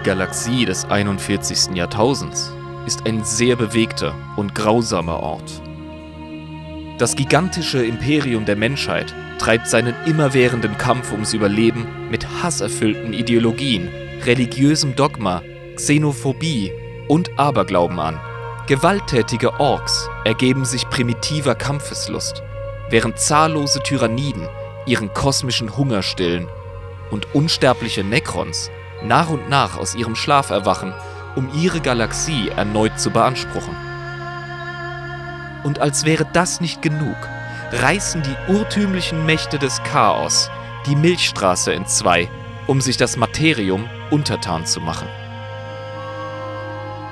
Die Galaxie des 41. Jahrtausends ist ein sehr bewegter und grausamer Ort. Das gigantische Imperium der Menschheit treibt seinen immerwährenden Kampf ums Überleben mit hasserfüllten Ideologien, religiösem Dogma, Xenophobie und Aberglauben an. Gewalttätige Orks ergeben sich primitiver Kampfeslust, während zahllose Tyranniden ihren kosmischen Hunger stillen und unsterbliche Necrons nach und nach aus ihrem Schlaf erwachen, um ihre Galaxie erneut zu beanspruchen. Und als wäre das nicht genug, reißen die urtümlichen Mächte des Chaos die Milchstraße in zwei, um sich das Materium untertan zu machen.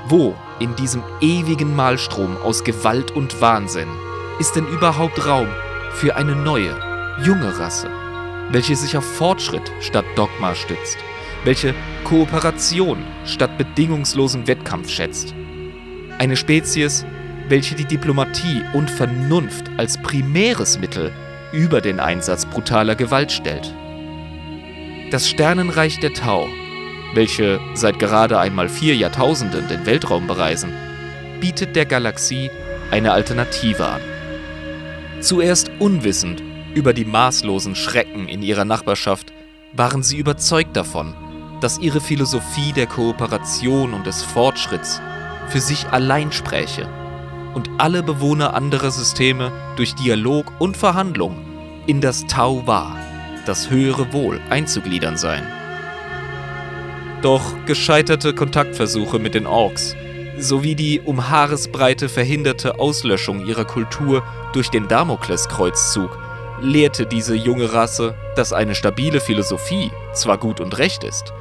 Wo in diesem ewigen Malstrom aus Gewalt und Wahnsinn ist denn überhaupt Raum für eine neue, junge Rasse, welche sich auf Fortschritt statt Dogma stützt, welche Kooperation statt bedingungslosen Wettkampf schätzt? Eine Spezies, welche die Diplomatie und Vernunft als primäres Mittel über den Einsatz brutaler Gewalt stellt. Das Sternenreich der Tau, welche seit gerade einmal vier Jahrtausenden den Weltraum bereisen, bietet der Galaxie eine Alternative an. Zuerst unwissend über die maßlosen Schrecken in ihrer Nachbarschaft, waren sie überzeugt davon, dass ihre Philosophie der Kooperation und des Fortschritts für sich allein spräche und alle Bewohner anderer Systeme durch Dialog und Verhandlung in das Tau war, das höhere Wohl einzugliedern seien. Doch gescheiterte Kontaktversuche mit den Orks sowie die um Haaresbreite verhinderte Auslöschung ihrer Kultur durch den Damokleskreuzzug lehrte diese junge Rasse, dass eine stabile Philosophie zwar gut und recht ist,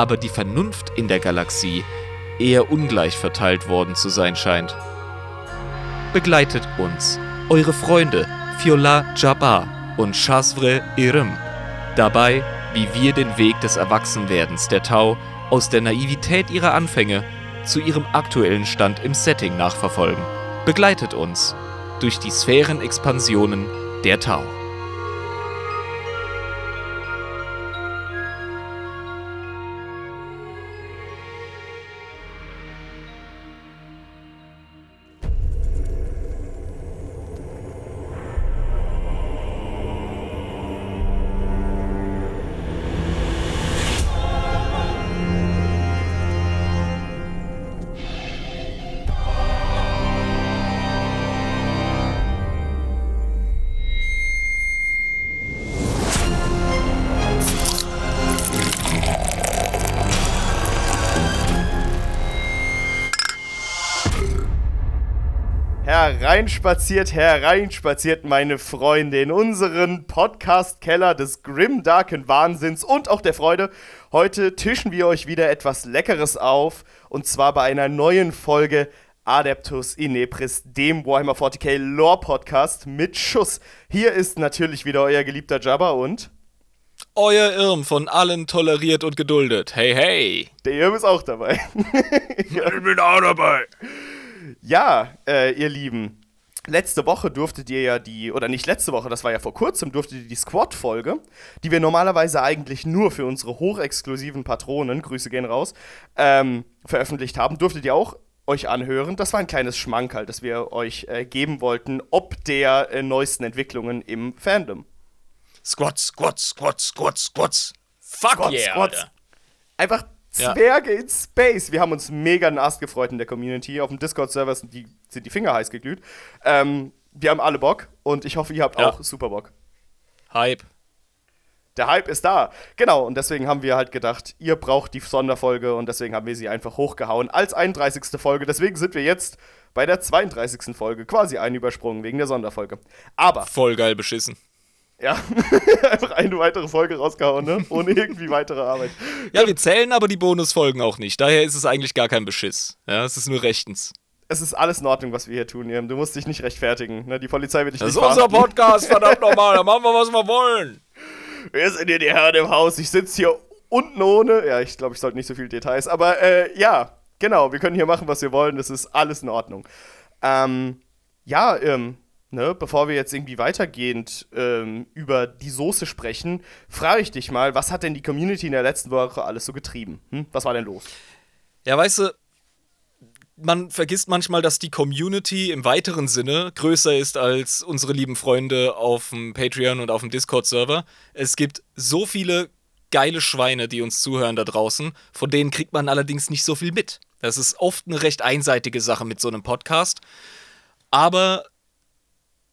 aber die Vernunft in der Galaxie eher ungleich verteilt worden zu sein scheint begleitet uns, eure Freunde Fiola Jabbar und Shasvre Irem, dabei, wie wir den Weg des Erwachsenwerdens der Tau aus der Naivität ihrer Anfänge zu ihrem aktuellen Stand im Setting nachverfolgen. Begleitet uns durch die Sphärenexpansionen der Tau. Hereinspaziert, hereinspaziert, meine Freunde, in unseren Podcast-Keller des grimdarken Wahnsinns und auch der Freude. Heute tischen wir euch wieder etwas Leckeres auf und zwar bei einer neuen Folge Adeptus Inepris, dem Warhammer 40k Lore Podcast mit Schuss. Hier ist natürlich wieder euer geliebter Jabba und euer Irm von allen toleriert und geduldet. Hey, hey. Der Irm ist auch dabei. ja. Ich bin auch dabei. Ja, äh, ihr Lieben, letzte Woche durftet ihr ja die, oder nicht letzte Woche, das war ja vor kurzem, durftet ihr die Squad-Folge, die wir normalerweise eigentlich nur für unsere hochexklusiven Patronen, Grüße gehen raus, ähm, veröffentlicht haben, durftet ihr auch euch anhören. Das war ein kleines Schmankerl, das wir euch äh, geben wollten, ob der äh, neuesten Entwicklungen im Fandom. Squats, Squats, Squats, Squats, Squats. Fuck Squats, yeah, Squats. Alter. Einfach Zwerge ja. in Space. Wir haben uns mega in Ast gefreut in der Community. Auf dem Discord-Server sind die, sind die Finger heiß geglüht. Ähm, wir haben alle Bock und ich hoffe, ihr habt ja. auch super Bock. Hype. Der Hype ist da. Genau, und deswegen haben wir halt gedacht, ihr braucht die Sonderfolge und deswegen haben wir sie einfach hochgehauen als 31. Folge. Deswegen sind wir jetzt bei der 32. Folge quasi einübersprungen wegen der Sonderfolge. Aber. Voll geil beschissen. Ja, einfach eine weitere Folge rausgehauen, ne? Ohne irgendwie weitere Arbeit. Ja, wir zählen aber die Bonusfolgen auch nicht. Daher ist es eigentlich gar kein Beschiss. Ja, es ist nur rechtens. Es ist alles in Ordnung, was wir hier tun, Irm. Du musst dich nicht rechtfertigen. Ne? Die Polizei wird dich das nicht Das ist unser Podcast, verdammt nochmal. Da machen wir, was wir wollen. Wir sind hier die Herren im Haus. Ich sitze hier unten ohne. Ja, ich glaube, ich sollte nicht so viele Details. Aber äh, ja, genau. Wir können hier machen, was wir wollen. Das ist alles in Ordnung. Ähm, ja, ähm, ne, bevor wir jetzt irgendwie weitergehend ähm, über die Soße sprechen, frage ich dich mal, was hat denn die Community in der letzten Woche alles so getrieben? Hm? Was war denn los? Ja, weißt du, man vergisst manchmal, dass die Community im weiteren Sinne größer ist als unsere lieben Freunde auf dem Patreon und auf dem Discord-Server. Es gibt so viele geile Schweine, die uns zuhören da draußen, von denen kriegt man allerdings nicht so viel mit. Das ist oft eine recht einseitige Sache mit so einem Podcast. Aber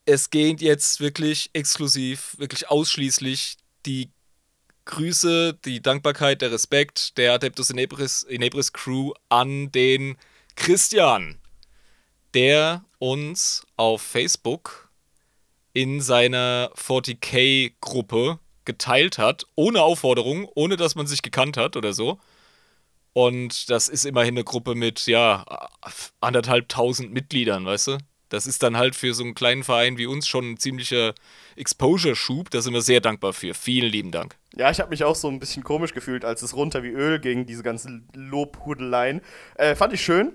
es geht jetzt wirklich exklusiv, wirklich ausschließlich die Grüße, die Dankbarkeit, der Respekt der Adeptus Inebris, Inebris Crew an den Christian, der uns auf Facebook in seiner 40k-Gruppe geteilt hat, ohne Aufforderung, ohne dass man sich gekannt hat oder so. Und das ist immerhin eine Gruppe mit, ja, anderthalb tausend Mitgliedern, weißt du? Das ist dann halt für so einen kleinen Verein wie uns schon ein ziemlicher Exposure-Schub. Da sind wir sehr dankbar für. Vielen lieben Dank. Ja, ich habe mich auch so ein bisschen komisch gefühlt, als es runter wie Öl ging, diese ganzen Lobhudeleien. Äh, fand ich schön.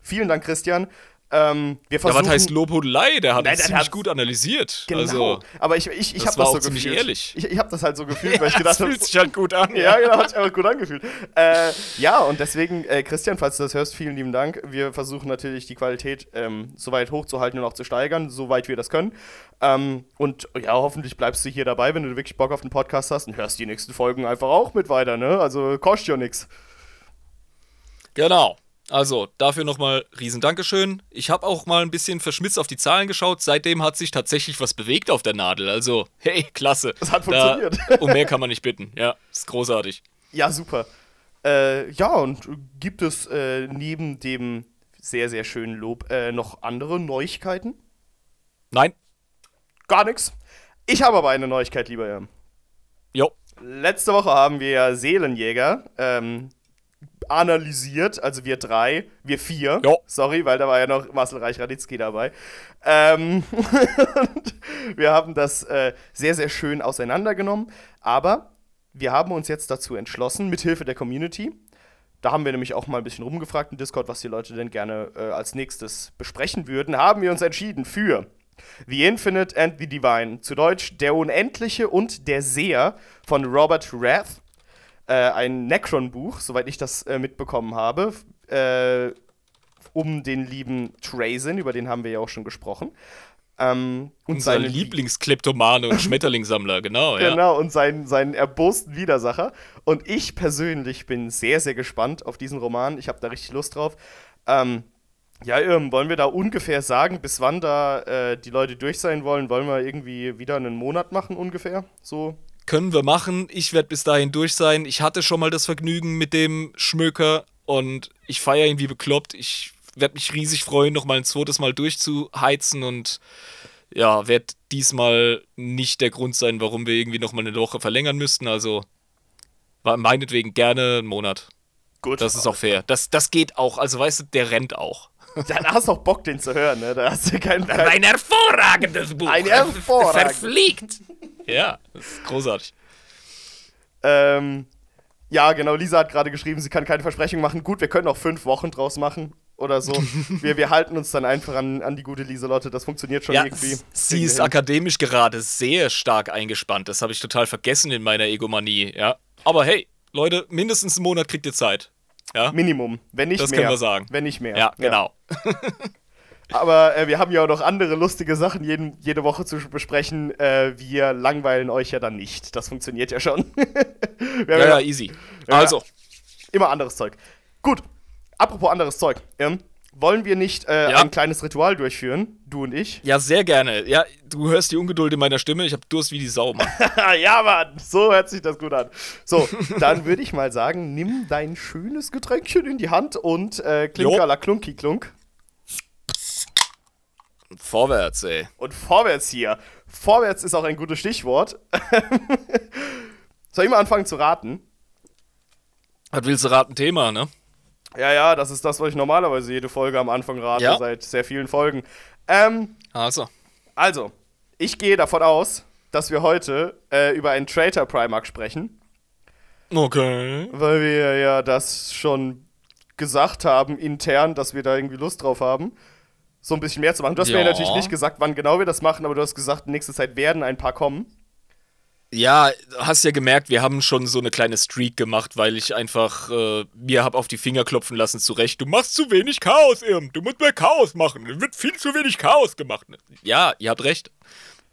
Vielen Dank, Christian. Ähm, wir versuchen, ja, was heißt Lobhudelei? Der hat Nein, uns der ziemlich hat- gut analysiert. Genau. Also, aber ich, ich, ich das habe das so ziemlich gefühlt. ehrlich. Ich, ich habe das halt so gefühlt, weil ich gedacht das habe, fühlt sich halt gut an. Ja, genau, hat sich einfach gut angefühlt. Äh, ja, und deswegen, äh, Christian, falls du das hörst, vielen lieben Dank. Wir versuchen natürlich die Qualität ähm, so weit hochzuhalten und auch zu steigern, soweit wir das können. Ähm, und ja, hoffentlich bleibst du hier dabei, wenn du wirklich Bock auf den Podcast hast und hörst die nächsten Folgen einfach auch mit weiter, ne? Also kostet ja nichts. Genau. Also, dafür nochmal riesen Dankeschön. Ich habe auch mal ein bisschen verschmitzt auf die Zahlen geschaut. Seitdem hat sich tatsächlich was bewegt auf der Nadel. Also, hey, klasse. Das hat funktioniert. Da, um mehr kann man nicht bitten. Ja, ist großartig. Ja, super. Äh, ja, und gibt es äh, neben dem sehr, sehr schönen Lob äh, noch andere Neuigkeiten? Nein. Gar nichts. Ich habe aber eine Neuigkeit, lieber Jan. Jo. Letzte Woche haben wir Seelenjäger ähm, analysiert, also wir drei, wir vier. Jo. Sorry, weil da war ja noch Marcel Reich-Raditzky dabei. Ähm, wir haben das äh, sehr, sehr schön auseinandergenommen, aber wir haben uns jetzt dazu entschlossen, mithilfe der Community, da haben wir nämlich auch mal ein bisschen rumgefragt im Discord, was die Leute denn gerne äh, als nächstes besprechen würden, haben wir uns entschieden für The Infinite and the Divine, zu Deutsch Der Unendliche und der Seher von Robert Rath. Äh, ein Necron-Buch, soweit ich das äh, mitbekommen habe, äh, um den lieben Trazen, über den haben wir ja auch schon gesprochen. Ähm, und Unser seine Lieblingskleptomane und Schmetterlingssammler, genau, ja. Genau, und seinen, seinen erbosten Widersacher. Und ich persönlich bin sehr, sehr gespannt auf diesen Roman. Ich habe da richtig Lust drauf. Ähm, ja, Irm, wollen wir da ungefähr sagen, bis wann da äh, die Leute durch sein wollen? Wollen wir irgendwie wieder einen Monat machen, ungefähr? So. Können wir machen. Ich werde bis dahin durch sein. Ich hatte schon mal das Vergnügen mit dem Schmöker und ich feiere ihn wie bekloppt. Ich werde mich riesig freuen, nochmal ein zweites Mal durchzuheizen und ja, wird diesmal nicht der Grund sein, warum wir irgendwie nochmal eine Woche verlängern müssten. Also war meinetwegen gerne einen Monat. Gut. Das ist auch fair. Das, das geht auch. Also weißt du, der rennt auch. Da hast du auch Bock, den zu hören, ne? Da hast du keinen. keinen Ein hervorragendes Buch. Ein hervorragend. Verfliegt. Ja, das ist großartig. ähm, ja, genau. Lisa hat gerade geschrieben, sie kann keine Versprechung machen. Gut, wir können auch fünf Wochen draus machen oder so. wir, wir halten uns dann einfach an, an die gute Lieselotte. Das funktioniert schon Ja, irgendwie. sie ist hin. akademisch gerade sehr stark eingespannt. Das habe ich total vergessen in meiner Egomanie, ja. Aber hey, Leute, mindestens einen Monat kriegt ihr Zeit. Ja, Minimum, wenn nicht Das mehr. können wir sagen. Wenn nicht mehr. ja genau. Aber äh, wir haben ja auch noch andere lustige Sachen jeden, jede Woche zu besprechen. Äh, wir langweilen euch ja dann nicht. Das funktioniert ja schon. haben Ja, ja, easy. Ja. Also, immer anderes Zeug. Gut, apropos anderes Zeug. Ähm, wollen wir nicht äh, Ja. ein kleines Ritual durchführen, du und ich? ja, sehr gerne. Ja, du hörst die Ungeduld in meiner Stimme. Ich habe Durst wie die Sau, Mann. ja, Mann, so hört sich das gut an. So, dann würde ich mal sagen, nimm dein schönes Getränkchen in die Hand und äh, Klinkerla Klunki Klunk. Vorwärts, ey. Und vorwärts hier. Vorwärts ist auch ein gutes Stichwort. Soll ich mal anfangen zu raten? Was willst du raten? Thema, ne? Ja, ja, das ist das, was ich normalerweise jede Folge am Anfang rate, Ja. seit sehr vielen Folgen. Ähm, Also. also, ich gehe davon aus, dass wir heute äh, über einen Traitor Primark sprechen, Okay. weil wir ja das schon gesagt haben intern, dass wir da irgendwie Lust drauf haben. so ein bisschen mehr zu machen. Du hast mir Ja. ja natürlich nicht gesagt, wann genau wir das machen, aber du hast gesagt, in nächster Zeit werden ein paar kommen. Ja, hast ja gemerkt, wir haben schon so eine kleine Streak gemacht, weil ich einfach äh, mir hab auf die Finger klopfen lassen zu Recht. Du machst zu wenig Chaos, Irm. Du musst mehr Chaos machen. Es wird viel zu wenig Chaos gemacht. Ja, ihr habt recht.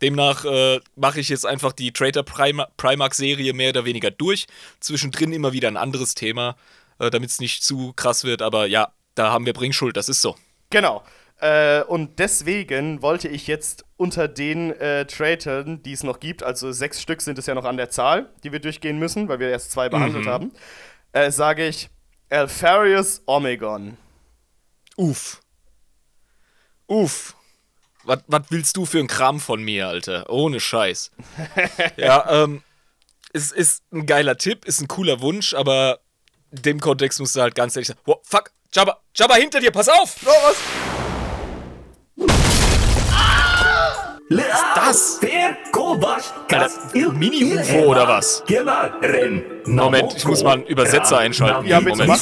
Demnach äh, mache ich jetzt einfach die Traitor Prima Primark-Serie mehr oder weniger durch. Zwischendrin immer wieder ein anderes Thema, äh, damit es nicht zu krass wird. Aber ja, da haben wir Bringschuld, das ist so. Genau. Äh, und deswegen wollte ich jetzt unter den äh, Traitern, die es noch gibt, also sechs Stück sind es ja noch an der Zahl, die wir durchgehen müssen, weil wir erst zwei behandelt haben, äh, sage ich Alfarius Omegon. Uff. Uff. Was was willst du für ein Kram von mir, Alter? Ohne Scheiß. ja, ähm, es ist ein geiler Tipp, ist ein cooler Wunsch, aber in dem Kontext musst du halt ganz ehrlich sagen, wow, fuck, Jabba, Jabba hinter dir, pass auf! Oh, was? Das? Der Kovac, Alter, Mini-UFO oder was? Moment, ich muss mal einen Übersetzer einschalten. Ja, bitte, Moment.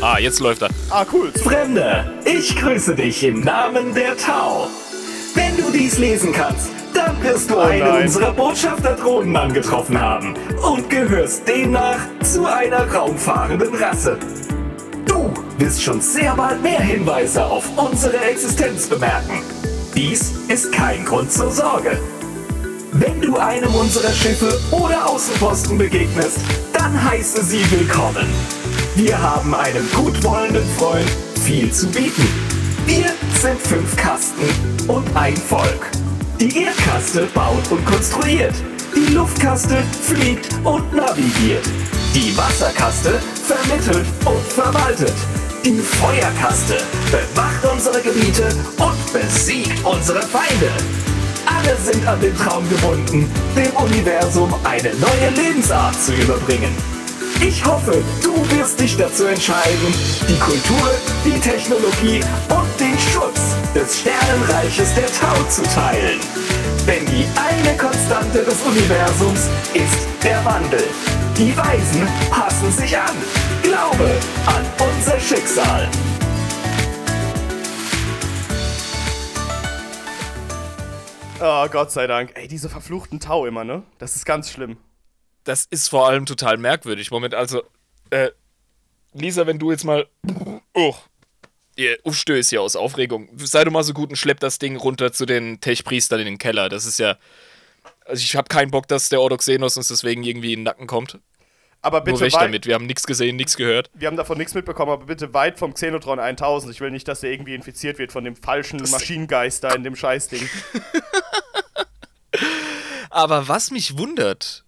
Ah, jetzt läuft er. Ah, cool. Fremde, ich grüße dich im Namen der Tau. Wenn du dies lesen kannst, dann wirst du eine nein. unserer Botschafter-Drohnen angetroffen haben und gehörst demnach zu einer raumfahrenden Rasse. Du wirst schon sehr bald mehr Hinweise auf unsere Existenz bemerken. Dies ist kein Grund zur Sorge. Wenn du einem unserer Schiffe oder Außenposten begegnest, dann heiße sie willkommen. Wir haben einem gutwollenden Freund viel zu bieten. Wir sind fünf Kasten und ein Volk. Die Erdkaste baut und konstruiert. Die Luftkaste fliegt und navigiert. Die Wasserkaste vermittelt und verwaltet. Die Feuerkaste bewacht unsere Gebiete und besiegt unsere Feinde. Alle sind an den Traum gebunden, dem Universum eine neue Lebensart zu überbringen. Ich hoffe, du wirst dich dazu entscheiden, die Kultur, die Technologie und den Schutz des Sternenreiches der Tau zu teilen. Denn die eine Konstante des Universums ist der Wandel. Die Weisen passen sich an. Glaube an unser Schicksal. Oh, Gott sei Dank. Ey, diese verfluchten Tau immer, ne? Das ist ganz schlimm. Das ist vor allem total merkwürdig. Moment, also, äh, Lisa, wenn du jetzt mal. Oh. Ihr aufstößt hier aus Aufregung. Sei du mal so gut und schlepp das Ding runter zu den Tech-Priestern in den Keller. Das ist ja. Also, ich habe keinen Bock, dass der Ordoxenos uns deswegen irgendwie in den Nacken kommt. Aber Nur bitte weg weit, damit. Wir haben nichts gesehen, nichts gehört. wir haben davon nichts mitbekommen, aber bitte weit vom Xenotron 1000. Ich will nicht, dass er irgendwie infiziert wird von dem falschen Maschinengeist da in dem Scheißding. Aber was mich wundert,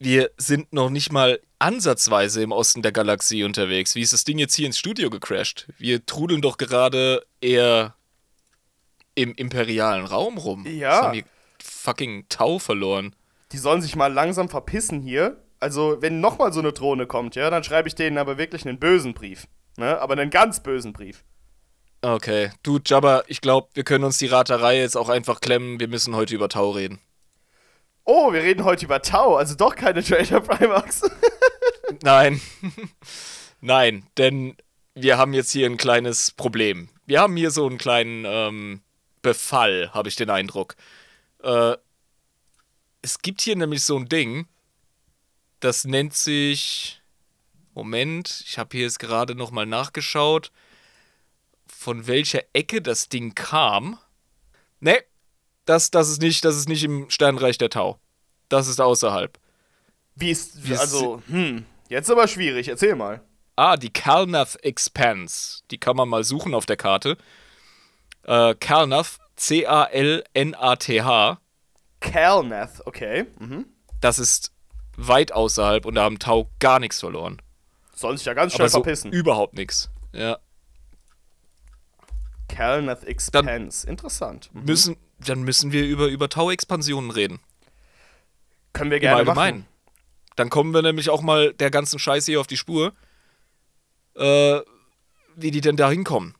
wir sind noch nicht mal ansatzweise im Osten der Galaxie unterwegs. Wie ist das Ding jetzt hier ins Studio gecrashed? Wir trudeln doch gerade eher im imperialen Raum rum. Ja. Das haben wir fucking Tau verloren. Die sollen sich mal langsam verpissen hier. Also, wenn nochmal so eine Drohne kommt, ja, dann schreibe ich denen aber wirklich einen bösen Brief. Ne? Aber einen ganz bösen Brief. Okay. Du, Jabba, ich glaube, wir können uns die Raterei jetzt auch einfach klemmen. Wir müssen heute über Tau reden. Oh, wir reden heute über Tau, also doch keine Trader Primax. Nein. Nein, denn wir haben jetzt hier ein kleines Problem. Wir haben hier so einen kleinen ähm, Befall, habe ich den Eindruck. Äh, es gibt hier nämlich so ein Ding, das nennt sich. Moment, ich habe hier jetzt gerade nochmal nachgeschaut, von welcher Ecke das Ding kam. Ne, das, das, ist nicht, das ist nicht im Sternreich der Tau. Das ist außerhalb. Wie ist, Wie ist- also, hm, jetzt aber schwierig, erzähl mal. Ah, die Calnath Expanse. Die kann man mal suchen auf der Karte. Äh, Calnath, C-A-L-N-A-T-H. Calnath, okay. Mhm. Das ist weit außerhalb und da haben Tau gar nichts verloren. Sollen sich ja ganz schnell Aber so verpissen. überhaupt nichts. Ja. Calnath Expanse, interessant. Mhm. Müssen, dann müssen wir über, über Tau-Expansionen reden. Können wir Im gerne Allgemeinen. machen. Dann kommen wir nämlich auch mal der ganzen Scheiße hier auf die Spur. Äh, wie die denn da hinkommen.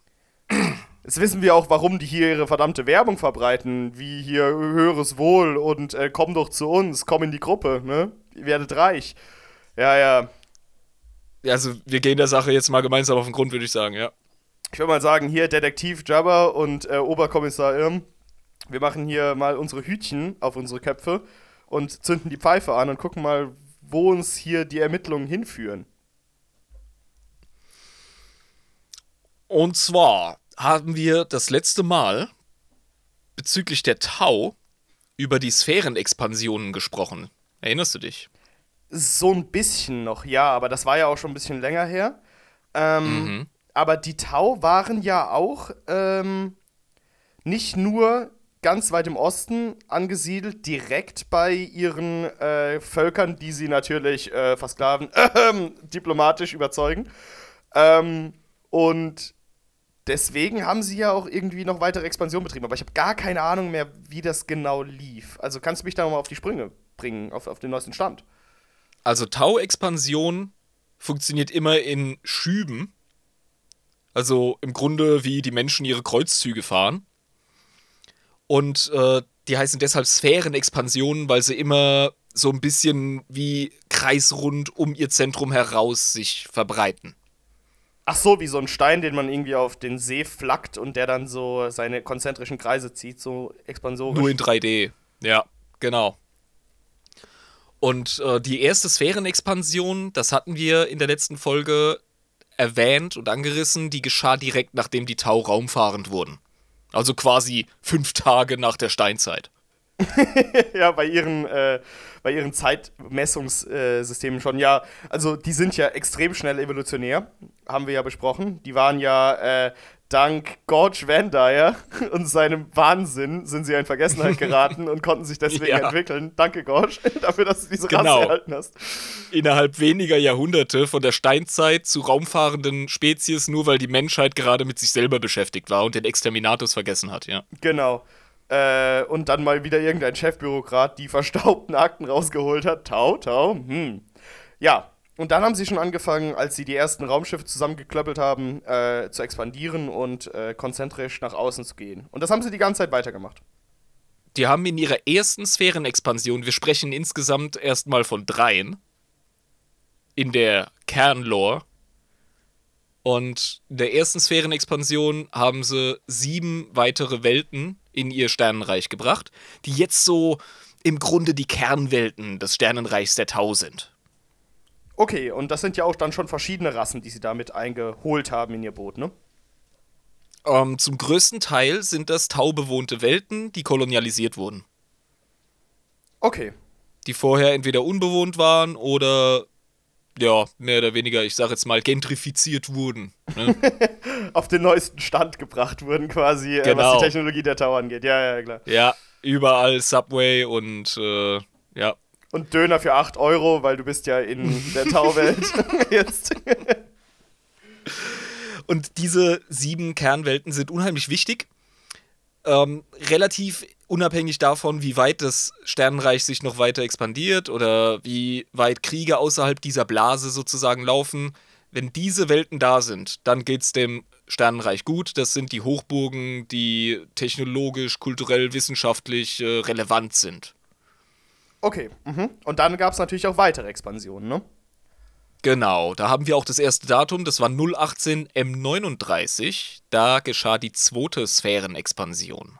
Jetzt wissen wir auch, warum die hier ihre verdammte Werbung verbreiten, wie hier höheres Wohl und äh, komm doch zu uns, komm in die Gruppe, ne? Ihr werdet reich. Ja, ja. Also, wir gehen der Sache jetzt mal gemeinsam auf den Grund, würde ich sagen, ja. Ich würde mal sagen, hier Detektiv Jabba und äh, Oberkommissar Irm, wir machen hier mal unsere Hütchen auf unsere Köpfe und zünden die Pfeife an und gucken mal, wo uns hier die Ermittlungen hinführen. Und zwar haben wir das letzte Mal bezüglich der Tau über die Sphärenexpansionen gesprochen. Erinnerst du dich? So ein bisschen noch, ja, aber das war ja auch schon ein bisschen länger her. Ähm, Aber die Tau waren ja auch ähm, nicht nur ganz weit im Osten angesiedelt, direkt bei ihren äh, Völkern, die sie natürlich äh, versklaven, äh, diplomatisch überzeugen. Ähm, und deswegen haben sie ja auch irgendwie noch weitere Expansion betrieben. Aber ich habe gar keine Ahnung mehr, wie das genau lief. Also kannst du mich da nochmal auf die Sprünge bringen, auf, auf den neuesten Stand? Also Tau-Expansion funktioniert immer in Schüben. Also im Grunde wie die Menschen ihre Kreuzzüge fahren. Und äh, die heißen deshalb Sphärenexpansionen, weil sie immer so ein bisschen wie kreisrund um ihr Zentrum heraus sich verbreiten. Ach so, wie so ein Stein, den man irgendwie auf den See flackt und der dann so seine konzentrischen Kreise zieht, so expansorisch. Nur in 3D. Ja, genau. Und äh, die erste Sphärenexpansion, das hatten wir in der letzten Folge erwähnt und angerissen, die geschah direkt nachdem die Tau raumfahrend wurden. Also quasi fünf Tage nach der Steinzeit. ja, bei ihren, äh, bei ihren Zeitmessungssystemen schon. Ja, also die sind ja extrem schnell evolutionär, haben wir ja besprochen. Die waren ja äh, dank Gorge Van Dyer und seinem Wahnsinn sind sie in Vergessenheit geraten und konnten sich deswegen Ja. entwickeln. Danke, Gorge, dafür, dass du diese Genau. Rasse erhalten hast. Innerhalb weniger Jahrhunderte von der Steinzeit zu raumfahrenden Spezies, nur weil die Menschheit gerade mit sich selber beschäftigt war und den Exterminatus vergessen hat, ja. Genau. Äh, und dann mal wieder irgendein Chefbürokrat die verstaubten Akten rausgeholt hat. Tau, tau, hm. Ja, und dann haben sie schon angefangen, als sie die ersten Raumschiffe zusammengeklöppelt haben, äh, zu expandieren und äh, konzentrisch nach außen zu gehen. Und das haben sie die ganze Zeit weitergemacht. Die haben in ihrer ersten Sphärenexpansion, wir sprechen insgesamt erstmal von dreien, in der Kernlore. Und in der ersten Sphärenexpansion haben sie sieben weitere Welten in ihr Sternenreich gebracht, die jetzt so im Grunde die Kernwelten des Sternenreichs der Tau sind. Okay, und das sind ja auch dann schon verschiedene Rassen, die sie damit eingeholt haben in ihr Boot, ne? Ähm, zum größten Teil sind das taubewohnte Welten, die kolonialisiert wurden. Okay. Die vorher entweder unbewohnt waren oder, ja, mehr oder weniger, ich sag jetzt mal, gentrifiziert wurden. Ne? Auf den neuesten Stand gebracht wurden, quasi, äh, was Genau. die Technologie der Tau angeht. Ja, ja, klar. ja, überall Subway und, äh, ja. Und Döner für 8 Euro, weil du bist ja in der Tauwelt jetzt. Und diese sieben Kernwelten sind unheimlich wichtig. Ähm, relativ unabhängig davon, wie weit das Sternenreich sich noch weiter expandiert oder wie weit Kriege außerhalb dieser Blase sozusagen laufen. Wenn diese Welten da sind, dann geht es dem Sternenreich gut. Das sind die Hochburgen, die technologisch, kulturell, wissenschaftlich äh, relevant sind. Okay, mhm. Und dann gab es natürlich auch weitere Expansionen, ne? Genau, da haben wir auch das erste Datum, das war 018 M39. Da geschah die zweite Sphärenexpansion.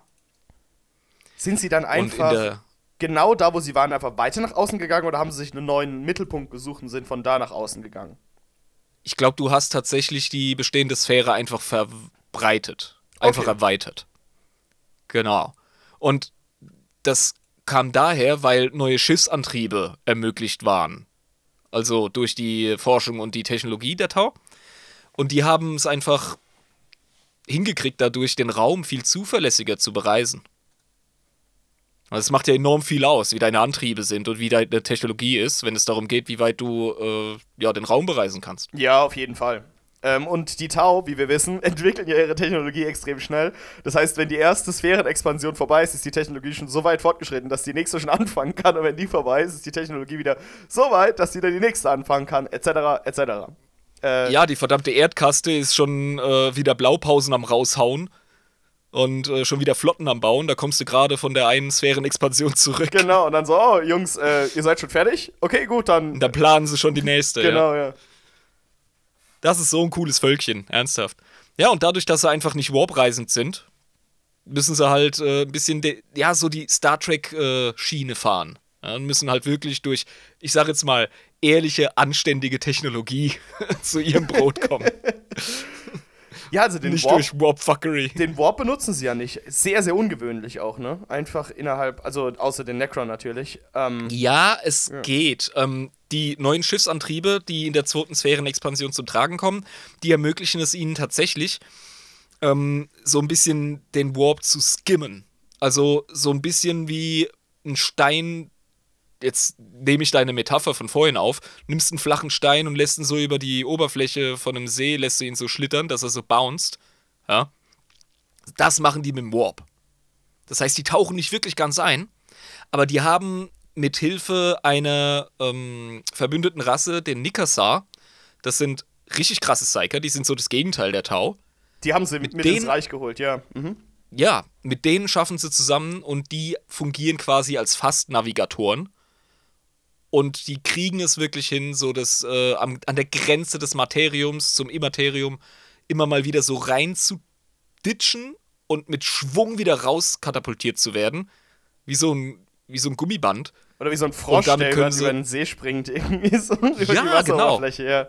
Sind sie dann einfach der genau da, wo sie waren, einfach weiter nach außen gegangen oder haben sie sich einen neuen Mittelpunkt gesucht und sind von da nach außen gegangen? Ich glaube, du hast tatsächlich die bestehende Sphäre einfach verbreitet. Einfach Okay. erweitert. Genau. Und das kam daher, weil neue Schiffsantriebe ermöglicht waren. Also durch die Forschung und die Technologie der Tau. Und die haben es einfach hingekriegt, dadurch den Raum viel zuverlässiger zu bereisen. Also es macht ja enorm viel aus, wie deine Antriebe sind und wie deine Technologie ist, wenn es darum geht, wie weit du äh, ja, den Raum bereisen kannst. Ja, auf jeden Fall. Ähm, und die Tau, wie wir wissen, entwickeln ja ihre Technologie extrem schnell. Das heißt, wenn die erste Sphärenexpansion vorbei ist, ist die Technologie schon so weit fortgeschritten, dass die nächste schon anfangen kann. Und wenn die vorbei ist, ist die Technologie wieder so weit, dass sie dann die nächste anfangen kann, etc., etc. Äh, Ja, die verdammte Erdkaste ist schon äh, wieder Blaupausen am raushauen und äh, schon wieder Flotten am Bauen. Da kommst du gerade von der einen Sphärenexpansion zurück. Genau, und dann so, oh, Jungs, äh, ihr seid schon fertig? Okay, gut, dann. Und dann planen sie schon die nächste. Ja. genau, ja. Das ist so ein cooles Völkchen, ernsthaft. Ja, und dadurch, dass sie einfach nicht warp-reisend sind, müssen sie halt äh, ein bisschen, ja, so die Star Trek-Schiene äh, fahren. Ja, und müssen halt wirklich durch, ich sag jetzt mal, ehrliche, anständige Technologie zu ihrem Brot kommen. Ja, also den nicht Warp, durch Warp-Fuckery. Den Warp benutzen sie ja nicht. Sehr, sehr ungewöhnlich auch, ne? Einfach innerhalb, also außer den Necron natürlich. Ähm, ja, es ja. geht. Ähm, die neuen Schiffsantriebe, die in der zweiten Sphärenexpansion zum Tragen kommen, die ermöglichen es ihnen tatsächlich, ähm, so ein bisschen den Warp zu skimmen. Also so ein bisschen wie ein Stein jetzt nehme ich deine Metapher von vorhin auf, nimmst einen flachen Stein und lässt ihn so über die Oberfläche von einem See, lässt du ihn so schlittern, dass er so bounced. Ja. Das machen die mit dem Warp. Das heißt, die tauchen nicht wirklich ganz ein, aber die haben mit Hilfe einer ähm, verbündeten Rasse, den Nikasar, das sind richtig krasse Psyker, die sind so das Gegenteil der Tau. Die haben sie mit, mit denen, ins Reich geholt, ja. Mhm. Ja, mit denen schaffen sie zusammen und die fungieren quasi als Fast-Navigatoren und die kriegen es wirklich hin, so dass äh, an, an der Grenze des Materiums zum Immaterium immer mal wieder so rein zu ditchen und mit Schwung wieder raus katapultiert zu werden. Wie so ein, wie so ein Gummiband. Oder wie so ein Frosch, der über, über den See springt, irgendwie so über ja, die Wasseroberfläche, genau. ja.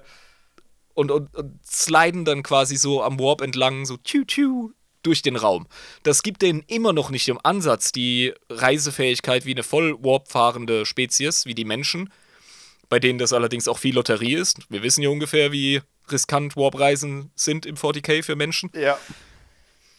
Und, und, und sliden dann quasi so am Warp entlang, so tschü tschü durch den Raum. Das gibt denen immer noch nicht im Ansatz die Reisefähigkeit wie eine voll Warp fahrende Spezies, wie die Menschen, bei denen das allerdings auch viel Lotterie ist. Wir wissen ja ungefähr, wie riskant Warp-Reisen sind im 40k für Menschen. Ja.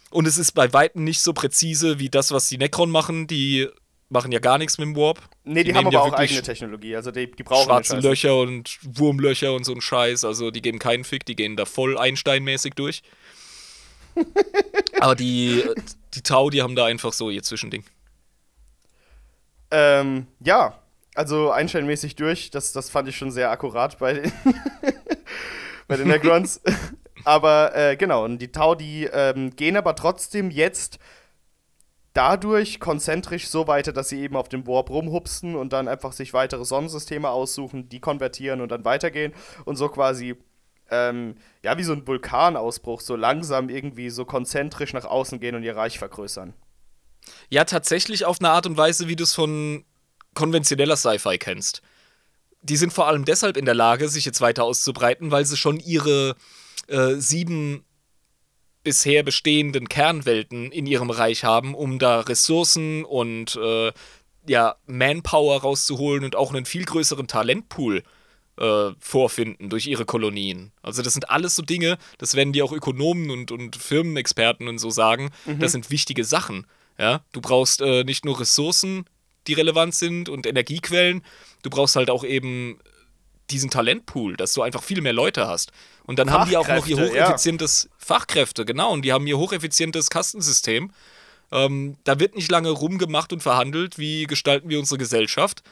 Und es ist bei Weitem nicht so präzise wie das, was die Necron machen. Die machen ja gar nichts mit dem Warp. Nee, die, die haben aber ja auch eigene Technologie. Also die, die brauchen Schwarze Löcher und Wurmlöcher und so ein Scheiß. Also die geben keinen Fick, die gehen da voll Einstein-mäßig durch. Aber die, die Tau, die haben da einfach so ihr Zwischending. Ähm, ja, also einstellmäßig durch. Das, das fand ich schon sehr akkurat bei den, bei den Necrons. aber äh, genau, und die Tau, die ähm, gehen aber trotzdem jetzt dadurch konzentrisch so weiter, dass sie eben auf dem Warp rumhupsen und dann einfach sich weitere Sonnensysteme aussuchen, die konvertieren und dann weitergehen und so quasi ähm, ja, wie so ein Vulkanausbruch, so langsam irgendwie so konzentrisch nach außen gehen und ihr Reich vergrößern. Ja, tatsächlich auf eine Art und Weise, wie du es von konventioneller Sci-Fi kennst. Die sind vor allem deshalb in der Lage, sich jetzt weiter auszubreiten, weil sie schon ihre äh, sieben bisher bestehenden Kernwelten in ihrem Reich haben, um da Ressourcen und äh, ja, Manpower rauszuholen und auch einen viel größeren Talentpool äh, äh, vorfinden durch ihre Kolonien. Also das sind alles so Dinge, das werden die auch Ökonomen und, und Firmenexperten und so sagen, mhm. das sind wichtige Sachen. Ja? Du brauchst äh, nicht nur Ressourcen, die relevant sind und Energiequellen, du brauchst halt auch eben diesen Talentpool, dass du einfach viel mehr Leute hast. Und dann haben die auch noch ihr hocheffizientes ja. Fachkräfte, genau, und die haben ihr hocheffizientes Kastensystem. Ähm, da wird nicht lange rumgemacht und verhandelt, wie gestalten wir unsere Gesellschaft,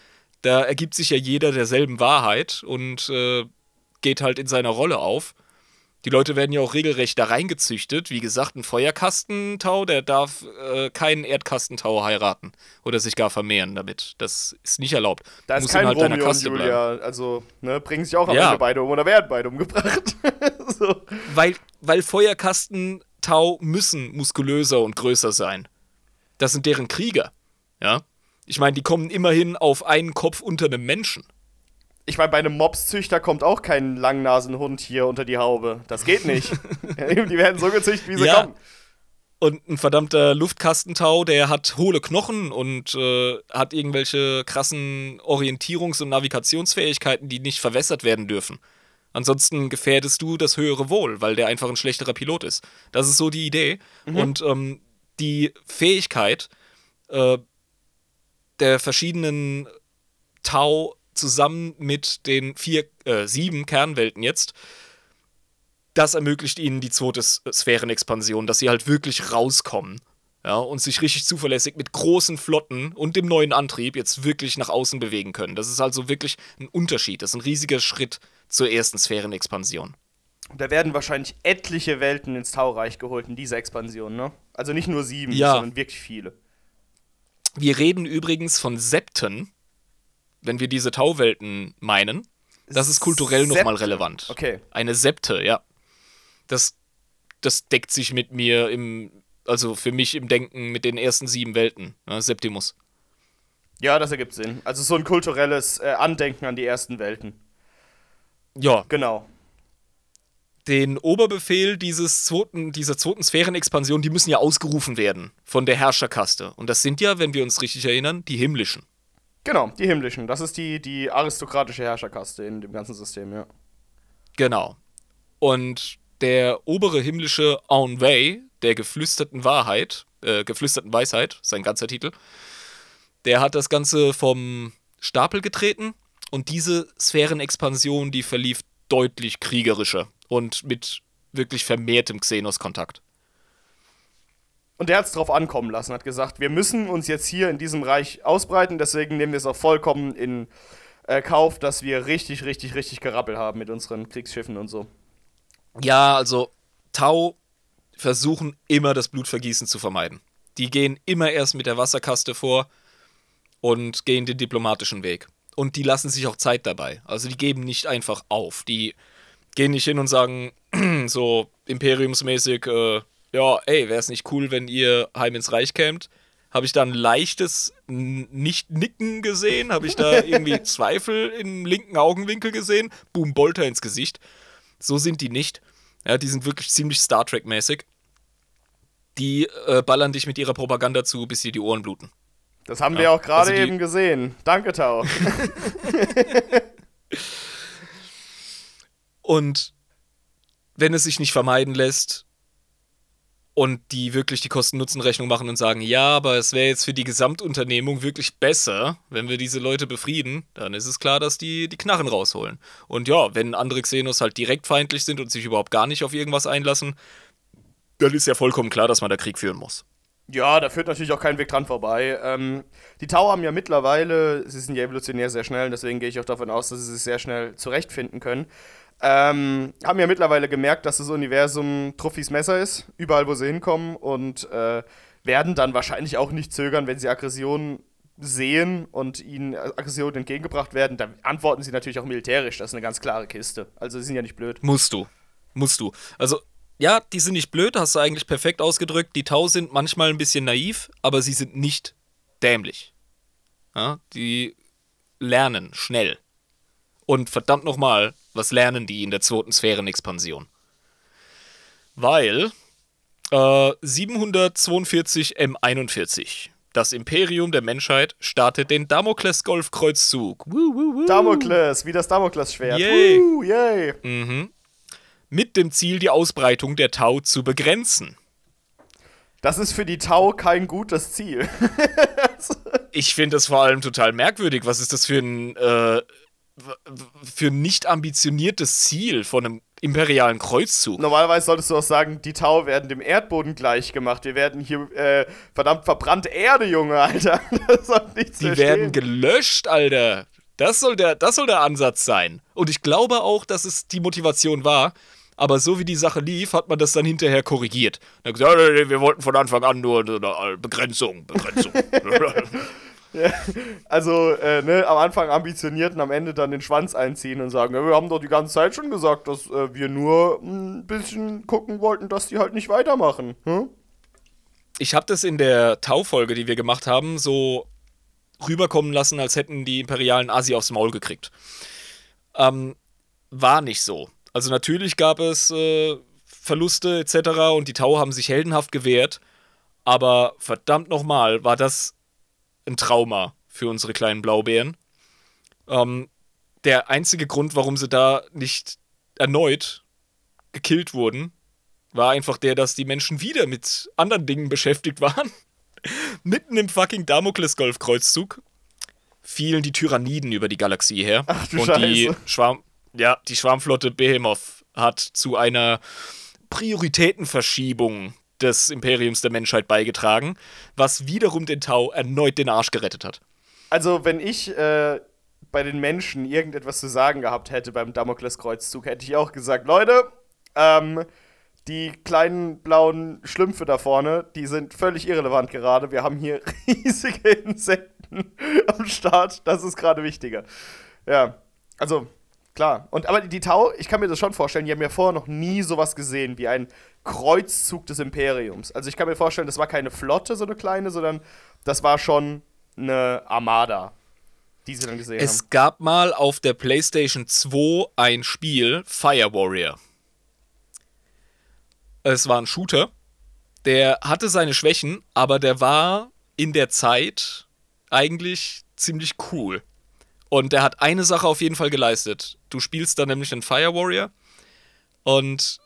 da ergibt sich ja jeder derselben Wahrheit und äh, geht halt in seiner Rolle auf. Die Leute werden ja auch regelrecht da reingezüchtet. Wie gesagt, ein Feuerkastentau, der darf äh, keinen Erdkastentau heiraten oder sich gar vermehren damit. Das ist nicht erlaubt. Da ist kein halt Romeo und Julia. Bleiben. Also, ne, bringen sich auch am ja. Ende beide um oder werden beide umgebracht. so. weil, weil Feuerkastentau müssen muskulöser und größer sein. Das sind deren Krieger. Ja. Ich meine, die kommen immerhin auf einen Kopf unter einem Menschen. Ich meine, bei einem Mobszüchter kommt auch kein Langnasenhund hier unter die Haube. Das geht nicht. die werden so gezüchtet, wie sie ja. kommen. Und ein verdammter Luftkastentau, der hat hohle Knochen und äh, hat irgendwelche krassen Orientierungs- und Navigationsfähigkeiten, die nicht verwässert werden dürfen. Ansonsten gefährdest du das höhere Wohl, weil der einfach ein schlechterer Pilot ist. Das ist so die Idee. Mhm. Und ähm, die Fähigkeit, äh, der verschiedenen Tau zusammen mit den vier, äh, sieben Kernwelten jetzt, das ermöglicht ihnen die zweite Sphärenexpansion, dass sie halt wirklich rauskommen. Ja, und sich richtig zuverlässig mit großen Flotten und dem neuen Antrieb jetzt wirklich nach außen bewegen können. Das ist also wirklich ein Unterschied. Das ist ein riesiger Schritt zur ersten Sphärenexpansion. Da werden wahrscheinlich etliche Welten ins Taureich geholt in dieser Expansion, ne? Also nicht nur sieben, ja. sondern wirklich viele. Wir reden übrigens von Septen, wenn wir diese Tauwelten meinen. Das ist kulturell nochmal relevant. Okay. Eine Septe, ja. Das, das deckt sich mit mir im, also für mich im Denken mit den ersten sieben Welten. Ne? Septimus. Ja, das ergibt Sinn. Also so ein kulturelles äh, Andenken an die ersten Welten. Ja, Genau. Den Oberbefehl dieses zweiten, dieser zweiten Sphärenexpansion, die müssen ja ausgerufen werden von der Herrscherkaste. Und das sind ja, wenn wir uns richtig erinnern, die himmlischen. Genau, die himmlischen. Das ist die, die aristokratische Herrscherkaste in dem ganzen System, ja. Genau. Und der obere himmlische Envy, der geflüsterten Wahrheit, äh, geflüsterten Weisheit, sein ganzer Titel, der hat das Ganze vom Stapel getreten und diese Sphärenexpansion, die verlief deutlich kriegerischer und mit wirklich vermehrtem Xenos-Kontakt. Und der hat es drauf ankommen lassen, hat gesagt, wir müssen uns jetzt hier in diesem Reich ausbreiten, deswegen nehmen wir es auch vollkommen in äh, Kauf, dass wir richtig, richtig, richtig Gerappel haben mit unseren Kriegsschiffen und so. Ja, also Tau versuchen immer das Blutvergießen zu vermeiden. Die gehen immer erst mit der Wasserkaste vor und gehen den diplomatischen Weg. Und die lassen sich auch Zeit dabei. Also die geben nicht einfach auf. Die gehen nicht hin und sagen, so imperiumsmäßig, äh, ja, ey, wäre es nicht cool, wenn ihr heim ins Reich kämt? Habe ich da ein leichtes Nicht-Nicken gesehen? Habe ich da irgendwie Zweifel im linken Augenwinkel gesehen? Boom, Bolter ins Gesicht. So sind die nicht. Ja, die sind wirklich ziemlich Star Trek-mäßig. Die äh, ballern dich mit ihrer Propaganda zu, bis dir die Ohren bluten. Das haben wir Ja, auch gerade also eben gesehen. Danke, Tau. Und wenn es sich nicht vermeiden lässt und die wirklich die Kosten-Nutzen-Rechnung machen und sagen, ja, aber es wäre jetzt für die Gesamtunternehmung wirklich besser, wenn wir diese Leute befrieden, dann ist es klar, dass die die Knarren rausholen. Und ja, wenn andere Xenos halt direkt feindlich sind und sich überhaupt gar nicht auf irgendwas einlassen, dann ist ja vollkommen klar, dass man da Krieg führen muss. Ja, da führt natürlich auch kein Weg dran vorbei. Ähm, die Tau haben ja mittlerweile, sie sind ja evolutionär sehr schnell, deswegen gehe ich auch davon aus, dass sie sich sehr schnell zurechtfinden können. Ähm, haben ja mittlerweile gemerkt, dass das Universum Truffis Messer ist, überall wo sie hinkommen und äh, werden dann wahrscheinlich auch nicht zögern, wenn sie Aggression sehen und ihnen Aggressionen entgegengebracht werden, dann antworten sie natürlich auch militärisch. Das ist eine ganz klare Kiste. Also sie sind ja nicht blöd. Musst du. Musst du. Also, ja, die sind nicht blöd, hast du eigentlich perfekt ausgedrückt. Die Tau sind manchmal ein bisschen naiv, aber sie sind nicht dämlich. Ja, die lernen schnell. Und verdammt nochmal, was lernen die in der zweiten Sphärenexpansion? Weil äh, 742 M41, das Imperium der Menschheit, startet den Damokles-Golfkreuzzug. Woo, woo, woo. Damokles, wie das Damoklesschwert. Yay. Uh, yay. Mhm. Mit dem Ziel, die Ausbreitung der Tau zu begrenzen. Das ist für die Tau kein gutes Ziel. Ich finde das vor allem total merkwürdig. Was ist das für ein, äh, für ein nicht ambitioniertes Ziel von einem imperialen Kreuzzug? Normalerweise solltest du auch sagen, die Tau werden dem Erdboden gleich gemacht. Wir werden hier äh, verdammt verbrannte Erde, Junge, Alter. Das soll nichts Die werden gelöscht, Alter. Das soll, der, das soll der Ansatz sein. Und ich glaube auch, dass es die Motivation war. Aber so wie die Sache lief, hat man das dann hinterher korrigiert. Dann gesagt, "Ja, nee, nee, wir wollten von Anfang an nur eine Begrenzung, Begrenzung. Also, äh, ne, am Anfang ambitioniert und am Ende dann den Schwanz einziehen und sagen, ja, wir haben doch die ganze Zeit schon gesagt, dass äh, wir nur ein bisschen gucken wollten, dass die halt nicht weitermachen. Hm? ich habe das in der Tau-Folge, die wir gemacht haben, so rüberkommen lassen, als hätten die imperialen Asi aufs Maul gekriegt. Ähm, war nicht so. Also natürlich gab es äh, Verluste etc. und die Tau haben sich heldenhaft gewehrt, aber verdammt nochmal war das ein Trauma für unsere kleinen Blaubeeren. Ähm, der einzige Grund, warum sie da nicht erneut gekillt wurden, war einfach der, dass die Menschen wieder mit anderen Dingen beschäftigt waren. Mitten im fucking Damokles-Golfkreuzzug fielen die Tyranniden über die Galaxie her. Ach du und die Scheiße. Schwarm ja, die Schwarmflotte Behemoth hat zu einer Prioritätenverschiebung des Imperiums der Menschheit beigetragen, was wiederum den Tau erneut den Arsch gerettet hat. Also, wenn ich äh, bei den Menschen irgendetwas zu sagen gehabt hätte beim Damokleskreuzzug, hätte ich auch gesagt, Leute, ähm, die kleinen blauen Schlümpfe da vorne, die sind völlig irrelevant gerade. Wir haben hier riesige Insekten am Start. Das ist gerade wichtiger. Ja, also klar. Und aber die Tau, ich kann mir das schon vorstellen, die haben ja vorher noch nie sowas gesehen wie ein Kreuzzug des Imperiums. Also ich kann mir vorstellen, das war keine Flotte, so eine kleine, sondern das war schon eine Armada, die sie dann gesehen haben. Es gab mal auf der PlayStation 2 ein Spiel, Fire Warrior. Es war ein Shooter. Der hatte seine Schwächen, aber der war in der Zeit eigentlich ziemlich cool. Und der hat eine Sache auf jeden Fall geleistet. Du spielst dann nämlich einen Fire Warrior und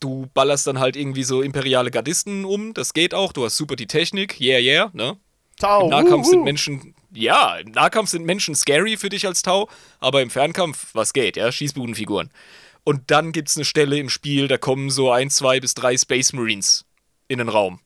du ballerst dann halt irgendwie so imperiale Gardisten um. Das geht auch. Du hast super die Technik. Yeah, yeah, ne? Tau, Im Nahkampf uh, sind. Menschen, ja, im Nahkampf sind Menschen scary für dich als Tau, aber im Fernkampf, was geht, ja, Schießbudenfiguren. Und dann gibt's eine Stelle im Spiel, da kommen so ein, zwei bis drei Space Marines in den Raum.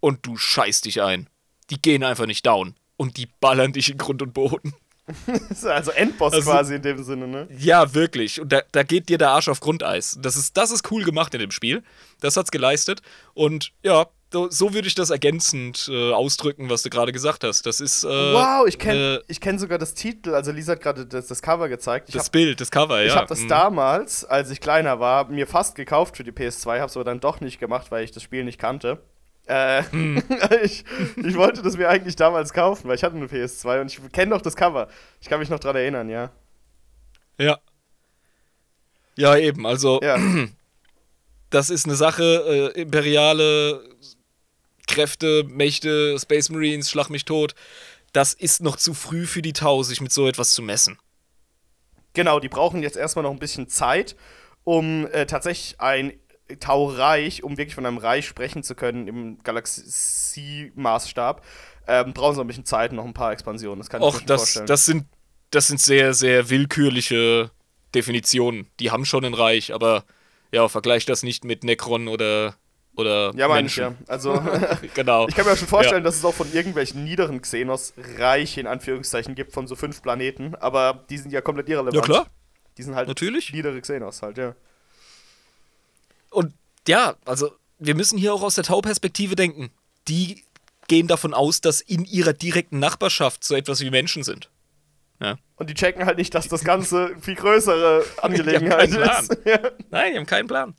Und du scheißt dich ein. Die gehen einfach nicht down. Und die ballern dich in Grund und Boden. Also Endboss Also- quasi in dem Sinne, ne? Ja, wirklich. Und da, da geht dir der Arsch auf Grundeis. Das ist, das ist cool gemacht in dem Spiel. Das hat's geleistet. Und ja, so, so würde ich das ergänzend äh, ausdrücken, was du gerade gesagt hast. Das ist. Äh, wow, ich kenne äh, ich kenn sogar das Titel. Also Lisa hat gerade das, das Cover gezeigt. Ich das habe Bild, das Cover, ja. ich hab das Mhm. damals, als ich kleiner war, mir fast gekauft für die PS2, habe es aber dann doch nicht gemacht, weil ich das Spiel nicht kannte. Äh, Hm. ich, ich wollte das mir eigentlich damals kaufen, weil ich hatte eine PS2 und ich kenne noch das Cover. Ich kann mich noch dran erinnern, ja. Ja. Ja, eben. Also, Ja, das ist eine Sache. Äh, imperiale Kräfte, Mächte, Space Marines, Schlag mich tot. Das ist noch zu früh für die Tau, sich mit so etwas zu messen. genau, die brauchen jetzt erstmal noch ein bisschen Zeit, um äh, tatsächlich ein Taureich, um wirklich von einem Reich sprechen zu können im Galaxie-Maßstab, ähm, brauchen sie noch ein bisschen Zeit noch ein paar Expansionen. Das kann ich Och, mir schon das, vorstellen. das, sind, das sind sehr, sehr willkürliche Definitionen. Die haben schon ein Reich, aber ja, vergleich das nicht mit Necron oder, oder ja, meine ich ja. Also, genau. ich kann mir auch schon vorstellen, dass es auch von irgendwelchen niederen Xenos Reich in Anführungszeichen gibt, von so fünf Planeten, aber die sind ja komplett irrelevant. Ja, klar, Die sind halt natürlich. niedere Xenos halt, ja. Und ja, also wir müssen hier auch aus der Tau-Perspektive denken. Die gehen davon aus, dass in ihrer direkten Nachbarschaft so etwas wie Menschen sind. Ja. Und die checken halt nicht, dass das Ganze viel größere Angelegenheit keinen ist. Nein, die haben keinen Plan.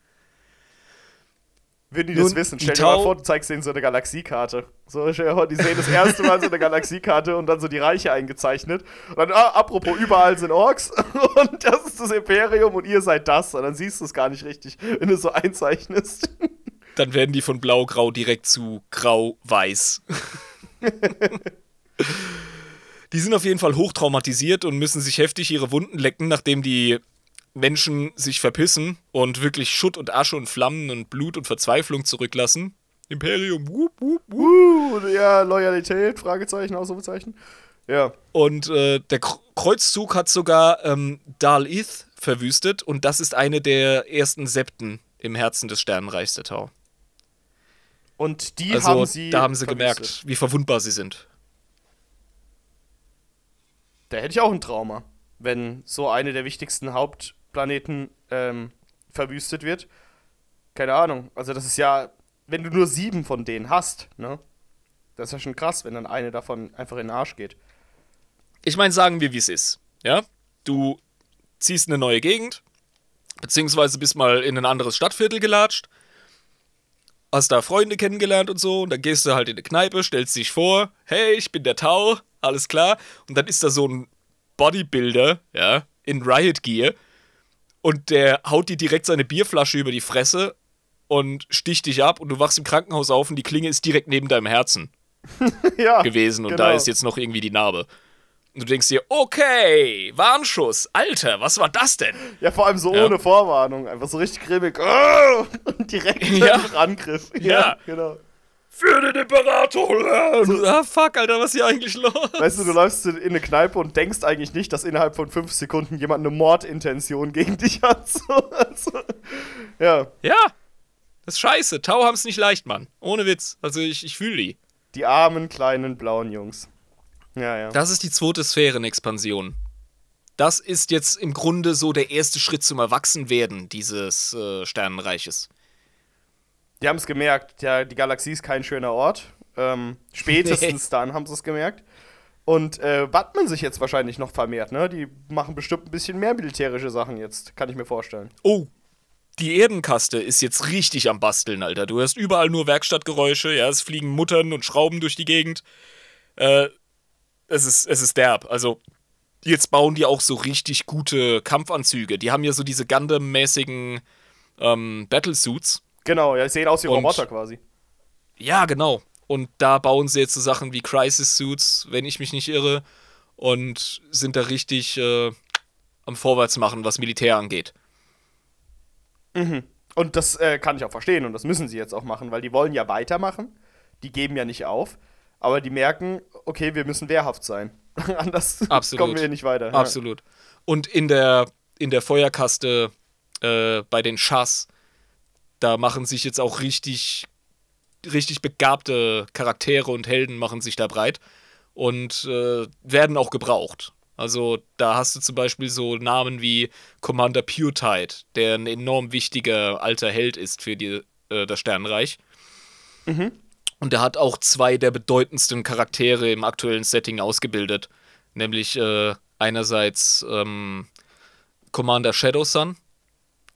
Würden die Nun, das wissen? Stell dir mal vor, du zeigst denen so eine Galaxiekarte. So, stell dir vor, die sehen das erste Mal so eine Galaxiekarte und dann so die Reiche eingezeichnet. Und dann, ah, apropos, überall sind Orks und das ist das Imperium und ihr seid das. Und dann siehst du es gar nicht richtig, wenn du es so einzeichnest. Dann werden die von blau-grau direkt zu grau-weiß. die sind auf jeden Fall hochtraumatisiert und müssen sich heftig ihre Wunden lecken, nachdem die Menschen sich verpissen und wirklich Schutt und Asche und Flammen und Blut und Verzweiflung zurücklassen. Imperium, wup, wup, wup. Ja, Loyalität, Fragezeichen, Ausrufezeichen. Ja. Und äh, der Kr Kreuzzug hat sogar ähm, Dal Ith verwüstet und das ist eine der ersten Septen im Herzen des Sternenreichs der Tau. Und die Also haben sie. da haben sie verwüstet. gemerkt, wie verwundbar sie sind. Da hätte ich auch ein Trauma, wenn so eine der wichtigsten Hauptplaneten ähm, verwüstet wird. Keine Ahnung. Also das ist ja, wenn du nur sieben von denen hast, ne? Das ist ja schon krass, wenn dann eine davon einfach in den Arsch geht. Ich meine, sagen wir, wie es ist. Ja? Du ziehst in eine neue Gegend, beziehungsweise bist mal in ein anderes Stadtviertel gelatscht, hast da Freunde kennengelernt und so, und dann gehst du halt in eine Kneipe, stellst dich vor, hey, ich bin der Tau, alles klar, und dann ist da so ein Bodybuilder, ja, in Riot Gear, und der haut dir direkt seine Bierflasche über die Fresse und sticht dich ab und du wachst im Krankenhaus auf und die Klinge ist direkt neben deinem Herzen ja. gewesen und genau. da ist jetzt noch irgendwie die Narbe. Und du denkst dir, okay, Warnschuss, Alter, was war das denn? Ja, vor allem so Ja. ohne Vorwarnung. Einfach so richtig grimmig. Oh! Und direkt Ja. einfach Angriff. Ja. genau. Für den Imperator! Du, ah, fuck, Alter, was ist hier eigentlich los? Weißt du, du läufst in eine Kneipe und denkst eigentlich nicht, dass innerhalb von fünf Sekunden jemand eine Mordintention gegen dich hat. So, also, ja, Ja, das ist scheiße. Tau haben's nicht leicht, Mann. Ohne Witz. Also ich, ich fühle die. die armen kleinen blauen Jungs. Ja, ja. Das ist die zweite Sphärenexpansion. Das ist jetzt im Grunde so der erste Schritt zum Erwachsenwerden dieses äh, Sternenreiches. Die haben es gemerkt, ja, die Galaxie ist kein schöner Ort. Ähm, spätestens dann haben sie es gemerkt. Und äh, wappnen sich jetzt wahrscheinlich noch vermehrt, ne? Die machen bestimmt ein bisschen mehr militärische Sachen jetzt, kann ich mir vorstellen. Oh, die Erdenkaste ist jetzt richtig am Basteln, Alter. Du hörst überall nur Werkstattgeräusche, ja, es fliegen Muttern und Schrauben durch die Gegend. Äh, es ist, es ist derb. Also, jetzt bauen die auch so richtig gute Kampfanzüge. Die haben ja so diese Gundam-mäßigen ähm, Battlesuits. Genau, ja, sehen aus wie Roboter quasi. Ja, genau. Und da bauen sie jetzt so Sachen wie Crisis-Suits, wenn ich mich nicht irre. Und sind da richtig äh, am Vorwärtsmachen, was Militär angeht. Und das äh, kann ich auch verstehen und das müssen sie jetzt auch machen, weil die wollen ja weitermachen. Die geben ja nicht auf. Aber die merken, okay, wir müssen wehrhaft sein. Anders Absolut. kommen wir hier nicht weiter. Ja. Absolut. Und in der, in der Feuerkaste äh, bei den Chas, da machen sich jetzt auch richtig, richtig begabte Charaktere und Helden machen sich da breit und äh, werden auch gebraucht. Also da hast du zum Beispiel so Namen wie Commander Puretide, der ein enorm wichtiger alter Held ist für die, äh, das Sternenreich. Und der hat auch zwei der bedeutendsten Charaktere im aktuellen Setting ausgebildet. Nämlich äh, einerseits ähm, Commander Shadow Sun,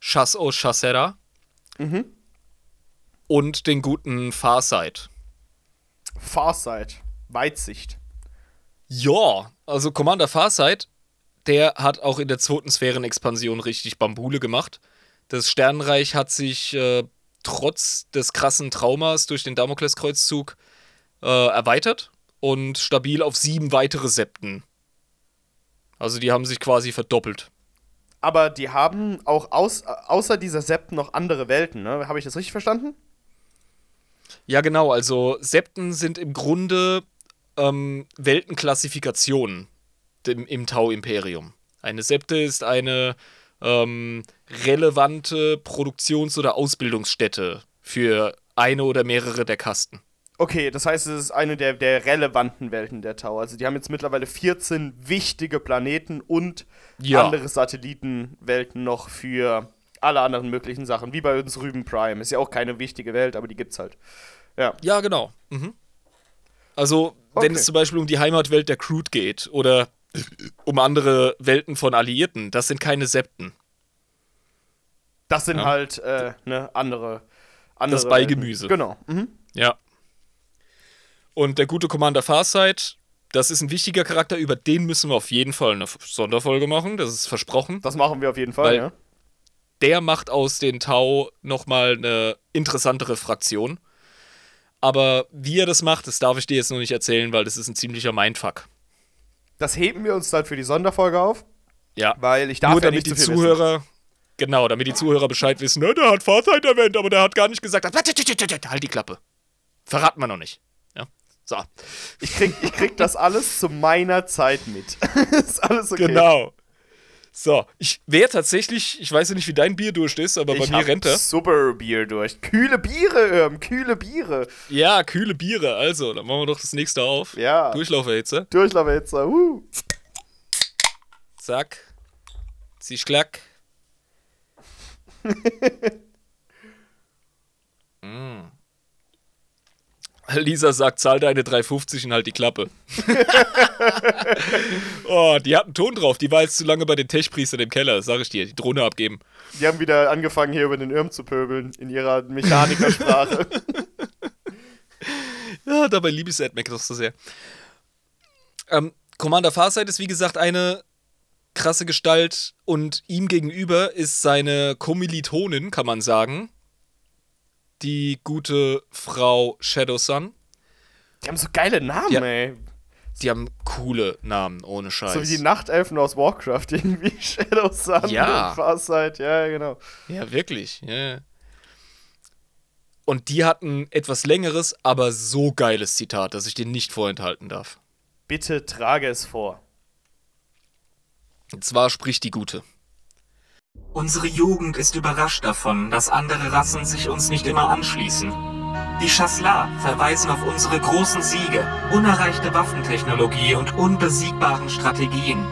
Chas-O Chasera und den guten Farsight. Farsight. Weitsicht. Ja, also Commander Farsight, der hat auch in der zweiten Sphärenexpansion richtig Bambule gemacht. Das Sternenreich hat sich äh, trotz des krassen Traumas durch den Damokleskreuzzug äh, erweitert und stabil auf sieben weitere Septen. Also die haben sich quasi verdoppelt. Aber die haben auch aus, außer dieser Sept noch andere Welten, ne? Habe ich das richtig verstanden? Ja, genau. Also Septen sind im Grunde ähm, Weltenklassifikationen im, im Tau-Imperium. Eine Septe ist eine ähm, relevante Produktions- oder Ausbildungsstätte für eine oder mehrere der Kasten. Okay, das heißt, es ist eine der, der relevanten Welten der Tau. Also die haben jetzt mittlerweile 14 wichtige Planeten und Ja. andere Satellitenwelten noch für alle anderen möglichen Sachen. Wie bei uns Rüben Prime. Ist ja auch keine wichtige Welt, aber die gibt's halt. Ja. Ja, genau. Mhm. Also, wenn Okay. es zum Beispiel um die Heimatwelt der Crude geht oder um andere Welten von Alliierten, das sind keine Septen. Das sind Ja. halt äh, ne, andere, andere. Das Beigemüse. Genau. Mhm. Ja. Und der gute Commander Farsight, das ist ein wichtiger Charakter, über den müssen wir auf jeden Fall eine Sonderfolge machen, das ist versprochen. Das machen wir auf jeden Fall, ja. Der macht aus den Tau nochmal eine interessantere Fraktion. Aber wie er das macht, das darf ich dir jetzt noch nicht erzählen, weil das ist ein ziemlicher Mindfuck. Das heben wir uns dann für die Sonderfolge auf, Ja. weil ich darf Nur ja damit nicht die so viel wissen. Zuhörer. Genau, damit die Zuhörer Bescheid wissen, ne, der hat Farsight erwähnt, aber der hat gar nicht gesagt, halt die Klappe. Verraten wir noch nicht. So. Ich krieg, ich krieg das alles zu meiner Zeit mit. ist alles okay. Genau. So, ich wäre tatsächlich, ich weiß ja nicht, wie dein Bierdurst ist, aber bei ich mir hab rennt er. super Bier durch. Kühle Biere, Irm, kühle Biere. Ja, kühle Biere, also, dann machen wir doch das nächste auf. Ja. Durchlauferhitze. Durchlauferhitzer. Uh. Zack. Zieh klack. mm. Lisa sagt, zahl deine 3,50 und halt die Klappe. oh, die hat einen Ton drauf. Die war jetzt zu lange bei den Techpriestern im Keller, sag ich dir. Die Drohne abgeben. Die haben wieder angefangen, hier über den Irm zu pöbeln in ihrer Mechanikersprache. Ja, dabei liebe ich Sadmac doch so sehr. Ähm, Commander Farsight ist wie gesagt eine krasse Gestalt und ihm gegenüber ist seine Kommilitonin, kann man sagen, die gute Frau Shadow Sun. die haben so geile Namen, Ja. ey. Die haben coole Namen, ohne Scheiß. So wie die Nachtelfen aus Warcraft irgendwie. Shadow Sun Ja. und Farsight. Ja, genau. Ja, wirklich. Ja. Und die hatten etwas längeres, aber so geiles Zitat, dass ich dir nicht vorenthalten darf. Bitte trage es vor. Und zwar spricht die Gute. Unsere Jugend ist überrascht davon, dass andere Rassen sich uns nicht immer anschließen. Die Chasla verweisen auf unsere großen Siege, unerreichte Waffentechnologie und unbesiegbaren Strategien.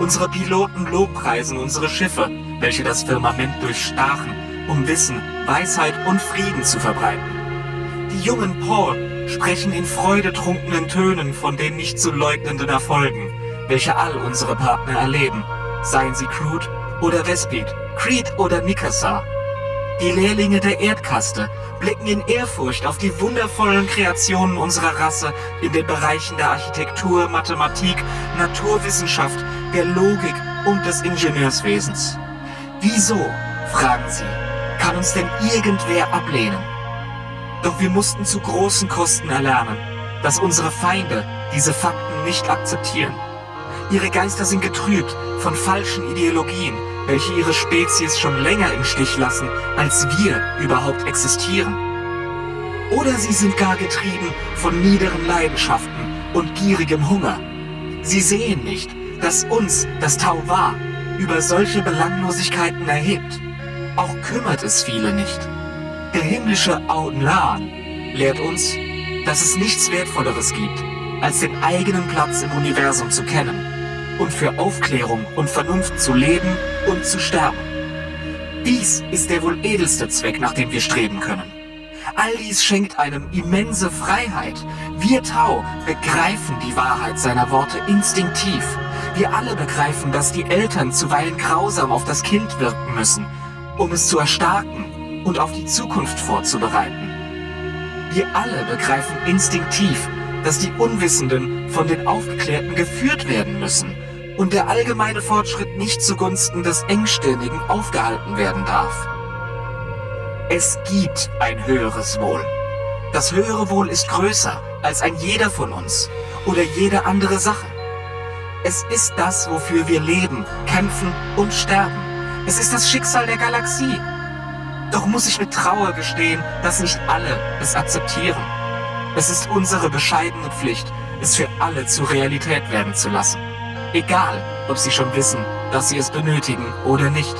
Unsere Piloten lobpreisen unsere Schiffe, welche das Firmament durchstachen, um Wissen, Weisheit und Frieden zu verbreiten. Die jungen Paul sprechen in freudetrunkenen Tönen von den nicht zu leugnenden Erfolgen, welche all unsere Partner erleben, seien sie Crude oder Vespid, Creed oder Mikasa. Die Lehrlinge der Erdkaste blicken in Ehrfurcht auf die wundervollen Kreationen unserer Rasse in den Bereichen der Architektur, Mathematik, Naturwissenschaft, der Logik und des Ingenieurswesens. Wieso, fragen sie, kann uns denn irgendwer ablehnen? Doch wir mussten zu großen Kosten erlernen, dass unsere Feinde diese Fakten nicht akzeptieren. Ihre Geister sind getrübt von falschen Ideologien, welche ihre Spezies schon länger im Stich lassen, als wir überhaupt existieren. Oder sie sind gar getrieben von niederen Leidenschaften und gierigem Hunger. Sie sehen nicht, dass uns das Tau war über solche Belanglosigkeiten erhebt. Auch kümmert es viele nicht. Der himmlische Audenlan lehrt uns, dass es nichts Wertvolleres gibt, als den eigenen Platz im Universum zu kennen und für Aufklärung und Vernunft zu leben und zu sterben. Dies ist der wohl edelste Zweck, nach dem wir streben können. All dies schenkt einem immense Freiheit. Wir Tau begreifen die Wahrheit seiner Worte instinktiv. Wir alle begreifen, dass die Eltern zuweilen grausam auf das Kind wirken müssen, um es zu erstarken und auf die Zukunft vorzubereiten. Wir alle begreifen instinktiv, dass die Unwissenden von den Aufgeklärten geführt werden müssen und der allgemeine Fortschritt nicht zugunsten des Engstirnigen aufgehalten werden darf. Es gibt ein höheres Wohl. Das höhere Wohl ist größer als ein jeder von uns oder jede andere Sache. Es ist das, wofür wir leben, kämpfen und sterben. Es ist das Schicksal der Galaxie. Doch muss ich mit Trauer gestehen, dass nicht alle es akzeptieren. Es ist unsere bescheidene Pflicht, es für alle zur Realität werden zu lassen. Egal, ob sie schon wissen, dass sie es benötigen oder nicht.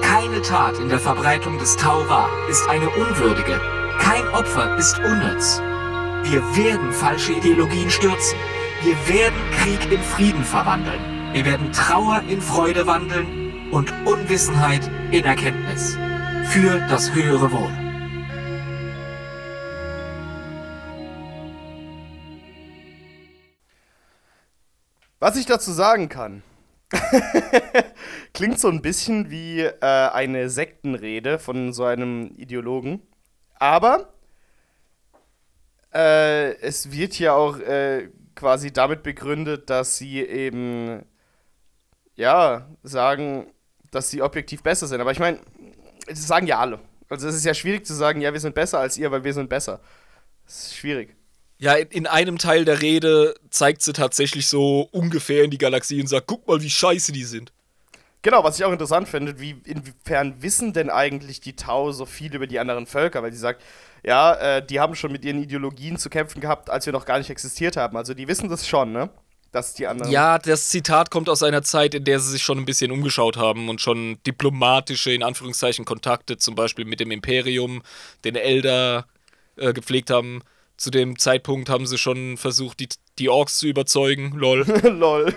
Keine Tat in der Verbreitung des Tauwa ist eine unwürdige. Kein Opfer ist unnütz. Wir werden falsche Ideologien stürzen. Wir werden Krieg in Frieden verwandeln. Wir werden Trauer in Freude wandeln und Unwissenheit in Erkenntnis. Für das höhere Wohl. Was ich dazu sagen kann, klingt so ein bisschen wie äh, eine Sektenrede von so einem Ideologen. Aber äh, es wird ja auch äh, quasi damit begründet, dass sie eben, ja, sagen, dass sie objektiv besser sind. Aber ich meine, das sagen ja alle. Also es ist ja schwierig zu sagen, ja, wir sind besser als ihr, weil wir sind besser. Das ist schwierig. Ja, in einem Teil der Rede zeigt sie tatsächlich so ungefähr in die Galaxie und sagt, guck mal, wie scheiße die sind. Genau, was ich auch interessant finde, wie, inwiefern wissen denn eigentlich die Tau so viel über die anderen Völker? Weil sie sagt, ja, äh, die haben schon mit ihren Ideologien zu kämpfen gehabt, als wir noch gar nicht existiert haben. Also die wissen das schon, ne? Dass die anderen. Ja, das Zitat kommt aus einer Zeit, in der sie sich schon ein bisschen umgeschaut haben und schon diplomatische, in Anführungszeichen, Kontakte, zum Beispiel mit dem Imperium, den Elder, äh, gepflegt haben zu dem Zeitpunkt haben sie schon versucht, die, die Orks zu überzeugen. Lol. Lol.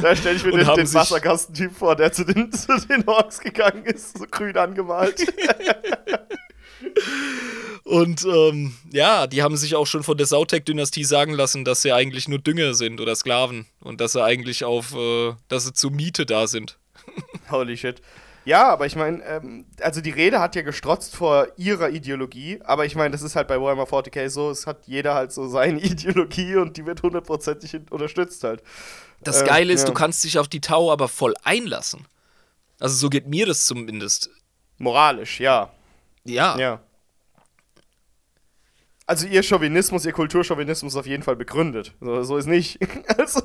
da stelle ich mir den, den Wasserkastentyp vor, der zu den, zu den Orks gegangen ist, so grün angemalt. Und ähm, ja, die haben sich auch schon von der Sautek-Dynastie sagen lassen, dass sie eigentlich nur Dünger sind oder Sklaven und dass sie eigentlich auf, äh, dass sie zur Miete da sind. Holy shit. Ja, aber ich meine, ähm, also die Rede hat ja gestrotzt vor ihrer Ideologie, aber ich meine, das ist halt bei Warhammer 40k so, es hat jeder halt so seine Ideologie und die wird hundertprozentig unterstützt halt. Das ähm, Geile ist, ja. du kannst dich auf die Tau aber voll einlassen. Also so geht mir das zumindest. Moralisch, ja. Ja. Ja. Also ihr Chauvinismus, ihr Kulturchauvinismus ist auf jeden Fall begründet. So, so ist nicht. also,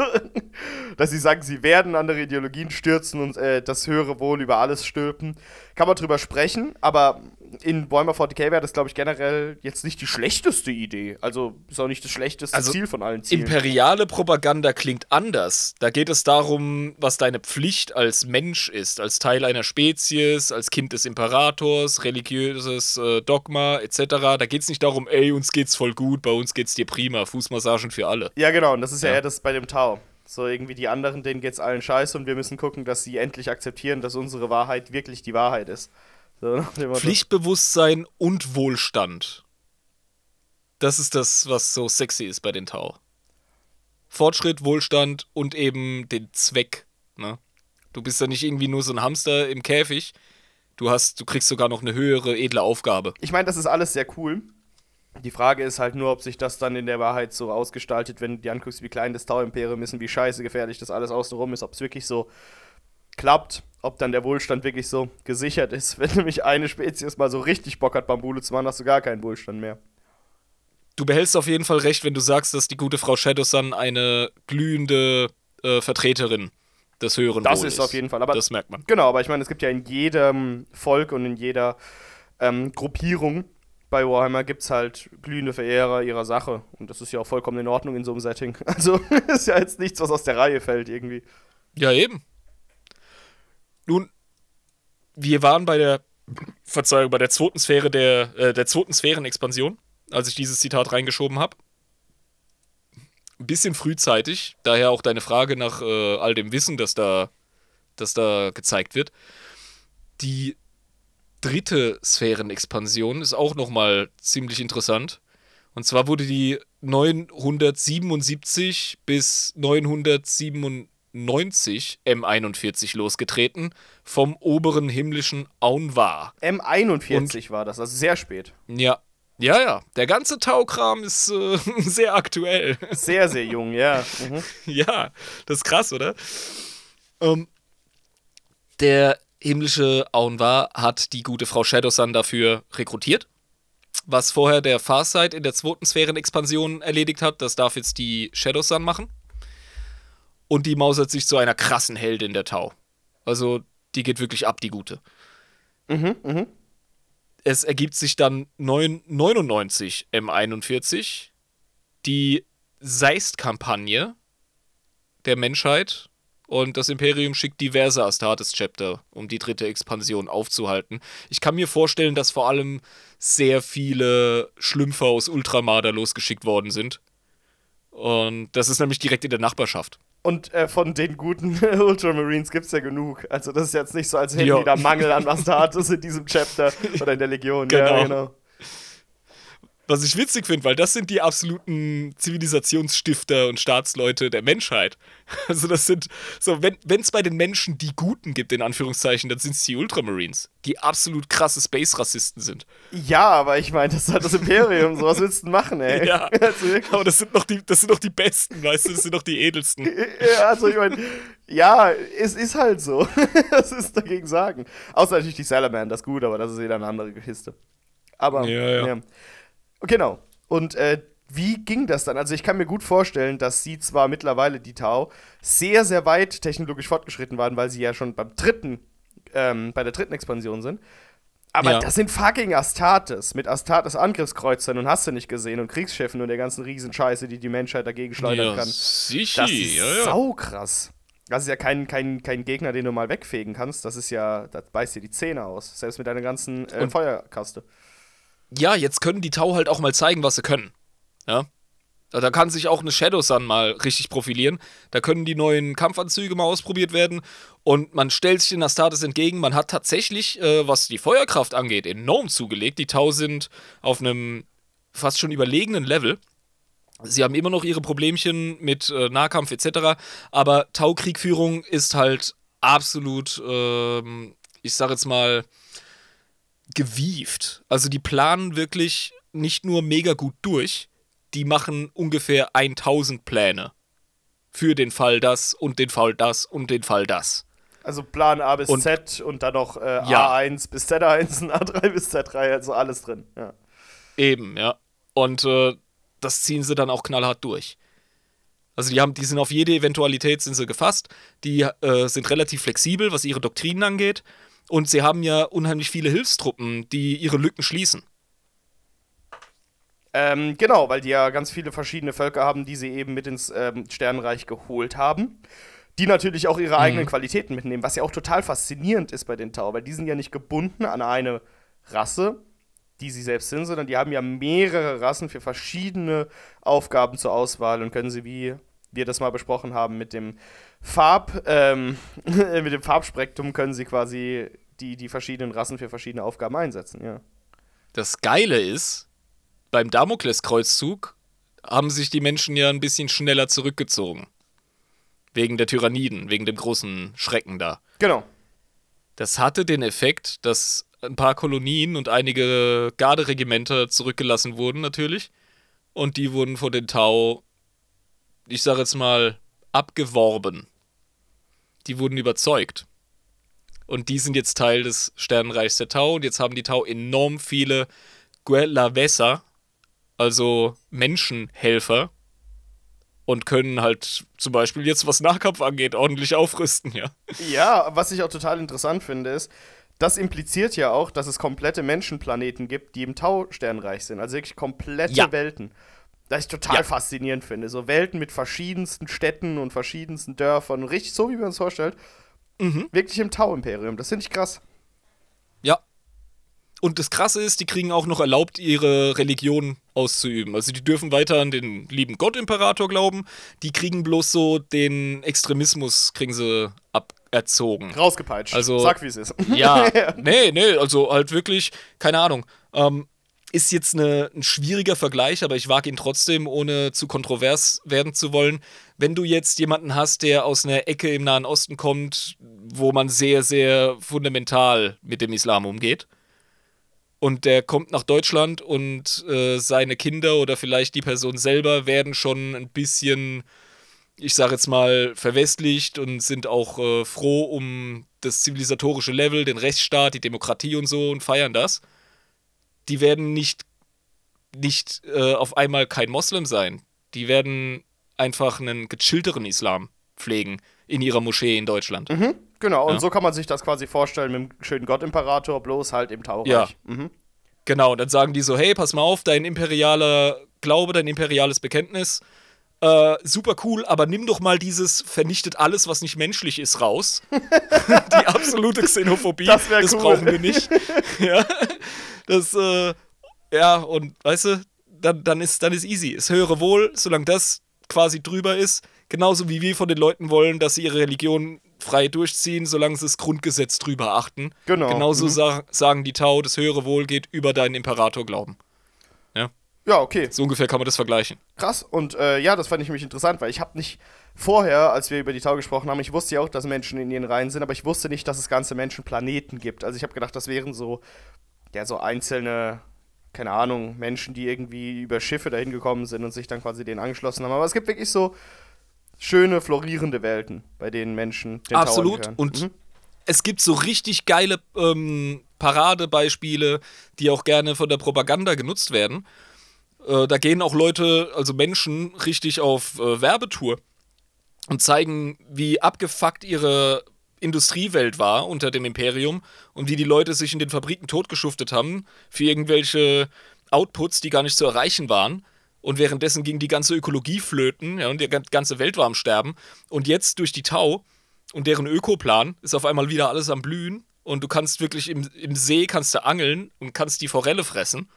dass sie sagen, sie werden andere Ideologien stürzen und äh, das höhere Wohl über alles stülpen. Kann man drüber sprechen, aber in Warhammer 40k wäre das, glaube ich, generell jetzt nicht die schlechteste Idee. Also ist auch nicht das schlechteste also, Ziel von allen Zielen. Imperiale Propaganda klingt anders. Da geht es darum, was deine Pflicht als Mensch ist, als Teil einer Spezies, als Kind des Imperators, religiöses äh, Dogma etc. Da geht es nicht darum, ey, uns geht's voll gut, bei uns geht's dir prima, Fußmassagen für alle. Ja, genau, und das ist ja, ja eher das bei dem Tau. So irgendwie die anderen, denen geht's allen scheiße und wir müssen gucken, dass sie endlich akzeptieren, dass unsere Wahrheit wirklich die Wahrheit ist. So, Pflichtbewusstsein und Wohlstand. Das ist das, was so sexy ist bei den Tau. Fortschritt, Wohlstand und eben den Zweck. Ne? Du bist ja nicht irgendwie nur so ein Hamster im Käfig. Du hast, du kriegst sogar noch eine höhere, edle Aufgabe. Ich meine, das ist alles sehr cool. Die Frage ist halt nur, ob sich das dann in der Wahrheit so ausgestaltet, wenn du dir anguckst, wie klein das Tau-Imperium ist und wie scheiße gefährlich das alles außenrum ist, ob es wirklich so klappt, ob dann der Wohlstand wirklich so gesichert ist. Wenn nämlich eine Spezies mal so richtig Bock hat, Bambule zu machen, hast du gar keinen Wohlstand mehr. Du behältst auf jeden Fall recht, wenn du sagst, dass die gute Frau Shadowsun eine glühende äh, Vertreterin des höheren Das ist auf jeden Fall, aber- das merkt man. Genau, aber ich meine, es gibt ja in jedem Volk und in jeder ähm, Gruppierung bei Warhammer gibt es halt glühende Verehrer ihrer Sache. Und das ist ja auch vollkommen in Ordnung in so einem Setting. Also ist ja jetzt nichts, was aus der Reihe fällt irgendwie. Ja, eben. Nun, wir waren bei der, Verzeihung, bei der zweiten Sphäre der, äh, der zweiten Sphärenexpansion, als ich dieses Zitat reingeschoben habe. Ein bisschen frühzeitig, daher auch deine Frage nach äh, all dem Wissen, das da, das da gezeigt wird. Die dritte Sphärenexpansion ist auch nochmal ziemlich interessant. Und zwar wurde die 977 bis 997 M41 losgetreten vom oberen himmlischen Aunwa. M41 war das, also sehr spät. Ja. Ja, ja. Der ganze Taukram ist äh, sehr aktuell. Sehr, sehr jung, ja. Mhm. ja, das ist krass, oder? Ähm, der himmlische Aunwa hat die gute Frau Shadowsun dafür rekrutiert. Was vorher der Farsight in der zweiten Sphärenexpansion erledigt hat, das darf jetzt die Shadowsun machen. Und die mausert sich zu einer krassen Heldin der Tau. Also, die geht wirklich ab, die gute. Es ergibt sich dann 9, 99 M41, die Seist-Kampagne der Menschheit und das Imperium schickt diverse Astartes-Chapter, um die dritte Expansion aufzuhalten. Ich kann mir vorstellen, dass vor allem sehr viele Schlümpfer aus Ultramar losgeschickt worden sind. Und das ist nämlich direkt in der Nachbarschaft. Und äh, von den guten Ultramarines gibt es ja genug. Also das ist jetzt nicht so, als hätten die da Mangel an Astartes in diesem Chapter oder in der Legion. Ja, Genau. Was ich witzig finde, weil das sind die absoluten Zivilisationsstifter und Staatsleute der Menschheit. Also das sind so, wenn es bei den Menschen die Guten gibt, in Anführungszeichen, dann sind es die Ultramarines, die absolut krasse Space-Rassisten sind. Ja, aber ich meine, das ist halt das Imperium. so was willst du denn machen, ey? Ja, Also, aber das sind noch die, das sind noch die Besten, weißt du, das sind noch die edelsten. Ja, also ich meine, ja, es ist halt so. Was ist dagegen sagen? Außer natürlich die Salamanders, gut, aber das ist wieder eine andere Kiste. Aber, Ja, ja. Genau. Und äh, wie ging das dann? Also ich kann mir gut vorstellen, dass sie zwar mittlerweile, die Tau, sehr, sehr weit technologisch fortgeschritten waren, weil sie ja schon beim dritten, ähm, bei der dritten Expansion sind. Aber Ja. das sind fucking Astartes mit Astartes Angriffskreuzern und hast du nicht gesehen und Kriegsschiffen und der ganzen Riesenscheiße, die die Menschheit dagegen schleudern Ja, kann. sicher, Das ist ja, ja. saukrass. Das ist ja kein, kein, kein Gegner, den du mal wegfegen kannst. Das ist ja, das beißt dir die Zähne aus. Selbst mit deiner ganzen äh, Feuerkaste. Ja, jetzt können die Tau halt auch mal zeigen, was sie können. Ja. Da kann sich auch eine Shadow Sun mal richtig profilieren. Da können die neuen Kampfanzüge mal ausprobiert werden. Und man stellt sich den Astartes entgegen. Man hat tatsächlich, äh, was die Feuerkraft angeht, enorm zugelegt. Die Tau sind auf einem fast schon überlegenen Level. Sie haben immer noch ihre Problemchen mit äh, Nahkampf etc. Aber Tau-Kriegführung ist halt absolut, ähm, ich sag jetzt mal, gewieft. Also die planen wirklich nicht nur mega gut durch, die machen ungefähr 1000 Pläne. Für den Fall das und den Fall das und den Fall das. Also Plan A bis Und- Z und dann noch äh, Ja. A1 bis Z1 und A3 bis Z3, also alles drin. Ja. Eben, ja. Und äh, das ziehen sie dann auch knallhart durch. Also die haben, die sind auf jede Eventualität sind sie gefasst. Die äh, sind relativ flexibel, was ihre Doktrinen angeht. Und sie haben ja unheimlich viele Hilfstruppen, die ihre Lücken schließen. Ähm, genau, weil die ja ganz viele verschiedene Völker haben, die sie eben mit ins ähm, Sternenreich geholt haben. Die natürlich auch ihre eigenen Qualitäten mitnehmen, was ja auch total faszinierend ist bei den Tau, weil die sind ja nicht gebunden an eine Rasse, die sie selbst sind, sondern die haben ja mehrere Rassen für verschiedene Aufgaben zur Auswahl und können sie, wie wir das mal besprochen haben, mit dem Farb, ähm, mit dem Farbspektrum können sie quasi die, die verschiedenen Rassen für verschiedene Aufgaben einsetzen, ja. Das Geile ist, beim Damokleskreuzzug haben sich die Menschen ja ein bisschen schneller zurückgezogen. Wegen der Tyranniden, wegen dem großen Schrecken da. Genau. Das hatte den Effekt, dass ein paar Kolonien und einige Garderegimenter zurückgelassen wurden, natürlich. Und die wurden von den Tau, ich sage jetzt mal, abgeworben. Die wurden überzeugt. Und die sind jetzt Teil des Sternenreichs der Tau. Und jetzt haben die Tau enorm viele Guelavesa, also Menschenhelfer. Und können halt zum Beispiel jetzt, was Nahkampf angeht, ordentlich aufrüsten, ja. Ja, was ich auch total interessant finde, ist, das impliziert ja auch, dass es komplette Menschenplaneten gibt, die im Tau-Sternreich sind. Also wirklich komplette Ja. Welten. Das ich total Ja. faszinierend finde. So Welten mit verschiedensten Städten und verschiedensten Dörfern. Richtig so, wie man es vorstellt. Mhm. Wirklich im Tau-Imperium. Das finde ich krass. Ja. Und das Krasse ist, die kriegen auch noch erlaubt, ihre Religion auszuüben. Also die dürfen weiter an den lieben Gott-Imperator glauben. Die kriegen bloß so den Extremismus, kriegen sie aberzogen. Rausgepeitscht. Also- Sag, wie es ist. Ja, nee, nee, also halt wirklich, keine Ahnung. Ähm, ist jetzt eine, ein schwieriger Vergleich, aber ich wage ihn trotzdem, ohne zu kontrovers werden zu wollen. Wenn du jetzt jemanden hast, der aus einer Ecke im Nahen Osten kommt, wo man sehr, sehr fundamental mit dem Islam umgeht, und der kommt nach Deutschland und äh, seine Kinder oder vielleicht die Person selber werden schon ein bisschen, ich sage jetzt mal, verwestlicht und sind auch äh, froh um das zivilisatorische Level, den Rechtsstaat, die Demokratie und so und feiern das. Die werden nicht, nicht äh, auf einmal kein Moslem sein. Die werden einfach einen gechillteren Islam pflegen in ihrer Moschee in Deutschland. Genau, und Ja. so kann man sich das quasi vorstellen mit dem schönen Gott-Imperator, bloß halt im Taureich. Ja. Mhm. Genau, dann sagen die so, hey, pass mal auf, dein imperialer Glaube, dein imperiales Bekenntnis, äh, super cool, aber nimm doch mal dieses vernichtet alles, was nicht menschlich ist, raus. die absolute Xenophobie, Das das cool. brauchen wir nicht. ja, das, äh, ja, und weißt du, dann, dann, ist, dann ist easy. Es höre wohl, solange das quasi drüber ist, genauso wie wir von den Leuten wollen, dass sie ihre Religion frei durchziehen, solange sie das Grundgesetz drüber achten. Genau. Genauso Mhm. sa sagen die Tau, das höhere Wohl geht über deinen Imperator glauben. Ja, okay. So ungefähr kann man das vergleichen. Krass. Und äh, ja, das fand ich nämlich interessant, weil ich habe nicht vorher, als wir über die Tau gesprochen haben, ich wusste ja auch, dass Menschen in ihren Reihen sind, aber ich wusste nicht, dass es ganze Menschenplaneten gibt. Also ich habe gedacht, das wären so, ja, so einzelne, keine Ahnung, Menschen, die irgendwie über Schiffe dahin gekommen sind und sich dann quasi denen angeschlossen haben. Aber es gibt wirklich so schöne, florierende Welten, bei denen Menschen den Absolut. Und Mhm. es gibt so richtig geile ähm, Paradebeispiele, die auch gerne von der Propaganda genutzt werden. Äh, da gehen auch Leute, also Menschen, richtig auf äh, Werbetour und zeigen, wie abgefuckt ihre Industriewelt war unter dem Imperium und wie die Leute sich in den Fabriken totgeschuftet haben für irgendwelche Outputs, die gar nicht zu erreichen waren. Und währenddessen ging die ganze Ökologie flöten, ja, und die gan- ganze Welt war am Sterben. Und jetzt durch die Tau und deren Ökoplan ist auf einmal wieder alles am Blühen. Und du kannst wirklich im, im See kannst du angeln und kannst die Forelle fressen.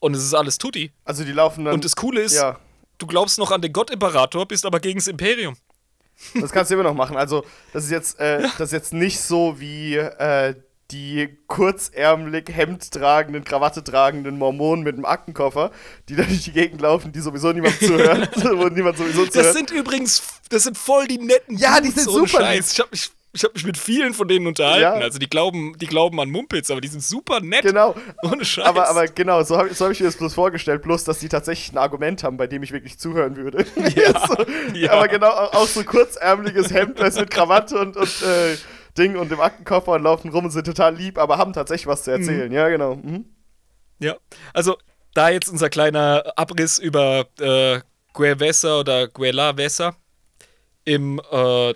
Und es ist alles Tutti. Also die laufen dann. Und das Coole ist, ja, du glaubst noch an den Gott-Imperator, bist aber gegen das Imperium. Das kannst du immer noch machen. Also, das ist jetzt, äh, das ist jetzt nicht so wie äh, die kurzärmelig Hemd tragenden, Krawatte tragenden Mormonen mit dem Aktenkoffer, die da durch die Gegend laufen, die sowieso niemand zuhört, wo niemand sowieso Das zuhört. sind übrigens, das sind voll die netten Ja, die sind super Scheiß. Ich habe mich, ich hab mich mit vielen von denen unterhalten. Ja. Also die glauben, die glauben an Mumpitz, aber die sind super nett. Genau. Ohne Scheiß. Aber, aber genau, so habe so hab ich mir das bloß vorgestellt, bloß dass die tatsächlich ein Argument haben, bei dem ich wirklich zuhören würde. Ja, so, ja. Aber genau, auch so kurzärmeliges Hemd, mit Krawatte und, und äh, Ding und dem Aktenkoffer und laufen rum und sind total lieb, aber haben tatsächlich was zu erzählen. Ja, genau. Mhm. Ja, also da jetzt unser kleiner Abriss über äh, Guevesa oder Guelavesa im äh,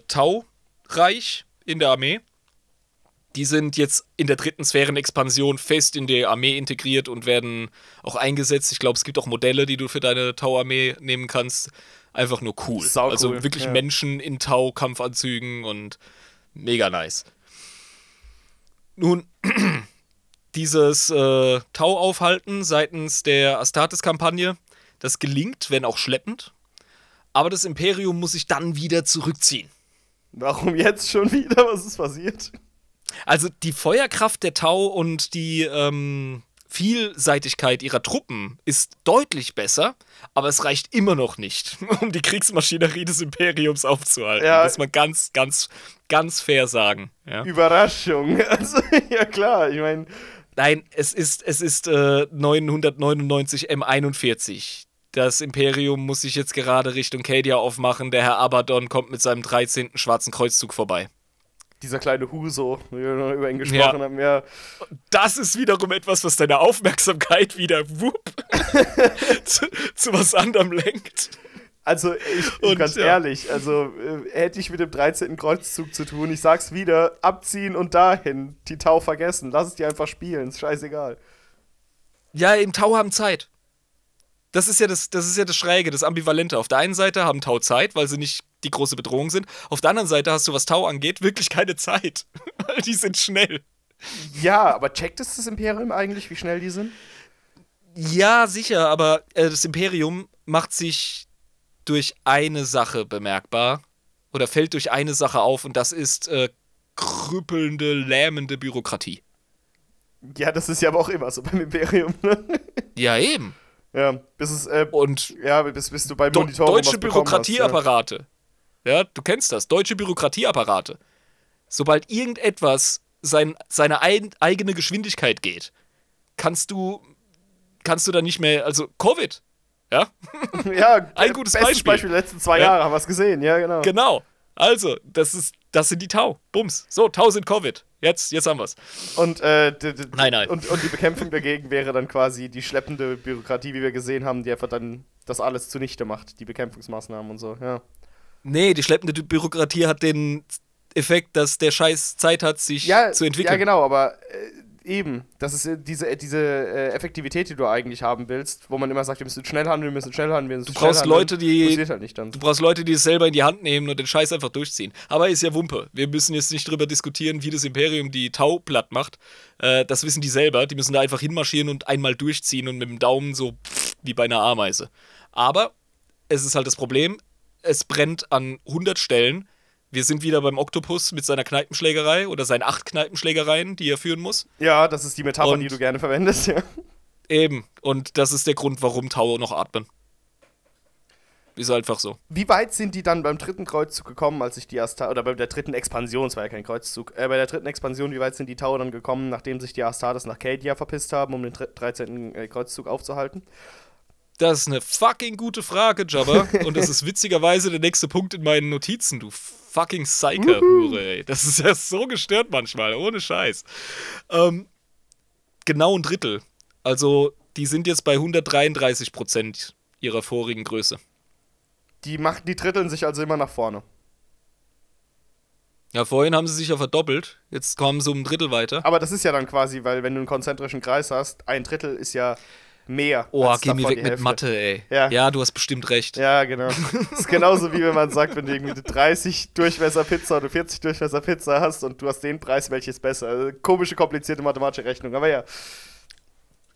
Tau-Reich in der Armee. Die sind jetzt in der dritten Sphärenexpansion fest in die Armee integriert und werden auch eingesetzt. Ich glaube, es gibt auch Modelle, die du für deine Tau-Armee nehmen kannst. Einfach nur cool. Sau also cool, wirklich ja. Menschen in Tau-Kampfanzügen und mega nice. Nun, dieses äh, Tau-Aufhalten seitens der Astartes-Kampagne, das gelingt, wenn auch schleppend. Aber das Imperium muss sich dann wieder zurückziehen. Warum jetzt schon wieder? Was ist passiert? Also die Feuerkraft der Tau und die ähm, Vielseitigkeit ihrer Truppen ist deutlich besser, aber es reicht immer noch nicht, um die Kriegsmaschinerie des Imperiums aufzuhalten. Ja. Muss man ganz, ganz, ganz fair sagen. Ja. Überraschung. Also, ja klar, ich meine, Nein, es ist, es ist äh, 999 M41. Das Imperium muss sich jetzt gerade Richtung Cadia aufmachen. Der Herr Abaddon kommt mit seinem 13. schwarzen Kreuzzug vorbei. dieser kleine Huso, wie wir noch über ihn gesprochen Ja. haben, ja. Das ist wiederum etwas, was deine Aufmerksamkeit wieder wupp, zu, zu was anderem lenkt. Also, ich, Und, ganz ja. ehrlich, also äh, hätte ich mit dem 13. Kreuzzug zu tun, ich sag's wieder, abziehen und dahin, die Tau vergessen, lass es die einfach spielen, ist scheißegal. Ja, im Tau haben Zeit. Das ist ja das, das ist ja das Schräge, das Ambivalente. Auf der einen Seite haben Tau Zeit, weil sie nicht die große Bedrohung sind. Auf der anderen Seite hast du, was Tau angeht, wirklich keine Zeit. Weil die sind schnell. Ja, aber checkt es das Imperium eigentlich, wie schnell die sind? Ja, sicher, aber äh, das Imperium macht sich durch eine Sache bemerkbar. Oder fällt durch eine Sache auf und das ist äh, krüppelnde, lähmende Bürokratie. Ja, das ist ja aber auch immer so beim Imperium, ne? Ja, eben. Ja, bis es, äh, Und ja, bis, bis du beim Do Monitor deutsche Bürokratieapparate. Ja. du kennst das. Deutsche Bürokratieapparate. Sobald irgendetwas sein, seine ein, eigene Geschwindigkeit geht, kannst du, kannst du da nicht mehr, also Covid. Ja, Ja, ja Ein gutes bestes Beispiel. Beispiel. Letzten zwei Ja. Jahre haben wir es gesehen, ja, genau. genau. Also, das ist, das sind die Tau. Bums. So, Tau sind Covid. Jetzt, jetzt haben wir's. Und, äh, Nein, nein. Und, und die Bekämpfung dagegen wäre dann quasi die schleppende Bürokratie, wie wir gesehen haben, die einfach dann das alles zunichte macht, die Bekämpfungsmaßnahmen und so, ja. Nee, die schleppende Bürokratie hat den Effekt, dass der Scheiß Zeit hat, sich Ja, zu entwickeln. ja genau, aber äh, eben, das ist äh, diese, äh, diese äh, Effektivität, die du eigentlich haben willst, wo man immer sagt, wir müssen schnell handeln, wir müssen schnell handeln, wir müssen Du schnell brauchst handeln. Leute, die- halt. Du brauchst Leute, die es selber in die Hand nehmen und den Scheiß einfach durchziehen. Aber ist ja Wumpe. Wir müssen jetzt nicht drüber diskutieren, wie das Imperium die Tau platt macht. Äh, das wissen die selber. Die müssen da einfach hinmarschieren und einmal durchziehen und mit dem Daumen so pff, wie bei einer Ameise. Aber es ist halt das Problem, es brennt an 100 Stellen. Wir sind wieder beim Oktopus mit seiner Kneipenschlägerei oder seinen acht Kneipenschlägereien, die er führen muss. Ja, das ist die Metapher, Und- die du gerne verwendest, ja. Eben. Und das ist der Grund, warum Tau noch atmen. Ist einfach so. Wie weit sind die dann beim dritten Kreuzzug gekommen, als sich die Asta oder bei der dritten Expansion, es war ja kein Kreuzzug, äh, bei der dritten Expansion, wie weit sind die Tau dann gekommen, nachdem sich die Astartes nach Cadia verpisst haben, um den dr- 13. äh, Kreuzzug aufzuhalten? Das ist eine fucking gute Frage, Jabba. Und das ist witzigerweise der nächste Punkt in meinen Notizen, du fucking Psyker-Hure, ey. Das ist ja so gestört manchmal, ohne Scheiß. Ähm, genau ein Drittel. Also, die sind jetzt bei 133 Prozent ihrer vorigen Größe. Die machen, die dritteln sich also immer nach vorne. Ja, vorhin haben sie sich ja verdoppelt. Jetzt kommen sie um ein Drittel weiter. Aber das ist ja dann quasi, weil wenn du einen konzentrischen Kreis hast, ein Drittel ist ja mehr. Oh, geh mir weg mit Hälfte. Mathe, ey. Ja. ja, du hast bestimmt recht. Ja, genau. Das ist genauso wie wenn man sagt, wenn du irgendwie eine 30 Durchmesser Pizza oder 40 Durchmesser Pizza hast und du hast den Preis, welches besser. Also, komische, komplizierte mathematische Rechnung, aber ja.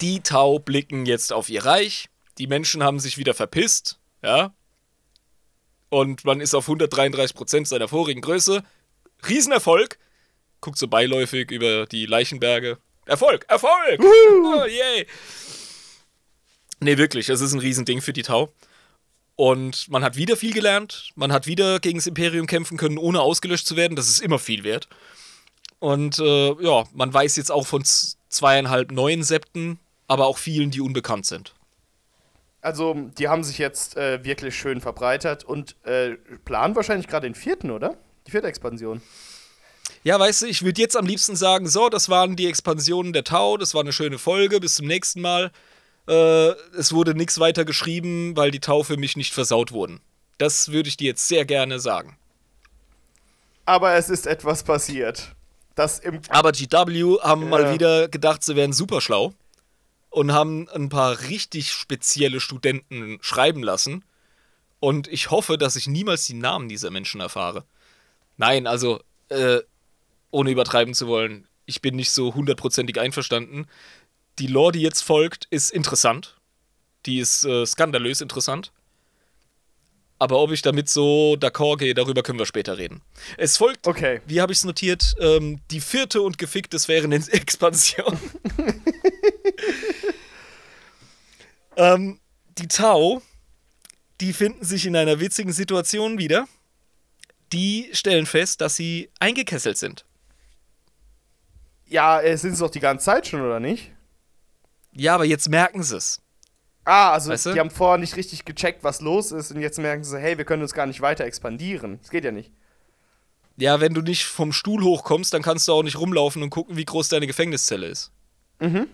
Die Tau blicken jetzt auf ihr Reich. Die Menschen haben sich wieder verpisst. Ja. Und man ist auf 133% seiner vorigen Größe. Riesenerfolg. Guckt so beiläufig über die Leichenberge. Erfolg! Erfolg! Oh, yay! Nee, wirklich, es ist ein Riesending für die Tau. Und man hat wieder viel gelernt. Man hat wieder gegen das Imperium kämpfen können, ohne ausgelöscht zu werden. Das ist immer viel wert. Und äh, ja, man weiß jetzt auch von zweieinhalb neuen Septen, aber auch vielen, die unbekannt sind. Also, die haben sich jetzt äh, wirklich schön verbreitert und äh, planen wahrscheinlich gerade den vierten, oder? Die vierte Expansion. Ja, weißt du, ich würde jetzt am liebsten sagen, so, das waren die Expansionen der Tau, das war eine schöne Folge, bis zum nächsten Mal. Äh, es wurde nichts weiter geschrieben, weil die Tau für mich nicht versaut wurden. Das würde ich dir jetzt sehr gerne sagen. Aber es ist etwas passiert. Das im. Aber GW haben Ja. mal wieder gedacht, sie wären super schlau und haben ein paar richtig spezielle Studenten schreiben lassen. Und ich hoffe, dass ich niemals die Namen dieser Menschen erfahre. Nein, also, äh, ohne übertreiben zu wollen, ich bin nicht so hundertprozentig einverstanden. Die Lore, die jetzt folgt, ist interessant. Die ist äh, skandalös interessant. Aber ob ich damit so d'accord gehe, darüber können wir später reden. Es folgt Okay. wie habe ich es notiert? Ähm, die vierte und gefickt des wären in Expansion. Ähm, die Tau, die finden sich in einer witzigen Situation wieder. Die stellen fest, dass sie eingekesselt sind. Ja, äh, sind sie doch die ganze Zeit schon, oder nicht? Ja, aber jetzt merken sie es. Ah, also Weißt du? die haben vorher nicht richtig gecheckt, was los ist und jetzt merken sie, hey, wir können uns gar nicht weiter expandieren. Das geht ja nicht. Ja, wenn du nicht vom Stuhl hochkommst, dann kannst du auch nicht rumlaufen und gucken, wie groß deine Gefängniszelle ist. Mhm.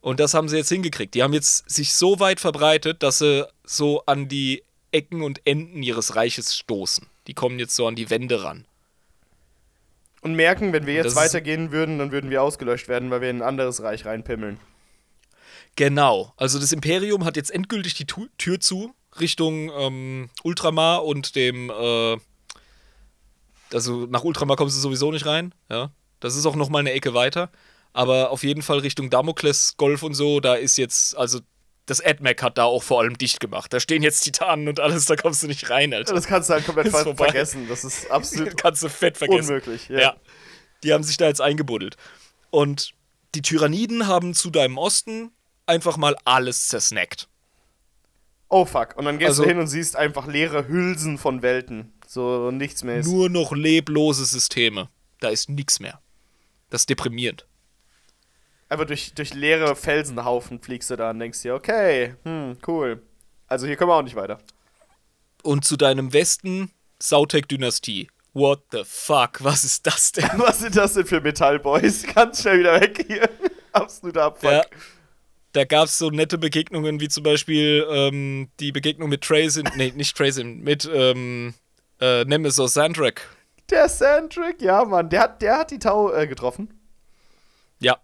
Und das haben sie jetzt hingekriegt. Die haben jetzt sich so weit verbreitet, dass sie so an die Ecken und Enden ihres Reiches stoßen. Die kommen jetzt so an die Wände ran. Und merken, wenn wir jetzt Das weitergehen würden, dann würden wir ausgelöscht werden, weil wir in ein anderes Reich reinpimmeln. Genau. Also das Imperium hat jetzt endgültig die Tu- Tür zu Richtung ähm, Ultramar und dem. Äh, also nach Ultramar kommst du sowieso nicht rein. Ja. Das ist auch noch mal eine Ecke weiter. Aber auf jeden Fall Richtung Damokles Golf und so, da ist jetzt, also das AdMac hat da auch vor allem dicht gemacht. Da stehen jetzt Titanen und alles, da kommst du nicht rein, Alter. Das kannst du halt komplett vergessen. Das ist absolut kannst du fett vergessen. unmöglich. Ja. Die haben sich da jetzt eingebuddelt. Und die Tyranniden haben zu deinem Osten einfach mal alles zersnackt. Oh fuck. Und dann gehst Also- du hin und siehst einfach leere Hülsen von Welten. So nichts mehr ist. Nur noch leblose Systeme. Da ist nichts mehr. Das ist deprimierend. Einfach durch, durch leere Felsenhaufen fliegst du da und denkst dir, okay, hm, cool. Also hier kommen wir auch nicht weiter. Und zu deinem Westen Sautek-Dynastie. What the fuck? Was ist das denn? Was sind das denn für Metallboys? Ganz schnell wieder weg hier. Absoluter Abfuck. Ja. Da gab es so nette Begegnungen, wie zum Beispiel ähm, die Begegnung mit Trazin, nee, nicht Trazin, mit ähm, äh, Nemesis Sandrak. Der Sandrick, ja, Mann, der hat, der hat die Tau äh, getroffen. Ja.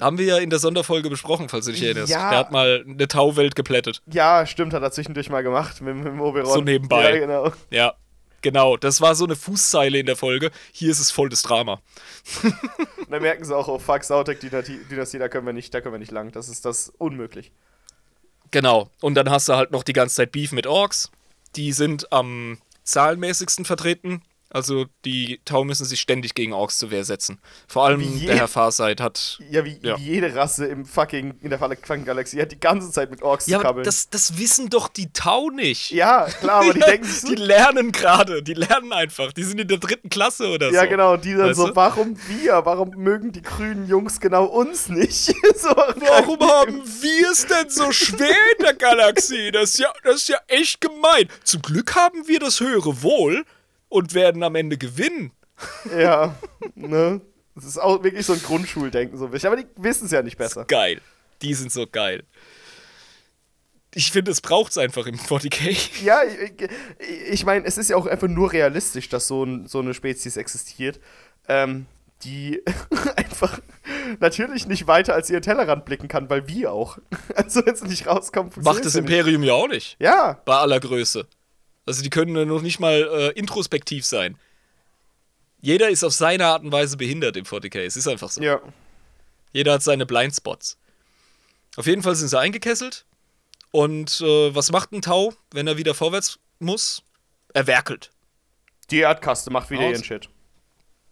Haben wir ja in der Sonderfolge besprochen, falls du dich erinnerst. Ja. Der hat mal eine Tauwelt geplättet. Ja, stimmt, hat er zwischendurch mal gemacht mit, mit dem Oberon. So nebenbei. Ja, genau. Ja, genau. Das war so eine Fußzeile in der Folge. Hier ist es voll das Drama. Und dann merken sie auch, oh fuck, Sautek-Dynastie, da können wir nicht, da können wir nicht lang. Das ist das unmöglich. Genau. Und dann hast du halt noch die ganze Zeit Beef mit Orks. Die sind am zahlenmäßigsten vertreten. Also die Tau müssen sich ständig gegen Orks zur Wehr setzen. Vor allem je- der Herr Farsight hat. Ja, wie, Ja. jede Rasse im fucking, in der fucking Galaxie hat die ganze Zeit mit Orks Ja, zu kabbeln. das, das wissen doch die Tau nicht. ja, klar, aber die denken sich so, Die lernen gerade, die lernen einfach. Die sind in der dritten Klasse oder so. Ja, genau, die dann Weißt so, du? warum wir? Warum mögen die grünen Jungs genau uns nicht? so, Warum haben wir es denn so schwer in der Galaxie? Das ist, ja, das ist ja echt gemein. Zum Glück haben wir das höhere Wohl und werden am Ende gewinnen. Ja, ne? Das ist auch wirklich so ein Grundschuldenken, so ein bisschen. Aber die wissen es ja nicht besser. Geil. Die sind so geil. Ich finde, es braucht es einfach im 40k. Ja, ich, ich meine, es ist ja auch einfach nur realistisch, dass so, ein, so eine Spezies existiert, ähm, die einfach natürlich nicht weiter als ihren Tellerrand blicken kann, weil wir auch. Also, wenn es nicht rauskommt, Macht das. Imperium ja auch nicht. Ja, Bei aller Größe. Also die können noch nicht mal äh, introspektiv sein. Jeder ist auf seine Art und Weise behindert im 40k. Es ist einfach so. ja. Jeder hat seine Blindspots. Auf jeden Fall sind sie eingekesselt. Und äh, was macht ein Tau, wenn er wieder vorwärts muss? Er werkelt. Die Erdkaste macht wieder Aus. ihren Shit.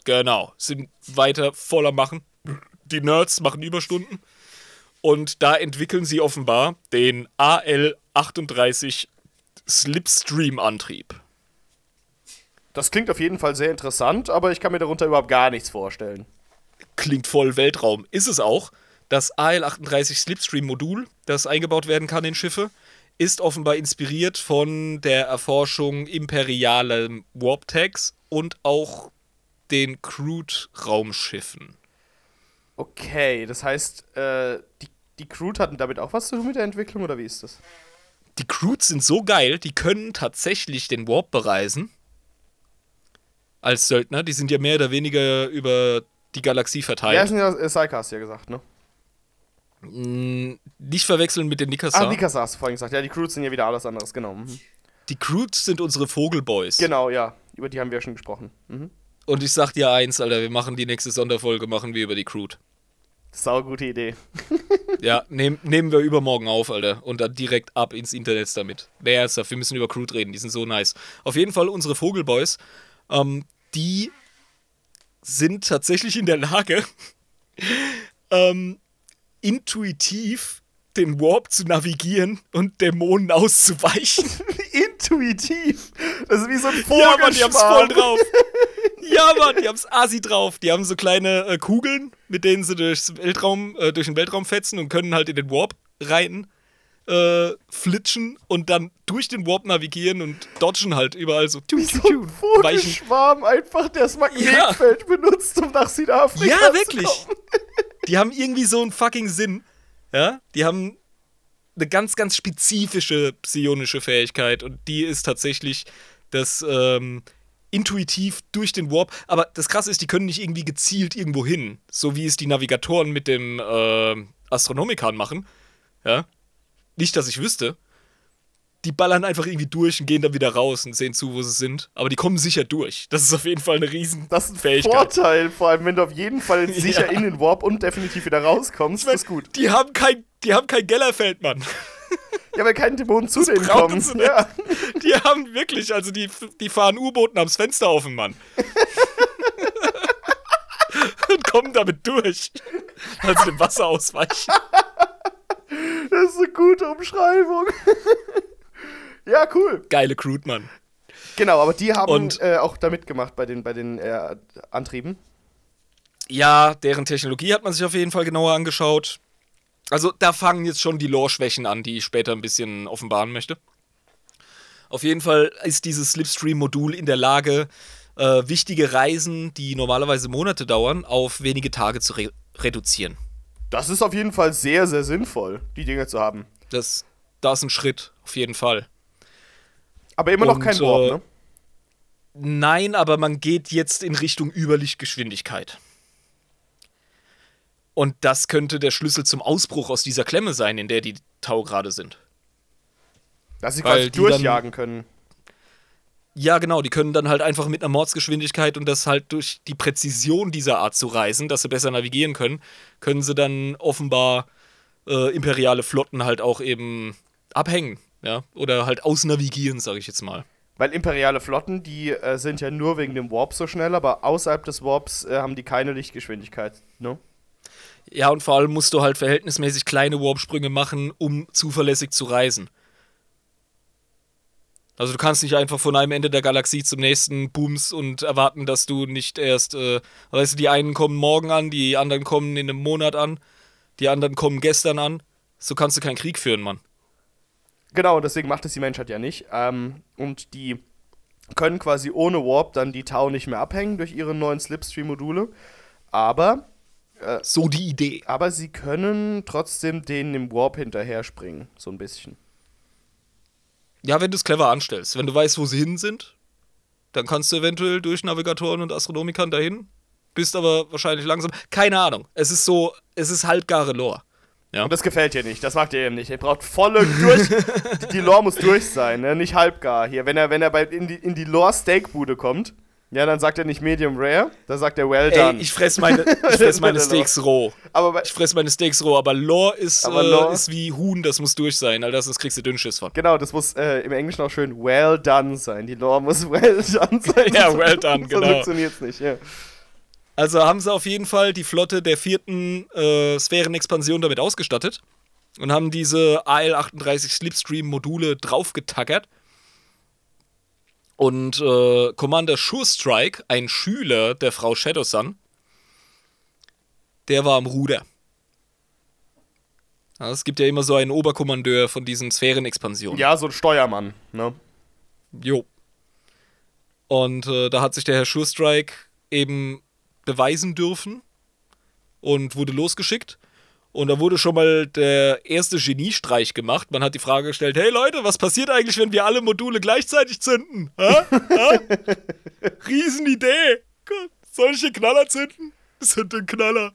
Genau. Sind weiter voller Machen. Die Nerds machen Überstunden. Und da entwickeln sie offenbar den AL38 Slipstream-Antrieb. Das klingt auf jeden Fall sehr interessant, aber ich kann mir darunter überhaupt gar nichts vorstellen. Klingt voll Weltraum. Ist es auch. Das AL38 Slipstream-Modul, das eingebaut werden kann in Schiffe, ist offenbar inspiriert von der Erforschung imperialer Warp-Tags und auch den Crude-Raumschiffen. Okay, das heißt, äh, die, die Crew hatten damit auch was zu tun mit der Entwicklung, oder wie ist das? Die Crudes sind so geil, die können tatsächlich den Warp bereisen. Als Söldner. Die sind ja mehr oder weniger über die Galaxie Ja, verteilt. ist ja, Saika hast du ja gesagt, ne? Mm, Nicht verwechseln mit den Nikasa. Ah, Mikasa hast du vorhin gesagt. Ja, die Crews sind ja wieder alles anderes, genau. Mhm. Die Crudes sind unsere Vogelboys. Genau, ja. Über die haben wir ja schon gesprochen. Mhm. Und ich sag dir eins, Alter, wir machen die nächste Sonderfolge, machen wir über die Crude. Sau gute Idee. Ja, nehm, nehmen wir übermorgen auf, Alter. Und dann direkt ab ins Internet damit. Nee, ernsthaft, wir müssen über Crude reden, die sind so nice. Auf jeden Fall unsere Vogelboys, ähm, die sind tatsächlich in der Lage, ähm, intuitiv den Warp zu navigieren und Dämonen auszuweichen. Intuitiv. Das ist wie so ein Ja, Mann, die haben's voll Vogelschwarm. drauf. Ja, Mann, die haben's asi drauf. Die haben so kleine äh, Kugeln, mit denen sie durchs Weltraum, äh, durch den Weltraum fetzen und können halt in den Warp reiten, äh, flitschen und dann durch den Warp navigieren und dodgen halt überall so. Tü, so tü, ein Vogelschwarm einfach das Magnetfeld benutzt, um nach Südafrika Ja, zu wirklich. kommen. Die haben irgendwie so einen fucking Sinn. Ja, die haben eine ganz, ganz spezifische psionische Fähigkeit und die ist tatsächlich das ähm, intuitiv durch den Warp. Aber das Krasse ist, die können nicht irgendwie gezielt irgendwo hin, so wie es die Navigatoren mit dem äh, Astronomikan machen. Ja, nicht, dass ich wüsste. Die ballern einfach irgendwie durch und gehen dann wieder raus und sehen zu, wo sie sind. Aber die kommen sicher durch. Das ist auf jeden Fall eine riesen Das ist ein Fähigkeit. Vorteil, vor allem wenn du auf jeden Fall sicher Ja. in den Warp und definitiv wieder rauskommst. Das ist gut. Die haben kein, die haben kein Gellerfeld, Mann. Ja, weil keine Dämonen zu denen kommen. Ja. Die haben wirklich, also die, die fahren U-Booten am Fenster offen, Mann. Und kommen damit durch. Weil sie dem Wasser ausweichen. Das ist eine gute Umschreibung. ja, cool. Geile Crude, Mann. Genau, aber die haben Und- äh, auch da mitgemacht bei den, bei den äh, Antrieben. Ja, deren Technologie hat man sich auf jeden Fall genauer angeschaut. Also da fangen jetzt schon die Lore-Schwächen an, die ich später ein bisschen offenbaren möchte. Auf jeden Fall ist dieses Slipstream-Modul in der Lage, äh, wichtige Reisen, die normalerweise Monate dauern, auf wenige Tage zu re reduzieren. Das ist auf jeden Fall sehr, sehr sinnvoll, die Dinge zu haben. Das, das ist ein Schritt, auf jeden Fall. Aber immer noch Und, kein Warp, äh, ne? Nein, aber man geht jetzt in Richtung Überlichtgeschwindigkeit. Und das könnte der Schlüssel zum Ausbruch aus dieser Klemme sein, in der die Tau gerade sind. Dass sie weil quasi die dann- durchjagen können. Ja, genau, die können dann halt einfach mit einer Mordsgeschwindigkeit und das halt durch die Präzision dieser Art zu reisen, dass sie besser navigieren können, können sie dann offenbar äh, imperiale Flotten halt auch eben abhängen, ja, oder halt ausnavigieren, sage ich jetzt mal. Weil imperiale Flotten, die äh, sind ja nur wegen dem Warp so schnell, aber außerhalb des Warps äh, haben die keine Lichtgeschwindigkeit, ne? Ja, und vor allem musst du halt verhältnismäßig kleine Warp-Sprünge machen, um zuverlässig zu reisen. Also du kannst nicht einfach von einem Ende der Galaxie zum nächsten booms und erwarten, dass du nicht erst, äh, weißt du, die einen kommen morgen an, die anderen kommen in einem Monat an, die anderen kommen gestern an. So kannst du keinen Krieg führen, Mann. Genau, deswegen macht es die Menschheit ja nicht. Ähm, und die können quasi ohne Warp dann die Tau nicht mehr abhängen durch ihre neuen Slipstream-Module. Aber, So die Idee. aber sie können trotzdem denen im Warp hinterher springen, so ein bisschen. Ja, wenn du es clever anstellst. Wenn du weißt, wo sie hin sind, dann kannst du eventuell durch Navigatoren und Astronomikern dahin. Bist aber wahrscheinlich langsam. Keine Ahnung. Es ist so, es ist halbgare Lore. Ja. Und das gefällt dir nicht, das mag dir eben nicht. Ihr braucht volle durch. die Lore muss durch sein, ne? nicht halbgar. Hier, wenn er, wenn er bei, in die, in die Lore-Steakbude kommt, ja, dann sagt er nicht Medium Rare, dann sagt er Well done. Ey, ich fress meine, ich fress meine Steaks roh. aber Ich fress meine Steaks roh, aber Lore ist, Aber äh, Lore- ist wie Huhn, das muss durch sein, Alter, sonst kriegst du Dünnschiss von. genau, das muss äh, im Englischen auch schön Well done sein. Die Lore muss Well done sein. Ja, well done, so genau. funktioniert's nicht, ja. Also haben sie auf jeden Fall die Flotte der vierten äh, Sphärenexpansion damit ausgestattet und haben diese AL-38 Slipstream-Module draufgetackert. Und äh, Commander Sure Strike, ein Schüler der Frau Shadowsun, der war am Ruder. Ja, es gibt ja immer so einen Oberkommandeur von diesen Sphärenexpansionen. Ja, so ein Steuermann, ne? Jo. Und äh, da hat sich der Herr Schurstrike eben beweisen dürfen und wurde losgeschickt. Und da wurde schon mal der erste Geniestreich gemacht. Man hat die Frage gestellt: Hey Leute, was passiert eigentlich, wenn wir alle Module gleichzeitig zünden? Ha? Ha? Riesenidee! Gott, den Knaller zünden? Zünd den Knaller.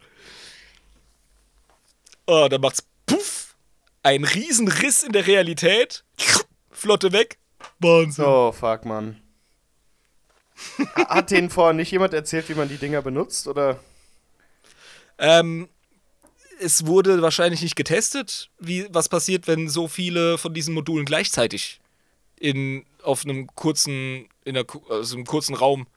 Oh, da macht's puff! Ein Riesenriss in der Realität. Flotte weg. Wahnsinn. Oh, fuck, Mann. Ha- Hat denen vorher nicht jemand erzählt, wie man die Dinger benutzt, oder? Ähm, es wurde wahrscheinlich nicht getestet, wie, was passiert, wenn so viele von diesen Modulen gleichzeitig in, auf einem kurzen, in einer, also einem kurzen Raum,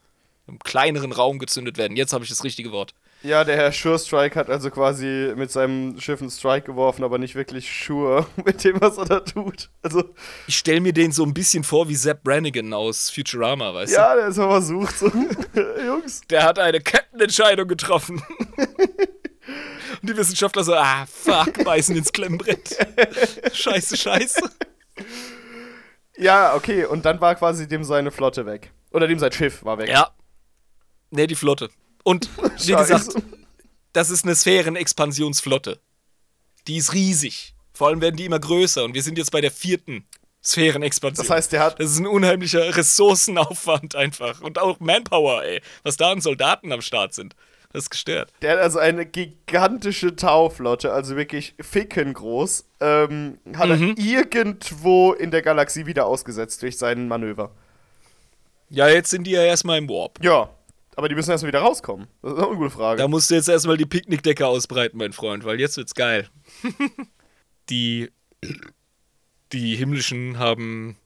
einem kleineren Raum gezündet werden. Jetzt habe ich das richtige Wort. Ja, der Herr Sure Strike hat also quasi mit seinem Schiff einen Strike geworfen, aber nicht wirklich sure mit dem, was er da tut. Also, Ich stelle mir den so ein bisschen vor wie Zapp Brannigan aus Futurama, weißt ja, der ist mal versucht. So. Jungs, du? Der hat eine Kettenentscheidung getroffen. Und die Wissenschaftler so, ah, fuck, beißen ins Klemmbrett. Scheiße, scheiße. Ja, okay, und dann war quasi dem seine Flotte weg. Oder dem sein Schiff war weg. Ja. Nee, die Flotte. Und wie gesagt, das ist eine Sphärenexpansionsflotte. Die ist riesig. Vor allem werden die immer größer und wir sind jetzt bei der vierten Sphärenexpansion. Das heißt, der hat. das ist ein unheimlicher Ressourcenaufwand einfach. Und auch Manpower, ey. Was da an Soldaten am Start sind. Das ist gestört. Der hat also eine gigantische Tauflotte, also wirklich ficken groß. Ähm, hat Mhm. er irgendwo in der Galaxie wieder ausgesetzt durch seinen Manöver. Ja, jetzt sind die ja erstmal im Warp. Ja, aber die müssen erstmal wieder rauskommen. Das ist auch eine gute Frage. Da musst du jetzt erstmal die Picknickdecke ausbreiten, mein Freund, weil jetzt wird's geil. die, die Himmlischen haben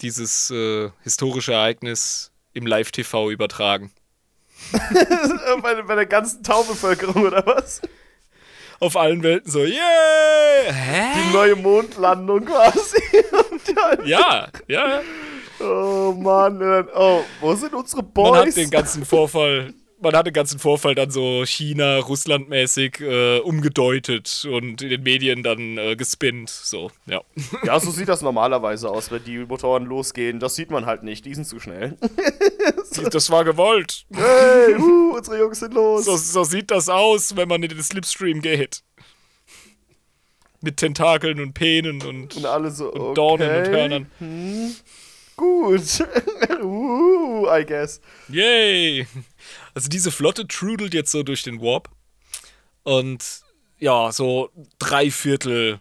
dieses äh, historische Ereignis im Live-TV übertragen. bei, bei der ganzen Taubevölkerung oder was? Auf allen Welten so, yeah! Hä? Die neue Mondlandung quasi. Ja, ja. oh Mann. Oh, wo sind unsere Man Boys? hat den ganzen Vorfall, man hat den ganzen Vorfall dann so China, Russland mäßig äh, umgedeutet und in den Medien dann äh, gespinnt. So, ja. ja, so sieht das normalerweise aus, wenn die Motoren losgehen. Das sieht man halt nicht. Die sind zu schnell. Das war gewollt. hey, uh, unsere Jungs sind los. So, so sieht das aus, wenn man in den Slipstream geht. Mit Tentakeln und Penen und, und alle so, und okay. Dornen und Hörnern. Gut. uh, I guess. Yay! Also diese Flotte trudelt jetzt so durch den Warp. Und ja, so drei Viertel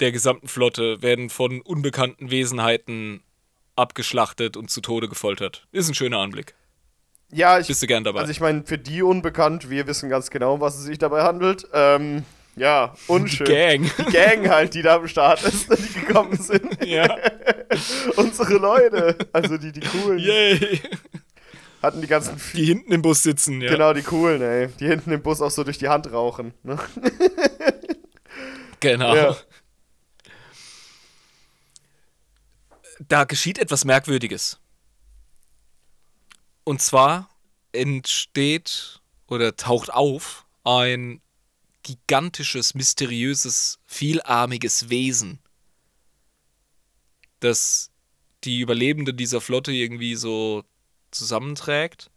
der gesamten Flotte werden von unbekannten Wesenheiten abgeschlachtet und zu Tode gefoltert. Ist ein schöner Anblick. Ja, ich, Bist du gern dabei? also ich meine, für die unbekannt, wir wissen ganz genau, um was es sich dabei handelt. Ähm, ja, unschön. Gang. Die Gang halt, die da am Start ist, die gekommen sind. ja. Unsere Leute, also die, die coolen, Yay. hatten die ganzen, Die hinten im Bus sitzen, ja. genau, die coolen, ey. Die hinten im Bus auch so durch die Hand rauchen. Ne? Genau. Ja. Da geschieht etwas Merkwürdiges. Und zwar entsteht oder taucht auf ein gigantisches, mysteriöses, vielarmiges Wesen, das die Überlebenden dieser Flotte irgendwie so zusammenträgt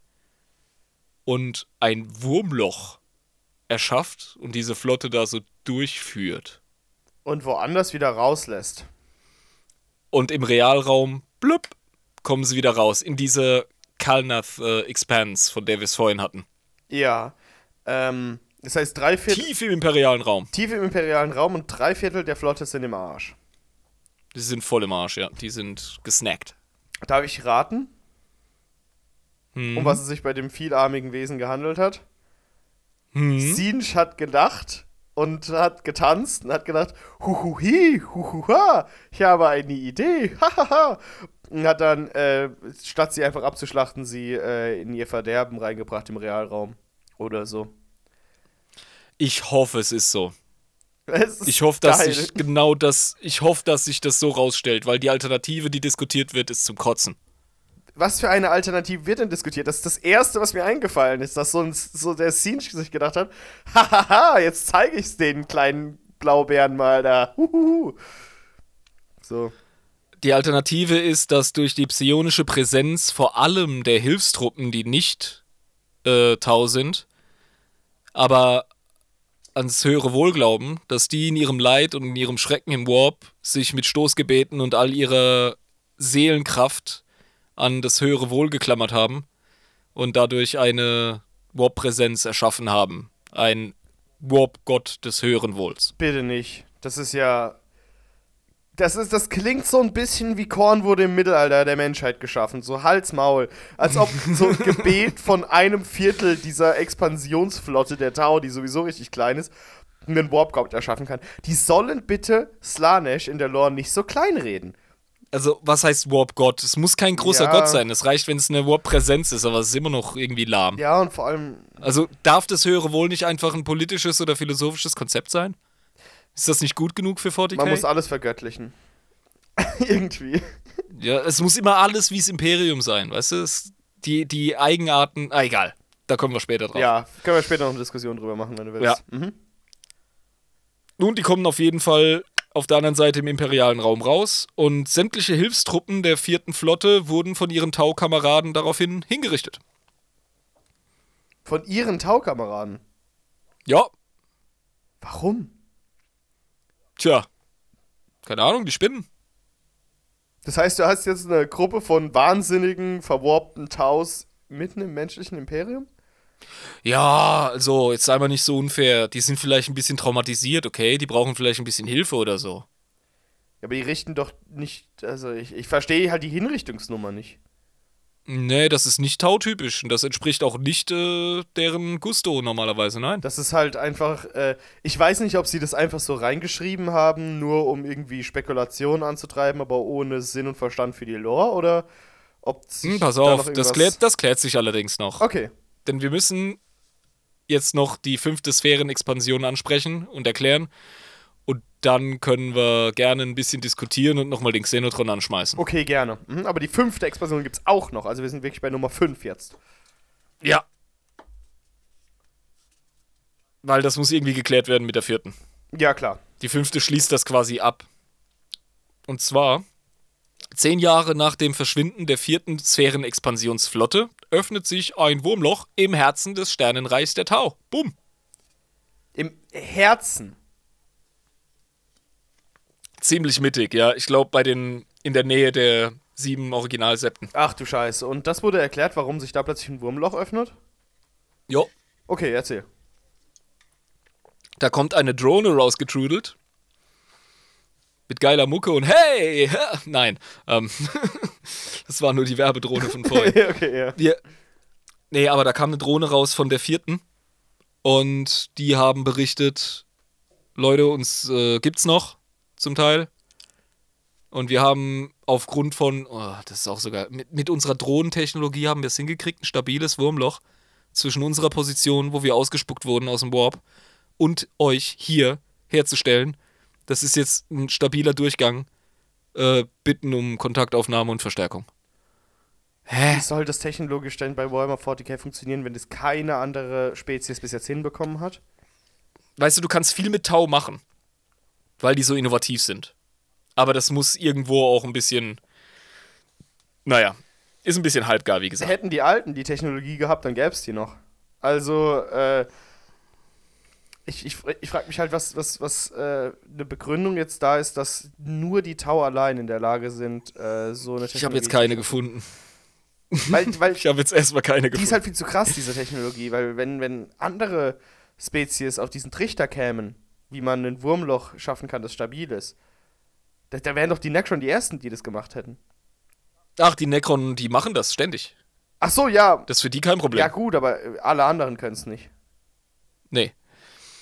und ein Wurmloch erschafft und diese Flotte da so durchführt. Und woanders wieder rauslässt. Und im Realraum, blub, kommen sie wieder raus in diese Kalnath äh, Expanse, von der wir es vorhin hatten. Ja. Ähm, das heißt, drei Viertel Tief im imperialen Raum. tief im imperialen Raum und drei Viertel der Flotte sind im Arsch. Die sind voll im Arsch, ja. Die sind gesnackt. Darf ich raten, Hm. um was es sich bei dem vielarmigen Wesen gehandelt hat? Hm. Sinch hat gedacht und hat getanzt und hat gedacht, huhuhi, huhuha, ich habe eine Idee, hahaha. Und hat dann, äh, statt sie einfach abzuschlachten, sie äh, in ihr Verderben reingebracht im Realraum. Oder so. Ich hoffe, es ist so. Es ist Ich hoffe, dass geil. sich genau das, ich hoffe, dass sich das so rausstellt, weil die Alternative, die diskutiert wird, ist zum Kotzen. Was für eine Alternative wird denn diskutiert? Das ist das Erste, was mir eingefallen ist, dass so, ein, so der Sinch sich gedacht hat, hahaha, jetzt zeige ich's den kleinen Blaubeeren mal da. Huhuhu. So. Die Alternative ist, dass durch die psionische Präsenz vor allem der Hilfstruppen, die nicht äh, Tau sind, aber ans höhere Wohl glauben, dass die in ihrem Leid und in ihrem Schrecken im Warp sich mit Stoßgebeten und all ihrer Seelenkraft an das höhere Wohl geklammert haben und dadurch eine Warp-Präsenz erschaffen haben. Ein Warp-Gott des höheren Wohls. Bitte nicht. Das ist ja. Das, ist, das klingt so ein bisschen wie Korn wurde im Mittelalter der Menschheit geschaffen. So Hals, Maul. Als ob so ein Gebet von einem Viertel dieser Expansionsflotte der Tau, die sowieso richtig klein ist, einen Warp-Gott erschaffen kann. Die sollen bitte Slanesh in der Lore nicht so klein reden. Also, was heißt Warp-Gott? Es muss kein großer Ja. Gott sein. Es reicht, wenn es eine Warp-Präsenz ist, aber es ist immer noch irgendwie lahm. Ja, und vor allem, Also, darf das höhere Wohl nicht einfach ein politisches oder philosophisches Konzept sein? Ist das nicht gut genug für 40k? man muss alles vergöttlichen. Irgendwie. ja, es muss immer alles wie das Imperium sein, weißt du? Die, die Eigenarten. Ah, egal. Da kommen wir später drauf. Ja, können wir später noch eine Diskussion drüber machen, wenn du willst. Ja. Mhm. Nun, die kommen auf jeden Fall auf der anderen Seite im imperialen Raum raus und sämtliche Hilfstruppen der vierten Flotte wurden von ihren Tau-Kameraden daraufhin hingerichtet. Von ihren Taukameraden. Ja, Warum? Tja. Keine Ahnung, die spinnen. Das heißt, du hast jetzt eine Gruppe von wahnsinnigen, verwarpten Taus mitten im menschlichen Imperium? Ja, also, jetzt sei mal nicht so unfair. Die sind vielleicht ein bisschen traumatisiert, okay? Die brauchen vielleicht ein bisschen Hilfe oder so. Ja, aber die richten doch nicht. Also, ich, ich verstehe halt die Hinrichtungsnummer nicht. Nee, das ist nicht tautypisch und das entspricht auch nicht äh, deren Gusto normalerweise, nein. Das ist halt einfach. Äh, ich weiß nicht, ob sie das einfach so reingeschrieben haben, nur um irgendwie Spekulationen anzutreiben, aber ohne Sinn und Verstand für die Lore oder ob Hm, pass da auf, das irgendwas- klärt, das klärt sich allerdings noch. Okay. Denn wir müssen jetzt noch die fünfte Sphärenexpansion ansprechen und erklären. Und dann können wir gerne ein bisschen diskutieren und nochmal den Xenotron anschmeißen. Okay, gerne. Mhm, aber die fünfte Expansion gibt's auch noch. Also wir sind wirklich bei Nummer 5 jetzt. Ja. Weil das muss irgendwie geklärt werden mit der vierten. Ja, klar. Die fünfte schließt das quasi ab. Und zwar, zehn Jahre nach dem Verschwinden der vierten Sphärenexpansionsflotte öffnet sich ein Wurmloch im Herzen des Sternenreichs der Tau. Bumm. Im Herzen. Ziemlich mittig, ja. Ich glaube, bei den in der Nähe der sieben Originalsepten. Ach du Scheiße. Und das wurde erklärt, warum sich da plötzlich ein Wurmloch öffnet? Jo. Okay, erzähl. Da kommt eine Drohne rausgetrudelt. Mit geiler Mucke und hey! Nein. Ähm, das war nur die Werbedrohne von vorhin. okay, ja. Wir, nee, aber da kam eine Drohne raus von der vierten. Und die haben berichtet, Leute, uns äh, gibt's noch zum Teil. Und wir haben aufgrund von, oh, das ist auch sogar, mit, mit unserer Drohnentechnologie haben wir es hingekriegt, ein stabiles Wurmloch zwischen unserer Position, wo wir ausgespuckt wurden aus dem Warp, und euch hier herzustellen. Das ist jetzt ein stabiler Durchgang. Äh, bitten um Kontaktaufnahme und Verstärkung. Hä? Wie soll das technologisch denn bei Warhammer 40k funktionieren, wenn das keine andere Spezies bis jetzt hinbekommen hat? weißt du, du kannst viel mit Tau machen, weil die so innovativ sind. Aber das muss irgendwo auch ein bisschen, naja, ist ein bisschen halbgar, wie gesagt. Hätten die Alten die Technologie gehabt, dann gäbe es die noch. Also, äh, ich, ich, ich frage mich halt, was, was, was äh, eine Begründung jetzt da ist, dass nur die Tau allein in der Lage sind, äh, so eine Technologie Ich habe jetzt keine gefunden. Weil, weil Ich habe jetzt erstmal keine die ist gefunden. halt viel zu krass, diese Technologie, weil wenn, wenn andere Spezies auf diesen Trichter kämen, wie man ein Wurmloch schaffen kann, das stabil ist, da, da wären doch die Necron die Ersten, die das gemacht hätten. Ach, die Necron, die machen das ständig. Ach so, ja. Das ist für die kein Problem. Ja gut, aber äh, alle anderen können es nicht. Nee,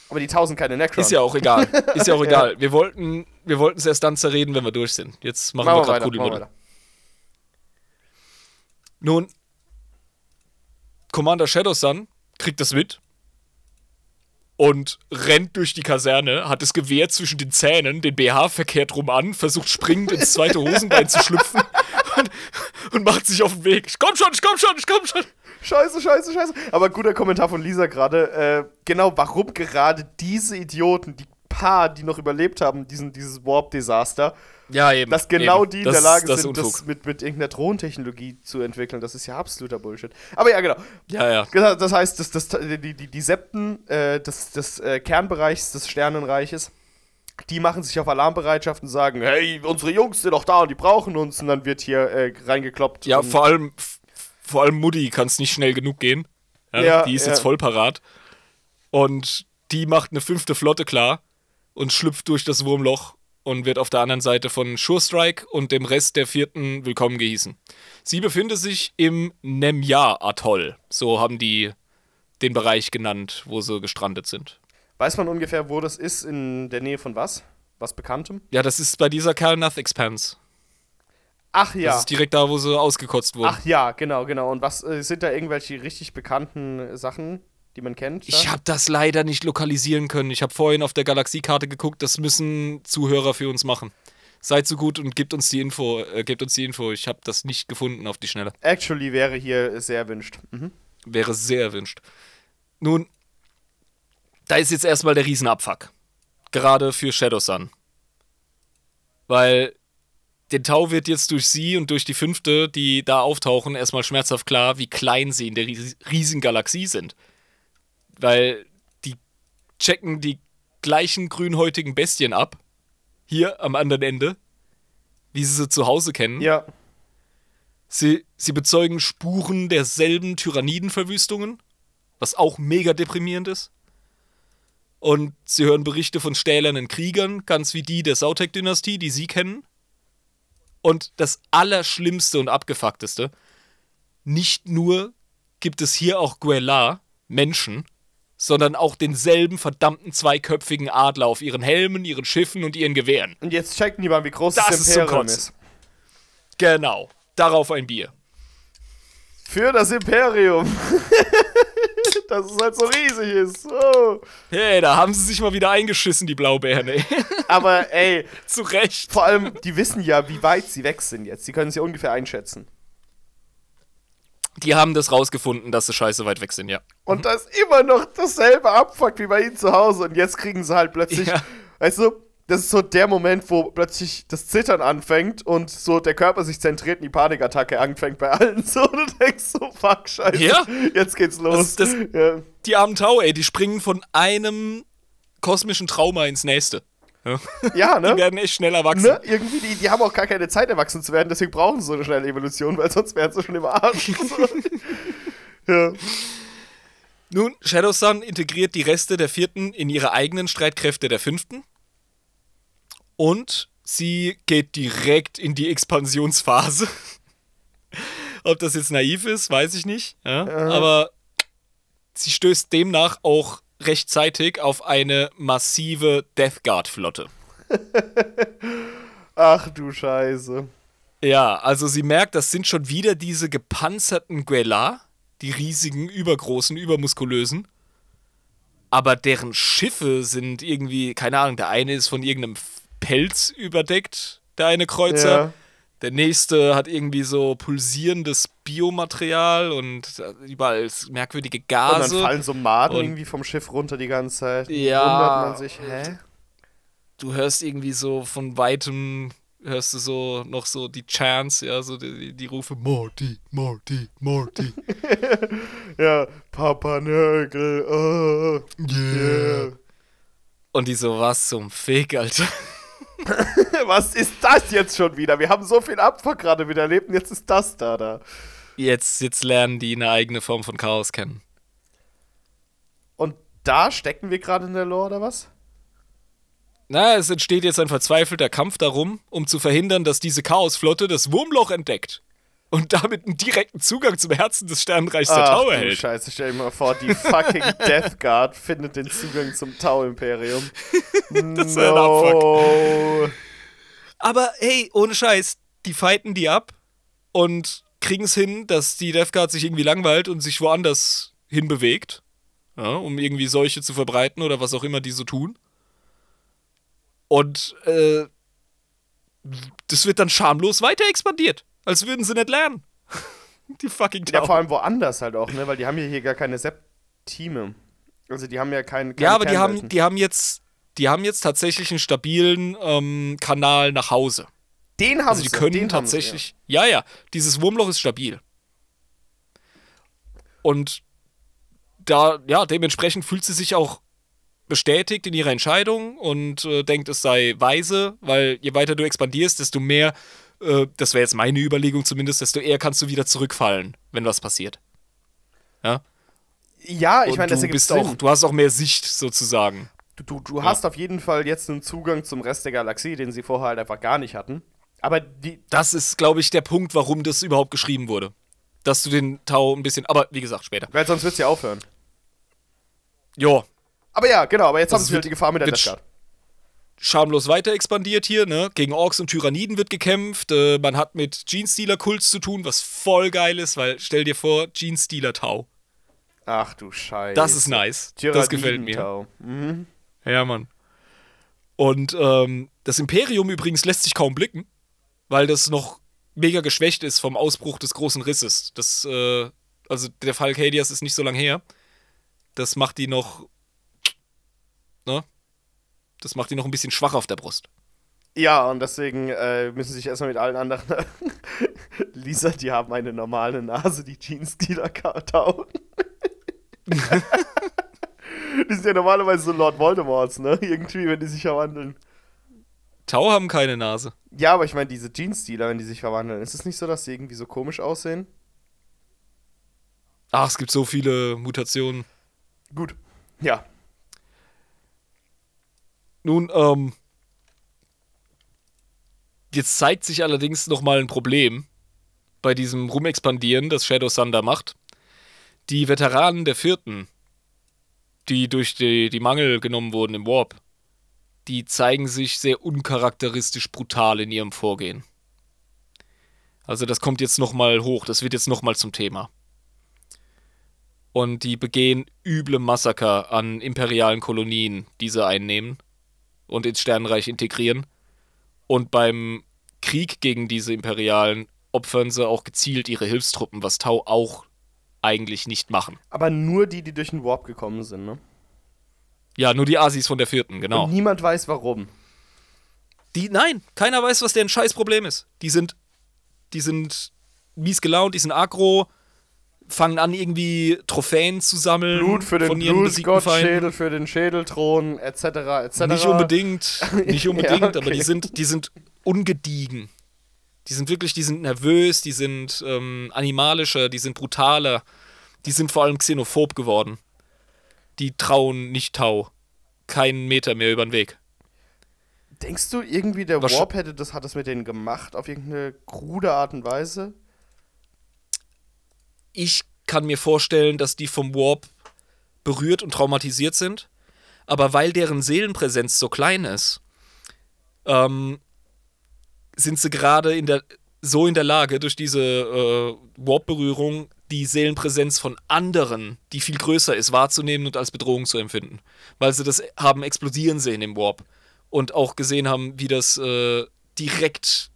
Aber die tausend keine Necron. ist ja auch egal. Ist ja auch egal. Wir wollten wir es erst dann zerreden, wenn wir durch sind. Jetzt machen, Machen wir gerade weiter. Nun, Commander Shadow Sun kriegt das mit und rennt durch die Kaserne, hat das Gewehr zwischen den Zähnen, den BH verkehrt rum an, versucht springend ins zweite Hosenbein zu schlüpfen und, und macht sich auf den Weg. Ich komm schon, ich komm schon, ich komm schon. Scheiße, scheiße, scheiße. Aber guter Kommentar von Lisa gerade. Äh, genau, warum gerade diese Idioten, die paar, die noch überlebt haben, diesen, dieses Warp-Desaster, Ja, eben. dass genau eben. die in das, der Lage das sind, Unfug. das mit, mit irgendeiner Drohnentechnologie zu entwickeln. Das ist ja absoluter Bullshit. Aber ja, genau. Ja, ja. Genau, Das heißt, das, das, die, die, die Septen äh, des, des äh, Kernbereichs des Sternenreiches, die machen sich auf Alarmbereitschaft und sagen, hey, unsere Jungs sind doch da und die brauchen uns. Und dann wird hier äh, reingekloppt. Ja, vor allem, vor allem Mutti kann es nicht schnell genug gehen. Ja, Ja, die ist ja. jetzt voll parat. Und die macht eine fünfte Flotte klar und schlüpft durch das Wurmloch und wird auf der anderen Seite von Sure Strike und dem Rest der vierten willkommen gehießen. Sie befindet sich im Nemja-Atoll. So haben die den Bereich genannt, wo sie gestrandet sind. Weiß man ungefähr, wo das ist, in der Nähe von was? Was Bekanntem? Ja, das ist bei dieser Kalnath Expanse. Ach ja. Das ist direkt da, wo sie ausgekotzt wurden. Ach ja, genau, genau. Und was äh, sind da irgendwelche richtig bekannten Sachen, die man kennt? Ich da? habe das leider nicht lokalisieren können. Ich habe vorhin auf der Galaxiekarte geguckt. Das müssen Zuhörer für uns machen. Seid so gut und gebt uns die Info. Äh, gebt uns die Info. Ich habe das nicht gefunden auf die Schnelle. Actually wäre hier sehr erwünscht. Mhm. Wäre sehr erwünscht. Nun, da ist jetzt erstmal der Riesenabfuck. Gerade für Shadow Sun. Weil den Tau wird jetzt durch sie und durch die fünfte, die da auftauchen, erstmal schmerzhaft klar, wie klein sie in der ries riesigen Galaxie sind. Weil die checken die gleichen grünhäutigen Bestien ab. Hier am anderen Ende. Wie sie sie zu Hause kennen. Ja. Sie, sie bezeugen Spuren derselben Tyrannidenverwüstungen, was auch mega deprimierend ist. Und sie hören Berichte von stählernen Kriegern, ganz wie die der Sautek-Dynastie, die sie kennen. Und das Allerschlimmste und Abgefuckteste, nicht nur gibt es hier auch Guelar, Menschen, sondern auch denselben verdammten zweiköpfigen Adler auf ihren Helmen, ihren Schiffen und ihren Gewehren. Und jetzt checken die mal, wie groß Das das, ist Imperium Kotzen. ist. Genau. Darauf ein Bier. Für das Imperium. Dass es halt so riesig ist. Oh. Hey, da haben sie sich mal wieder eingeschissen, die Blaubeeren, ey. Aber ey, Zu Recht. vor allem, die wissen ja, wie weit sie weg sind jetzt. Die können es ja ungefähr einschätzen. Die haben das rausgefunden, dass sie scheiße weit weg sind, ja. Und da ist immer noch dasselbe Abfuck wie bei ihnen zu Hause. Und jetzt kriegen sie halt plötzlich, Ja. weißt du, das ist so der Moment, wo plötzlich das Zittern anfängt und so der Körper sich zentriert und die Panikattacke anfängt bei allen. So, und du denkst so, fuck, scheiße. Ja. Jetzt geht's los. Das- ja. Die armen Tau, ey, die springen von einem kosmischen Trauma ins nächste. Ja. ne? Die werden echt schnell erwachsen. ne? Irgendwie, die, die haben auch gar keine Zeit, erwachsen zu werden, deswegen brauchen sie so eine schnelle Evolution, weil sonst wären sie schon im Arsch. Ja. Nun, Shadow Sun integriert die Reste der vierten in ihre eigenen Streitkräfte der fünften. Und sie geht direkt in die Expansionsphase. Ob das jetzt naiv ist, weiß ich nicht. Ja? Aber sie stößt demnach auch rechtzeitig auf eine massive Death Guard-Flotte. Ach du Scheiße. Ja, also sie merkt, das sind schon wieder diese gepanzerten Guelar, die riesigen, übergroßen, übermuskulösen. Aber deren Schiffe sind irgendwie, keine Ahnung, der eine ist von irgendeinem Pelz überdeckt, der eine Kreuzer. Ja. Der nächste hat irgendwie so pulsierendes Biomaterial und äh, überall merkwürdige Und dann Gase. fallen so Maden und- irgendwie vom Schiff runter die ganze Zeit. Ja. Wundert man sich, hä? du hörst irgendwie so von weitem, hörst du so noch so die Chants, ja, so die, die Rufe Morty, Morty, Morty. Ja, Papa Nörgel, oh, yeah. Und die so, was zum Fick, Alter. Was ist das jetzt schon wieder? Wir haben so viel Abfuck gerade wieder erlebt und jetzt ist das da da. Jetzt, jetzt lernen die eine eigene Form von Chaos kennen. Und da stecken wir gerade in der Lore, oder was? Na, es entsteht jetzt ein verzweifelter Kampf darum, um zu verhindern, dass diese Chaosflotte das Wurmloch entdeckt. Und damit einen direkten Zugang zum Herzen des Sternenreichs der Ach Tau du erhält. Scheiße, stell dir mal vor, die fucking Death Guard findet den Zugang zum Tau-Imperium. Das ist ein no. Aber hey, ohne Scheiß, die fighten die ab und kriegen es hin, dass die Death Guard sich irgendwie langweilt und sich woanders hinbewegt, ja, um irgendwie Seuche zu verbreiten oder was auch immer die so tun. Und äh, das wird dann schamlos weiter expandiert, als würden sie nicht lernen. die fucking Ja, Tau. vor allem woanders halt auch, ne? Weil die haben ja hier gar keine Septime. Also die haben ja keinen. Ja, aber die haben, die haben jetzt, die haben jetzt tatsächlich einen stabilen ähm, Kanal nach Hause. den haben Also die sie, können den tatsächlich. Ja. ja, dieses Wurmloch ist stabil. Und da, ja, dementsprechend fühlt sie sich auch bestätigt in ihrer Entscheidung und äh, denkt, es sei weise, weil je weiter du expandierst, desto mehr, äh, das wäre jetzt meine Überlegung zumindest, desto eher kannst du wieder zurückfallen, wenn was passiert. Ja, Ja, ja ich Und meine, das du bist Sinn. auch, du hast auch mehr Sicht sozusagen. Du, du, du hast auf jeden Fall jetzt einen Zugang zum Rest der Galaxie, den sie vorher halt einfach gar nicht hatten. Aber die. Das ist, glaube ich, der Punkt, warum das überhaupt geschrieben wurde. Dass du den Tau ein bisschen, aber wie gesagt, später. Weil sonst wird's ja aufhören. Ja, Aber ja, genau, aber jetzt Das haben sie wird- halt die Gefahr mit der wird Death Guard. Schamlos weiter expandiert hier, ne? Gegen Orks und Tyranniden wird gekämpft. Äh, man hat mit Genestealer-Kults zu tun, was voll geil ist, weil stell dir vor, Genestealer-Tau. Ach du Scheiße. Das ist nice. Das gefällt mir. Mhm. Ja, Mann. Und ähm, das Imperium übrigens lässt sich kaum blicken, weil das noch mega geschwächt ist vom Ausbruch des großen Risses. Das, äh, also der Fall Cadias ist nicht so lange her. Das macht die noch. Ne? Das macht die noch ein bisschen schwach auf der Brust. Ja, und deswegen äh, müssen sich erstmal mit allen anderen. Lisa, die haben eine normale Nase, die Jeans Dealer Tau. die sind ja normalerweise so Lord Voldemorts, ne? Irgendwie, wenn die sich verwandeln. Tau haben keine Nase. Ja, aber ich meine, diese Jeans-Dealer, wenn die sich verwandeln, ist es nicht so, dass sie irgendwie so komisch aussehen? Ach, es gibt so viele Mutationen. Gut. Ja. Nun, ähm. Jetzt zeigt sich allerdings nochmal ein Problem bei diesem Rumexpandieren, das Shadow Thunder macht. Die Veteranen der Vierten, die durch die, die Mangel genommen wurden im Warp, die zeigen sich sehr uncharakteristisch brutal in ihrem Vorgehen. Also das kommt jetzt nochmal hoch, das wird jetzt nochmal zum Thema. Und die begehen üble Massaker an imperialen Kolonien, die sie einnehmen und ins Sternenreich integrieren. Und beim Krieg gegen diese Imperialen opfern sie auch gezielt ihre Hilfstruppen, was Tau auch eigentlich nicht machen. Aber nur die, die durch den Warp gekommen sind, ne? Ja, nur die Asis von der vierten, genau. Und niemand weiß warum. Die, nein, keiner weiß, was deren Scheißproblem ist. Die sind, die sind mies gelaunt, die sind aggro, fangen an, irgendwie Trophäen zu sammeln. Blut für den Feinden. Schädel für den Schädelthron, etc., etc. Nicht unbedingt, nicht unbedingt, Ja, okay. aber die sind, die sind ungediegen. Die sind wirklich, die sind nervös, die sind ähm, animalischer, die sind brutaler, die sind vor allem xenophob geworden. Die trauen nicht Tau. Keinen Meter mehr über den Weg. Denkst du, irgendwie der Warp hätte das, hat das mit denen gemacht, auf irgendeine krude Art und Weise? Ich kann mir vorstellen, dass die vom Warp berührt und traumatisiert sind. Aber weil deren Seelenpräsenz so klein ist, ähm, sind sie gerade in der, so in der Lage, durch diese äh, Warp-Berührung die Seelenpräsenz von anderen, die viel größer ist, wahrzunehmen und als Bedrohung zu empfinden. Weil sie das haben explodieren sehen im Warp. Und auch gesehen haben, wie das äh, direkt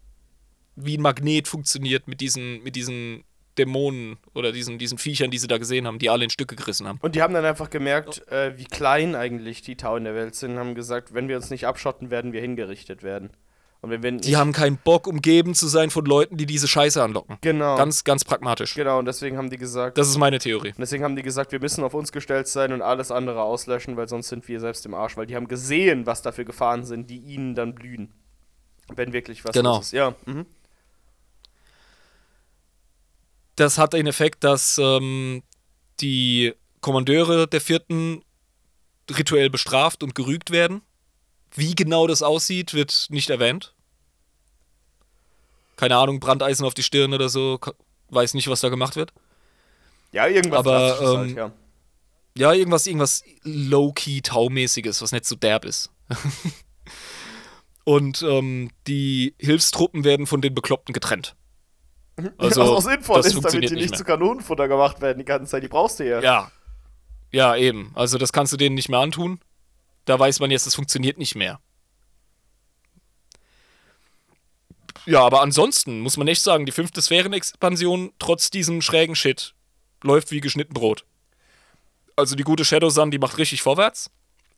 wie ein Magnet funktioniert mit diesen, mit diesen Dämonen oder diesen, diesen Viechern, die sie da gesehen haben, die alle in Stücke gerissen haben. Und die haben dann einfach gemerkt, äh, wie klein eigentlich die Tau in der Welt sind, und haben gesagt, wenn wir uns nicht abschotten, werden wir hingerichtet werden. Und wenn wir Die haben keinen Bock, umgeben zu sein von Leuten, die diese Scheiße anlocken. genau, Ganz, ganz pragmatisch. genau, und deswegen haben die gesagt, Das ist meine Theorie. und deswegen haben die gesagt, wir müssen auf uns gestellt sein und alles andere auslöschen, weil sonst sind wir selbst im Arsch, weil die haben gesehen, was da für Gefahren sind, die ihnen dann blühen. Wenn wirklich was Genau. ist. Ja, mhm. Das hat den Effekt, dass ähm, die Kommandeure der vierten rituell bestraft und gerügt werden. Wie genau das aussieht, wird nicht erwähnt. Keine Ahnung, Brandeisen auf die Stirn oder so. Weiß nicht, was da gemacht wird. ja irgendwas Aber, Drastisches ähm, halt, ja. Ja, irgendwas, irgendwas low-key taumäßiges, was nicht so derb ist. Und ähm, die Hilfstruppen werden von den Bekloppten getrennt. Also, was auch sinnvoll ist, damit die nicht nicht mehr. zu Kanonenfutter gemacht werden die ganze Zeit. Die brauchst du ja. Ja. Ja, eben. Also das kannst du denen nicht mehr antun. Da weiß man jetzt, das funktioniert nicht mehr. Ja, aber ansonsten muss man echt sagen, die fünfte Sphärenexpansion, trotz diesem schrägen Shit, läuft wie geschnitten Brot. Also die gute Shadow Sun, die macht richtig vorwärts.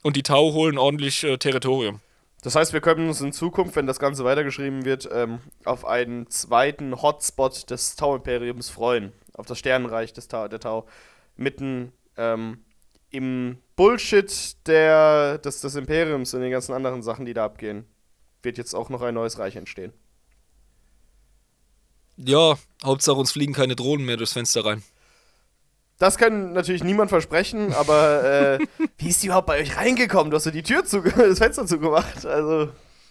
Und die Tau holen ordentlich äh, Territorium. Das heißt, wir können uns in Zukunft, wenn das Ganze weitergeschrieben wird, ähm, auf einen zweiten Hotspot des Tau-Imperiums freuen. Auf das Sternenreich des Tau, der Tau. Mitten ähm, im Bullshit der, des, des Imperiums und den ganzen anderen Sachen, die da abgehen, wird jetzt auch noch ein neues Reich entstehen. Ja, Hauptsache uns fliegen keine Drohnen mehr durchs Fenster rein. Das kann natürlich niemand versprechen, aber äh, wie ist die überhaupt bei euch reingekommen? Du hast ja die Tür zu, das Fenster zugemacht. Also,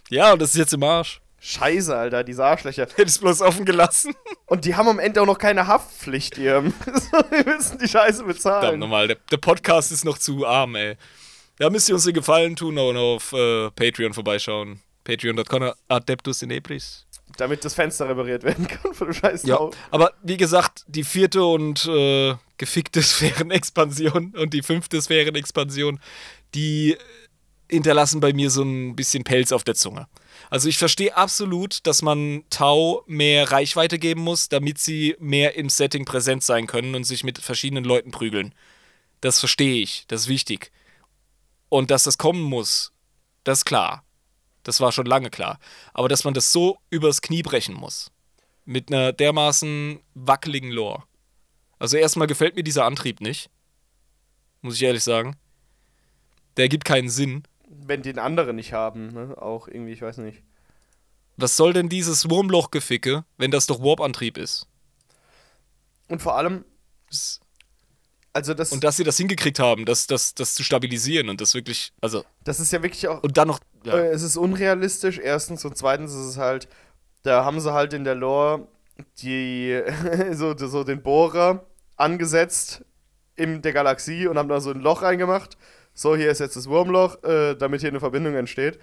Ja, und das ist jetzt im Arsch. scheiße, Alter, diese Arschlöcher. Hätte es bloß offen gelassen. Und die haben am Ende auch noch keine Haftpflicht, ihr. wir müssen die Scheiße Verdammt bezahlen. nochmal, der, der Podcast ist noch zu arm, ey. Da müsst ihr uns den Gefallen tun und auf äh, Patreon vorbeischauen. Patreon.com Adeptus in Ebris. Damit das Fenster repariert werden kann von dem scheiß Ja, aber wie gesagt, die vierte und äh, gefickte Sphärenexpansion und die fünfte Sphärenexpansion, die hinterlassen bei mir so ein bisschen Pelz auf der Zunge. Also ich verstehe absolut, dass man Tau mehr Reichweite geben muss, damit sie mehr im Setting präsent sein können und sich mit verschiedenen Leuten prügeln. Das verstehe ich, das ist wichtig. Und dass das kommen muss, das ist klar. Das war schon lange klar. Aber dass man das so übers Knie brechen muss, mit einer dermaßen wackeligen Lore. Also erstmal gefällt mir dieser Antrieb nicht. Muss ich ehrlich sagen. Der gibt keinen Sinn. Wenn den anderen nicht haben, ne? Auch irgendwie, ich weiß nicht. Was soll denn dieses Wurmlochgeficke, wenn das doch Warp-Antrieb ist? Und vor allem, also das, Und dass sie das hingekriegt haben, das, das, das zu stabilisieren und das wirklich, also, das ist ja wirklich auch. und dann noch, ja, Äh, es ist unrealistisch, erstens. Und zweitens ist es halt, da haben sie halt in der Lore die, so, so den Bohrer angesetzt in der Galaxie und haben da so ein Loch reingemacht. So, hier ist jetzt das Wurmloch, äh, damit hier eine Verbindung entsteht.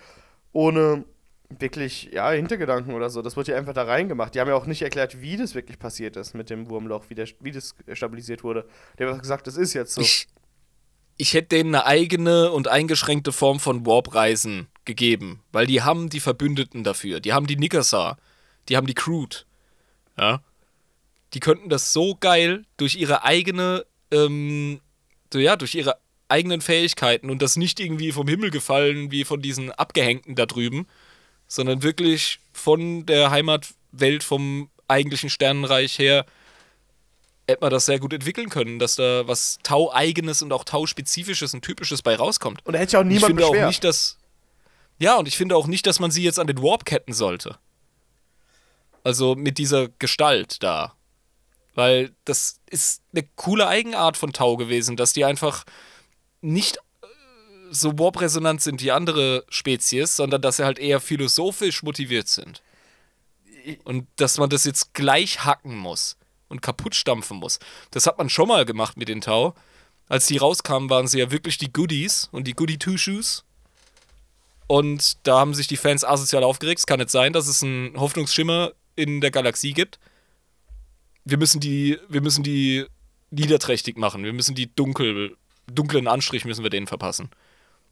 Ohne wirklich, ja, Hintergedanken oder so. Das wird ja einfach da reingemacht. Die haben ja auch nicht erklärt, wie das wirklich passiert ist mit dem Wurmloch, wie, der, wie das stabilisiert wurde. Die haben einfach gesagt, das ist jetzt so. ich, ich hätte denen eine eigene und eingeschränkte Form von Warp-Reisen gegeben, weil die haben die Verbündeten dafür. Die haben die Nikasar, die haben die Crude. Ja. Die könnten das so geil durch ihre eigene, ähm, so, ja, durch ihre eigenen Fähigkeiten und das nicht irgendwie vom Himmel gefallen wie von diesen Abgehängten da drüben, sondern wirklich von der Heimatwelt vom eigentlichen Sternenreich her hätte man das sehr gut entwickeln können, dass da was Tau-eigenes und auch Tau-spezifisches und typisches bei rauskommt. Und da hätte sich auch ich niemand finde auch nicht, dass. Ja, und ich finde auch nicht, dass man sie jetzt an den Warp ketten sollte. Also mit dieser Gestalt da. Weil das ist eine coole Eigenart von Tau gewesen, dass die einfach nicht so Warp-resonant sind wie andere Spezies, sondern dass sie halt eher philosophisch motiviert sind. Und dass man das jetzt gleich hacken muss und kaputt stampfen muss. Das hat man schon mal gemacht mit den Tau. Als die rauskamen, waren sie ja wirklich die Goodies und die Goody-Two-Shoes. Und da haben sich die Fans asozial aufgeregt. Es kann nicht sein, dass es einen Hoffnungsschimmer in der Galaxie gibt. Wir müssen die, wir müssen die niederträchtig machen. Wir müssen die dunkel, dunklen Anstrich müssen wir denen verpassen.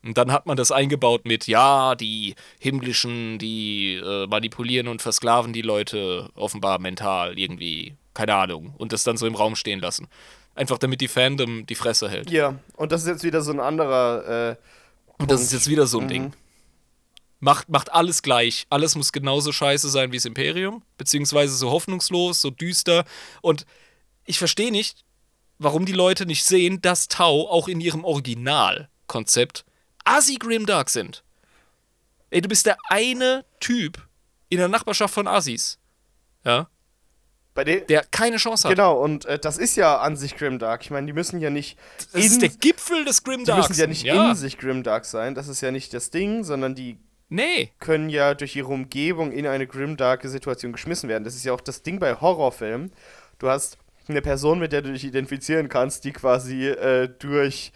Und dann hat man das eingebaut mit, ja, die himmlischen, die äh, manipulieren und versklaven die Leute offenbar mental irgendwie, keine Ahnung, und das dann so im Raum stehen lassen. Einfach damit die Fandom die Fresse hält. Ja, und das ist jetzt wieder so ein anderer. Äh, Und das ist jetzt wieder so ein Mhm. Ding. Macht, macht alles gleich. Alles muss genauso scheiße sein wie das Imperium, beziehungsweise so hoffnungslos, so düster. Und ich verstehe nicht, warum die Leute nicht sehen, dass Tau auch in ihrem Originalkonzept Asi Grimdark sind. Ey, du bist der eine Typ in der Nachbarschaft von Asis. Ja? bei den, Der keine Chance hat. Genau, und äh, das ist ja an sich Grimdark. Ich meine, die müssen ja nicht. Das ist der Gipfel des die Grimdarks. müssen ja nicht in sich Grimdark sein. Das ist ja nicht das Ding, sondern die Nee. können ja durch ihre Umgebung in eine grimdarke Situation geschmissen werden. Das ist ja auch das Ding bei Horrorfilmen. Du hast eine Person, mit der du dich identifizieren kannst, die quasi äh, durch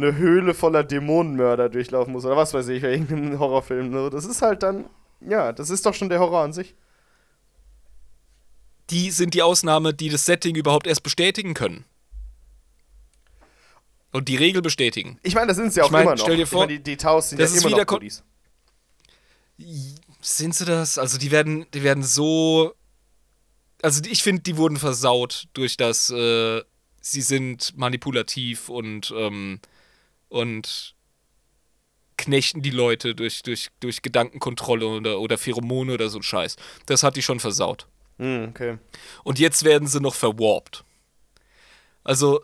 eine Höhle voller Dämonenmörder durchlaufen muss oder was weiß ich, irgendeinem Horrorfilm. ne? Das ist halt dann, ja, das ist doch schon der Horror an sich. die sind die Ausnahme, die das Setting überhaupt erst bestätigen können. Und die Regel bestätigen. Ich meine, das sind sie auch Ich mein, immer noch. stell dir vor, meine, die, die Taus sind das ja immer noch Goodies. Sind sie das? Also die werden, die werden so. Also ich finde, die wurden versaut durch das, äh, sie sind manipulativ und, ähm, und knechten die Leute durch, durch, durch Gedankenkontrolle oder, oder Pheromone oder so ein Scheiß. Das hat die schon versaut. Hm, okay. Und jetzt werden sie noch verwarpt. Also,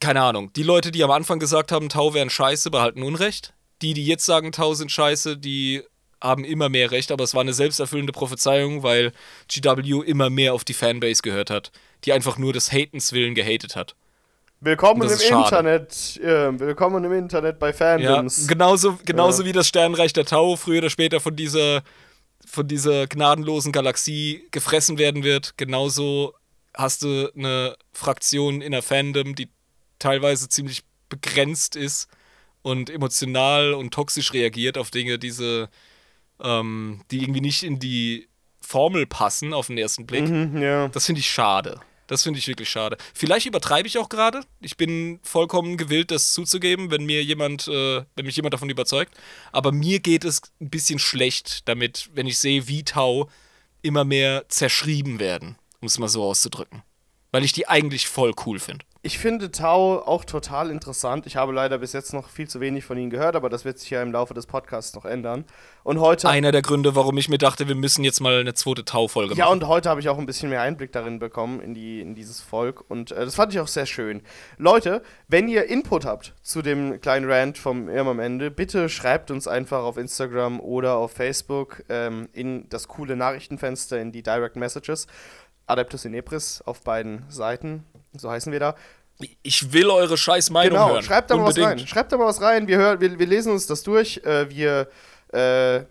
keine Ahnung. Die Leute, die am Anfang gesagt haben, Tau wären scheiße, behalten Unrecht. Die, die jetzt sagen, Tau sind scheiße, die haben immer mehr Recht, aber es war eine selbsterfüllende Prophezeiung, weil GW immer mehr auf die Fanbase gehört hat, die einfach nur des Hatens willen gehatet hat. Willkommen im schade. Internet. äh, willkommen im Internet bei Ja, Fandoms. genauso, genauso Ja. wie das Sternreich der Tau früher oder später von dieser, von dieser gnadenlosen Galaxie gefressen werden wird, genauso hast du eine Fraktion in der Fandom, die teilweise ziemlich begrenzt ist und emotional und toxisch reagiert auf Dinge, diese, ähm, die irgendwie nicht in die Formel passen auf den ersten Blick. Mhm, ja. Das finde ich schade. Das finde ich wirklich schade. Vielleicht übertreibe ich auch gerade. Ich bin vollkommen gewillt, das zuzugeben, wenn mir jemand, äh, wenn mich jemand davon überzeugt. Aber mir geht es ein bisschen schlecht damit, wenn ich sehe, wie Tau immer mehr zerschrieben werden, um es mal so auszudrücken. Weil ich die eigentlich voll cool finde. Ich finde Tau auch total interessant. Ich habe leider bis jetzt noch viel zu wenig von ihnen gehört, aber das wird sich ja im Laufe des Podcasts noch ändern. Und heute. Einer der Gründe, warum ich mir dachte, wir müssen jetzt mal eine zweite Tau-Folge Ja, machen. und heute habe ich auch ein bisschen mehr Einblick darin bekommen, in, die, in dieses Volk. Und äh, das fand ich auch sehr schön. Leute, wenn ihr Input habt zu dem kleinen Rant vom Irm am Ende, bitte schreibt uns einfach auf Instagram oder auf Facebook ähm, in das coole Nachrichtenfenster, in die Direct Messages. Adeptus Inepris auf beiden Seiten, so heißen wir da. Ich will eure scheiß Meinung Genau, hören. schreibt da mal was rein. Schreibt da mal was rein. Wir, hören, wir, wir lesen uns das durch. Äh, wir äh,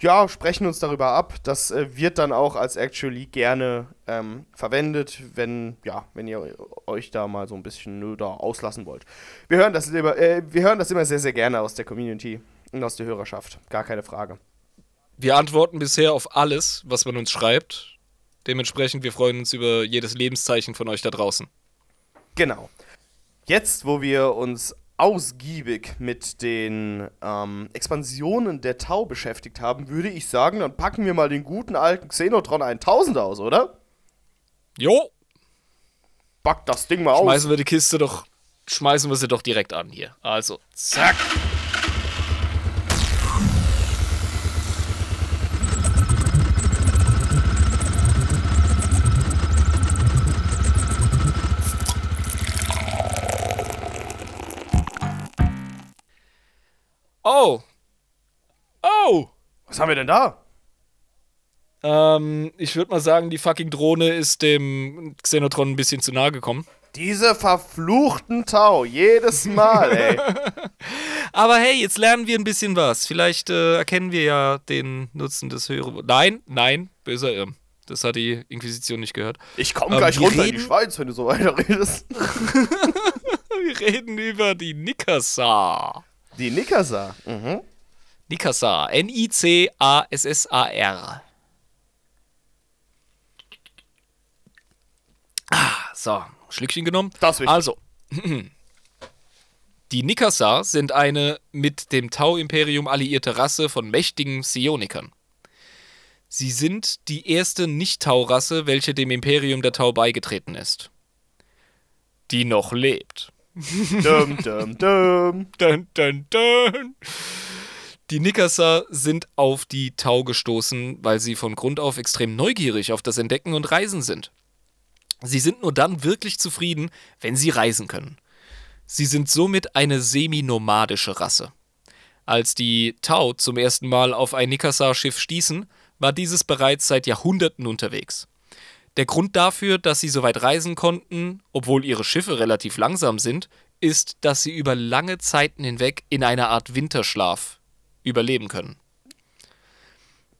ja, sprechen uns darüber ab. Das äh, wird dann auch als Actually gerne ähm, verwendet, wenn, ja, wenn ihr euch da mal so ein bisschen da auslassen wollt. Wir hören, das lieber, äh, wir hören das immer sehr, sehr gerne aus der Community und aus der Hörerschaft. Gar keine Frage. Wir antworten bisher auf alles, was man uns schreibt. Dementsprechend, wir freuen uns über jedes Lebenszeichen von euch da draußen. Genau. Jetzt, wo wir uns ausgiebig mit den ähm, Expansionen der Tau beschäftigt haben, würde ich sagen, dann packen wir mal den guten alten Xenotron 1000 aus, oder? Jo, Pack das Ding mal aus. schmeißen wir die Kiste doch, schmeißen wir sie doch direkt an hier. Also, zack. Oh. Oh. Was haben wir denn da? Ähm, ich würde mal sagen, die fucking Drohne ist dem Xenotron ein bisschen zu nahe gekommen. Diese verfluchten Tau, jedes Mal, ey. Aber hey, jetzt lernen wir ein bisschen was. Vielleicht äh, erkennen wir ja den Nutzen des höheren. Nein, nein, böser Irm. Das hat die Inquisition nicht gehört. Ich komme Ähm, gleich runter in die reden- Schweiz, wenn du so weiter redest. Wir reden über die Nikasa. Die Nikasa. Mhm. Nikasa. N-I-C-A-S-S-A-R. Ah, so. Schlückchen genommen. Das wichtig. Also. Die Nikasa sind eine mit dem Tau-Imperium alliierte Rasse von mächtigen Psionikern. Sie sind die erste Nicht-Tau-Rasse, welche dem Imperium der Tau beigetreten ist. Die noch lebt. Dum, dum, dum. Dun, dun, dun. Die Nikasa sind auf die Tau gestoßen, weil sie von Grund auf extrem neugierig auf das Entdecken und Reisen sind. Sie sind nur dann wirklich zufrieden, wenn sie reisen können. Sie sind somit eine semi-nomadische Rasse. Als die Tau zum ersten Mal auf ein Nikasa-Schiff stießen, war dieses bereits seit Jahrhunderten unterwegs. Der Grund dafür, dass sie so weit reisen konnten, obwohl ihre Schiffe relativ langsam sind, ist, dass sie über lange Zeiten hinweg in einer Art Winterschlaf überleben können.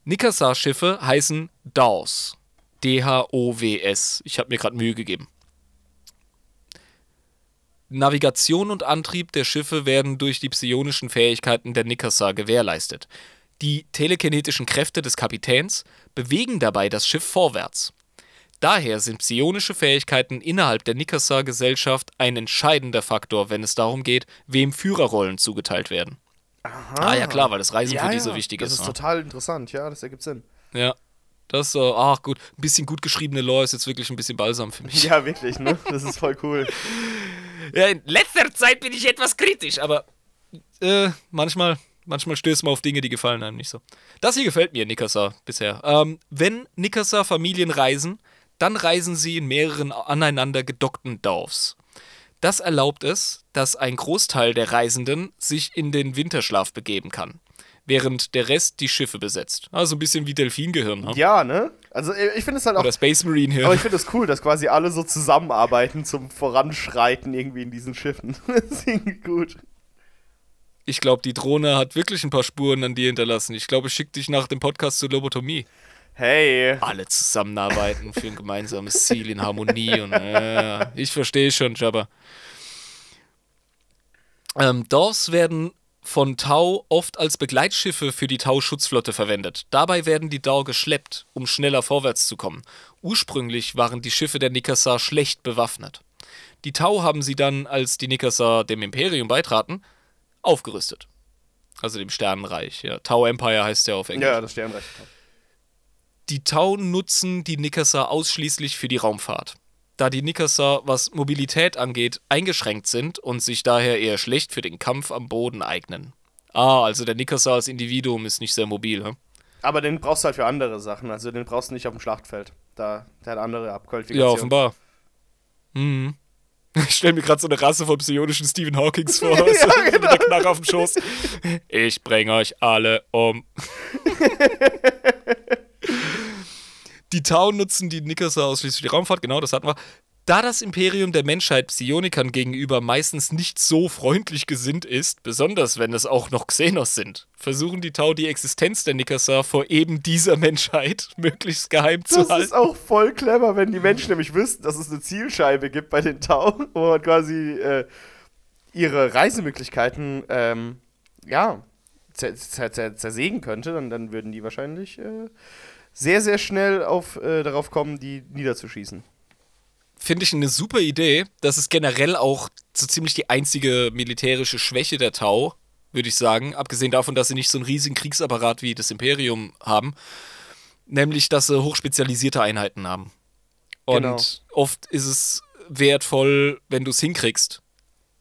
Nikasa-Schiffe heißen DAWs. D-H-O-W-S. Ich habe mir gerade Mühe gegeben. Navigation und Antrieb der Schiffe werden durch die psionischen Fähigkeiten der Nikasa gewährleistet. Die telekinetischen Kräfte des Kapitäns bewegen dabei das Schiff vorwärts. Daher sind psionische Fähigkeiten innerhalb der Nikasa-Gesellschaft ein entscheidender Faktor, wenn es darum geht, wem Führerrollen zugeteilt werden. Ah ja klar, weil das Reisen für die so wichtig das ist. ist ne? total interessant, ja, das ergibt Sinn. Ja. Das so, ach gut, ein bisschen gut geschriebene Lore ist jetzt wirklich ein bisschen balsam für mich. Ja, wirklich, ne? Das ist voll cool. Ja, in letzter Zeit bin ich etwas kritisch, aber äh, manchmal, manchmal stößt man auf Dinge, die gefallen einem nicht so. Das hier gefällt mir, Nikasa, bisher. Ähm, wenn Nikasa-Familien reisen, dann reisen sie in mehreren aneinander gedockten Dorfs. Das erlaubt es, dass ein Großteil der Reisenden sich in den Winterschlaf begeben kann, während der Rest die Schiffe besetzt. Also ein bisschen wie Delfingehirn, ne? Ja, ne? Also ich finde es halt auch. Oder Space Marine Hirn. Aber ich finde es cool, dass quasi alle so zusammenarbeiten zum Voranschreiten irgendwie in diesen Schiffen. das ist irgendwie gut. Ich glaube, die Drohne hat wirklich ein paar Spuren an dir hinterlassen. Ich glaube, ich schicke dich nach dem Podcast zur Lobotomie. Hey. Alle zusammenarbeiten für ein gemeinsames Ziel in Harmonie und äh, ich verstehe schon, Jabba. Ähm, Dorfs werden von Tau oft als Begleitschiffe für die Tau-Schutzflotte verwendet. Dabei werden die Dau geschleppt, um schneller vorwärts zu kommen. Ursprünglich waren die Schiffe der Nikasa schlecht bewaffnet. Die Tau haben sie dann, als die Nikasa dem Imperium beitraten, aufgerüstet. Also dem Sternenreich. Ja. Tau Empire heißt ja auf Englisch. Ja, das Sternreich. Die Tau nutzen die Nikasa ausschließlich für die Raumfahrt. Da die Nikasa, was Mobilität angeht, eingeschränkt sind und sich daher eher schlecht für den Kampf am Boden eignen. Ah, also der Nikasa als Individuum ist nicht sehr mobil, hm? Aber den brauchst du halt für andere Sachen. Also den brauchst du nicht auf dem Schlachtfeld. Da, der hat andere Ja, Abqualifikationen. offenbar. Mhm. Ich stelle mir gerade so eine Rasse von psionischen Stephen Hawkings vor. ja, genau. Mit der Knarre auf dem Schoß. Ich bringe euch alle um. Die Tau nutzen die Nikasa ausschließlich für die Raumfahrt, genau, das hatten wir. Da das Imperium der Menschheit Psionikern gegenüber meistens nicht so freundlich gesinnt ist, besonders wenn es auch noch Xenos sind, versuchen die Tau die Existenz der Nikasa vor eben dieser Menschheit möglichst geheim zu Das halten. ist auch voll clever, wenn die Menschen nämlich wüssten, dass es eine Zielscheibe gibt bei den Tau, wo man quasi äh, ihre Reisemöglichkeiten ähm, ja, zer zer zer zersägen könnte, dann, dann würden die wahrscheinlich äh, sehr, sehr schnell auf, äh, darauf kommen, die niederzuschießen. finde ich eine super Idee. Das ist generell auch so ziemlich die einzige militärische Schwäche der Tau, würde ich sagen. Abgesehen davon, dass sie nicht so einen riesigen Kriegsapparat wie das Imperium haben. Nämlich, dass sie hochspezialisierte Einheiten haben. Und Genau. oft ist es wertvoll, wenn du es hinkriegst,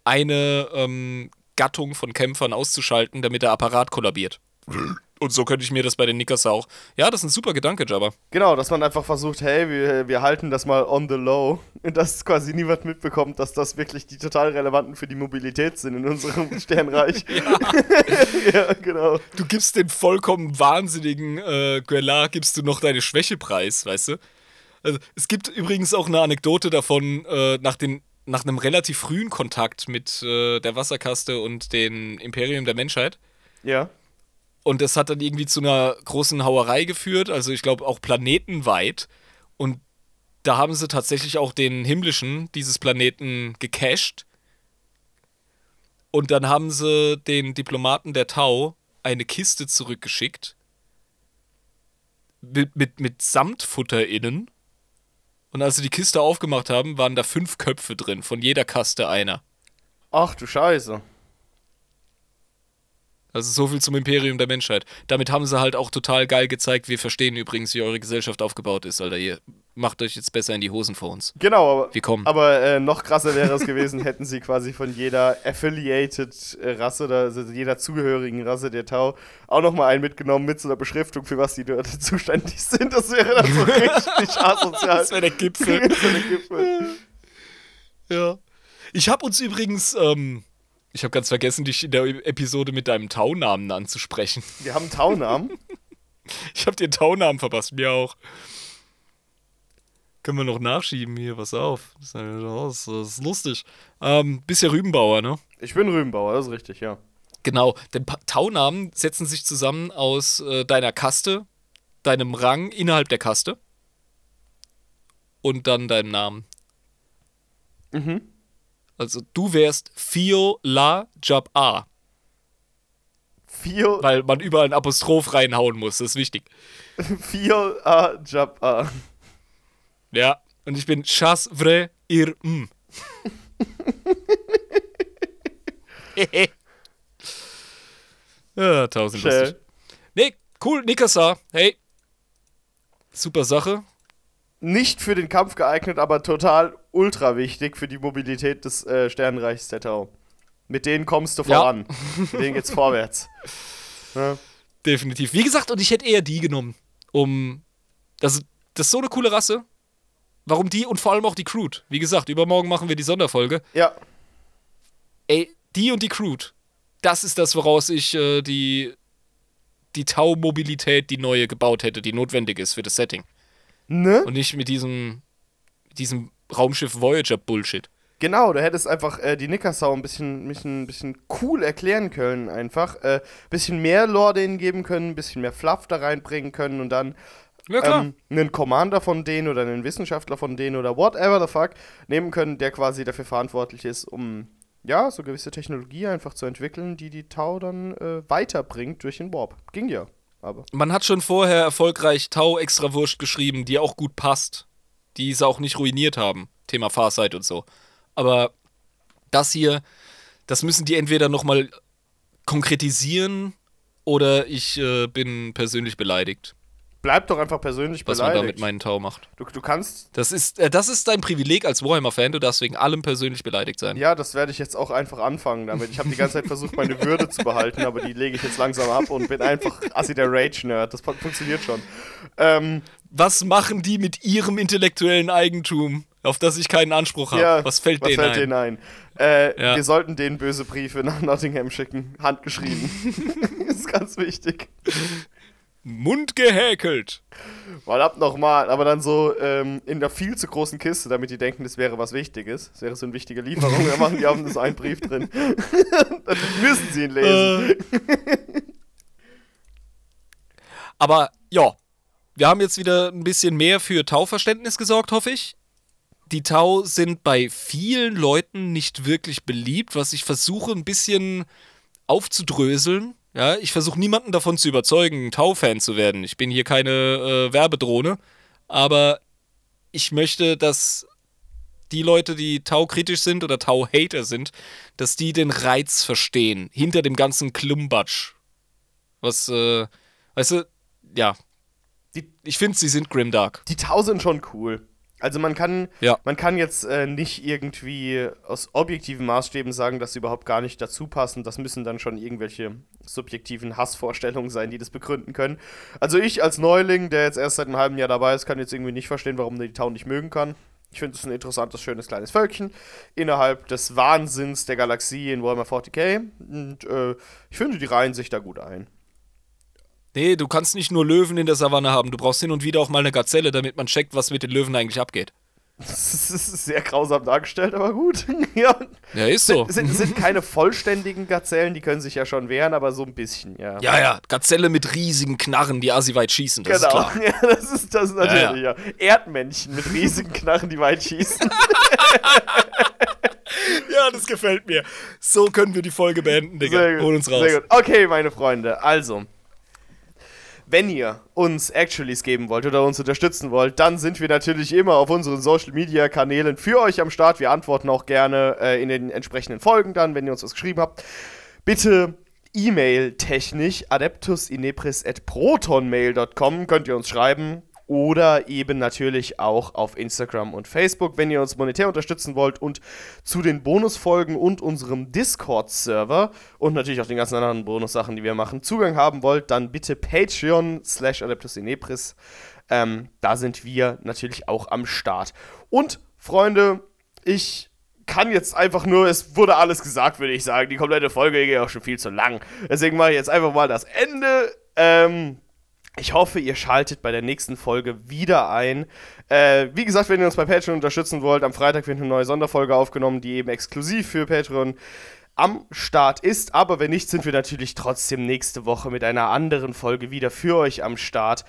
eine ähm, Gattung von Kämpfern auszuschalten, damit der Apparat kollabiert. Und so könnte ich mir das bei den Nickers auch. Ja, das ist ein super Gedanke, Jabba. Genau, dass man einfach versucht, hey, wir, wir halten das mal on the low und dass quasi niemand mitbekommt, dass das wirklich die total relevanten für die Mobilität sind in unserem Sternreich. ja. genau. du gibst den vollkommen wahnsinnigen äh, Guelar, gibst du noch deine Schwäche preis, weißt du? Also, es gibt übrigens auch eine Anekdote davon, äh, nach, den, nach einem relativ frühen Kontakt mit äh, der Wasserkaste und dem Imperium der Menschheit. Ja. Und das hat dann irgendwie zu einer großen Hauerei geführt, also ich glaube auch planetenweit. Und da haben sie tatsächlich auch den himmlischen dieses Planeten gecached. Und dann haben sie den Diplomaten der Tau eine Kiste zurückgeschickt. Mit, mit, mit Samtfutter innen. Und als sie die Kiste aufgemacht haben, waren da fünf Köpfe drin, von jeder Kaste einer. Ach du Scheiße. Also so viel zum Imperium der Menschheit. Damit haben sie halt auch total geil gezeigt, wir verstehen übrigens, wie eure Gesellschaft aufgebaut ist, Alter. Ihr macht euch jetzt besser in die Hosen vor uns. Genau, aber, Wir kommen. aber äh, noch krasser wäre es gewesen, hätten sie quasi von jeder affiliated äh, Rasse, oder also jeder zugehörigen Rasse der Tau, auch nochmal einen mitgenommen mit so einer Beschriftung, für was die dort zuständig sind. Das wäre dann so richtig asozial. Das wäre der Gipfel. Das wäre der Gipfel. ja. Ich habe uns übrigens, ähm, ich habe ganz vergessen, dich in der Episode mit deinem Taunamen anzusprechen. Wir haben Taunamen. Ich habe dir einen Taunamen verpasst, mir auch. Können wir noch nachschieben hier, pass auf. Das ist, das ist lustig. Ähm, bist ja Rübenbauer, ne? Ich bin Rübenbauer, das ist richtig, ja. Genau, denn Pa- Taunamen setzen sich zusammen aus äh, deiner Kaste, deinem Rang innerhalb der Kaste und dann deinem Namen. Mhm. Also du wärst Fio La Jab A, Vier, weil man überall ein Apostroph reinhauen muss, das ist wichtig. vier A Jab A. Ja, und ich bin Chas Vre Ir M. ja, tausend lustig. Nee, cool, Nikasa. Hey. Super Sache. Nicht für den Kampf geeignet, aber total ultra wichtig für die Mobilität des äh, Sternenreichs der Tau. Mit denen kommst du Ja. voran. Mit denen geht's vorwärts. Ja. Definitiv. Wie gesagt, und ich hätte eher die genommen, um. Das, das ist so eine coole Rasse. Warum die und vor allem auch die Crude? Wie gesagt, übermorgen machen wir die Sonderfolge. ja, Ey, die und die Crude. Das ist das, woraus ich äh, die, die Tau-Mobilität, die neue gebaut hätte, die notwendig ist für das Setting. ne? Und nicht mit diesem, diesem Raumschiff Voyager-Bullshit. Genau, du hättest einfach äh, die Nickersau ein bisschen, bisschen, bisschen cool erklären können, einfach. Äh, bisschen mehr Lore denen geben können, ein bisschen mehr Fluff da reinbringen können und dann Ja, ähm, einen Commander von denen oder einen Wissenschaftler von denen oder whatever the fuck nehmen können, der quasi dafür verantwortlich ist, um ja, so gewisse Technologie einfach zu entwickeln, die die Tau dann äh, weiterbringt durch den Warp. Ging ja, aber. Man hat schon vorher erfolgreich Tau extra Wurst geschrieben, die auch gut passt. Die sie auch nicht ruiniert haben. Thema Farsight und so. Aber das hier, das müssen die entweder nochmal konkretisieren oder ich äh, bin persönlich beleidigt. Bleib doch einfach persönlich was beleidigt. man da mit meinen Tau macht. du, du kannst. Das ist, äh, das ist dein Privileg als Warhammer-Fan, du darfst wegen allem persönlich beleidigt sein. Ja, das werde ich jetzt auch einfach anfangen damit. Ich habe die ganze Zeit versucht, meine Würde zu behalten, aber die lege ich jetzt langsam ab und bin einfach Assi der Rage-Nerd. Das fun- funktioniert schon. Ähm, Was machen die mit ihrem intellektuellen Eigentum, auf das ich keinen Anspruch habe? ja, was fällt was denen fällt ein? denen ein? Äh, Ja. Wir sollten denen böse Briefe nach Nottingham schicken. Handgeschrieben. ist ganz wichtig. Mund gehäkelt. Mal ab nochmal, aber dann so ähm, in der viel zu großen Kiste, damit die denken, das wäre was Wichtiges. Das wäre so eine wichtige Lieferung. Da machen die haben so einen Brief drin. dann müssen sie ihn lesen. Aber ja, wir haben jetzt wieder ein bisschen mehr für Tau-Verständnis gesorgt, hoffe ich. Die Tau sind bei vielen Leuten nicht wirklich beliebt, was ich versuche ein bisschen aufzudröseln. Ja, ich versuche niemanden davon zu überzeugen, Tau-Fan zu werden. Ich bin hier keine äh, Werbedrohne, aber ich möchte, dass die Leute, die Tau-kritisch sind oder Tau-Hater sind, dass die den Reiz verstehen hinter dem ganzen Klumbatsch. Was, äh, weißt du, ja. Die- ich finde, sie sind grimdark. Die Tau sind schon cool. Also man kann, Ja. man kann jetzt äh, nicht irgendwie aus objektiven Maßstäben sagen, dass sie überhaupt gar nicht dazu passen. Das müssen dann schon irgendwelche subjektiven Hassvorstellungen sein, die das begründen können. Also ich als Neuling, der jetzt erst seit einem halben Jahr dabei ist, kann jetzt irgendwie nicht verstehen, warum man die Tau nicht mögen kann. Ich finde es ein interessantes, schönes kleines Völkchen innerhalb des Wahnsinns der Galaxie in Warhammer 40k. Und äh, ich finde, die reihen sich da gut ein. Nee, du kannst nicht nur Löwen in der Savanne haben, du brauchst hin und wieder auch mal eine Gazelle, damit man checkt, was mit den Löwen eigentlich abgeht. Das ist sehr grausam dargestellt, aber gut. ja. Ja, ist so. Sind, sind keine vollständigen Gazellen, die können sich ja schon wehren, aber so ein bisschen, ja. Ja, ja, Gazelle mit riesigen Knarren, die assi weit schießen, das genau. ist klar. Ja, das ist das ist natürlich, ja, Erdmännchen mit riesigen Knarren, die weit schießen. Ja, das gefällt mir. So können wir die Folge beenden, Digga. Sehr gut. Hol uns raus. Sehr gut. Okay, meine Freunde, also. Wenn ihr uns Actuallys geben wollt oder uns unterstützen wollt, dann sind wir natürlich immer auf unseren Social Media Kanälen für euch am Start. Wir antworten auch gerne äh, in den entsprechenden Folgen dann, wenn ihr uns was geschrieben habt. Bitte E-Mail-technisch adeptusinepris.protonmail.com könnt ihr uns schreiben. Oder eben natürlich auch auf Instagram und Facebook, wenn ihr uns monetär unterstützen wollt und zu den Bonusfolgen und unserem Discord-Server und natürlich auch den ganzen anderen Bonussachen, die wir machen, Zugang haben wollt, dann bitte Patreon slash adeptusinepris. Ähm, da sind wir natürlich auch am Start. Und Freunde, ich kann jetzt einfach nur, es wurde alles gesagt, würde ich sagen. Die komplette Folge geht ja auch schon viel zu lang. Deswegen mache ich jetzt einfach mal das Ende. Ähm, ich hoffe, ihr schaltet bei der nächsten Folge wieder ein. Äh, wie gesagt, wenn ihr uns bei Patreon unterstützen wollt, am Freitag wird eine neue Sonderfolge aufgenommen, die eben exklusiv für Patreon am Start ist. Aber wenn nicht, sind wir natürlich trotzdem nächste Woche mit einer anderen Folge wieder für euch am Start.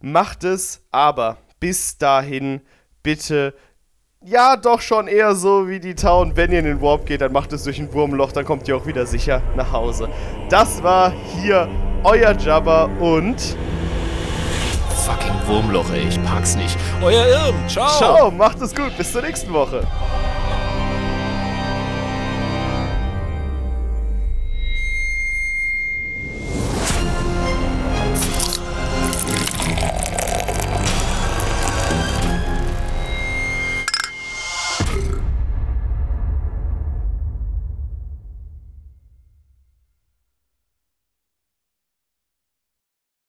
Macht es, aber bis dahin bitte ja, doch schon eher so wie die Town. Wenn ihr in den Warp geht, dann macht es durch ein Wurmloch, dann kommt ihr auch wieder sicher nach Hause. Das war hier euer Jabba und Fucking Wurmloch, ey, ich pack's nicht. Euer Irm, ciao. ciao, macht es gut, bis zur nächsten Woche.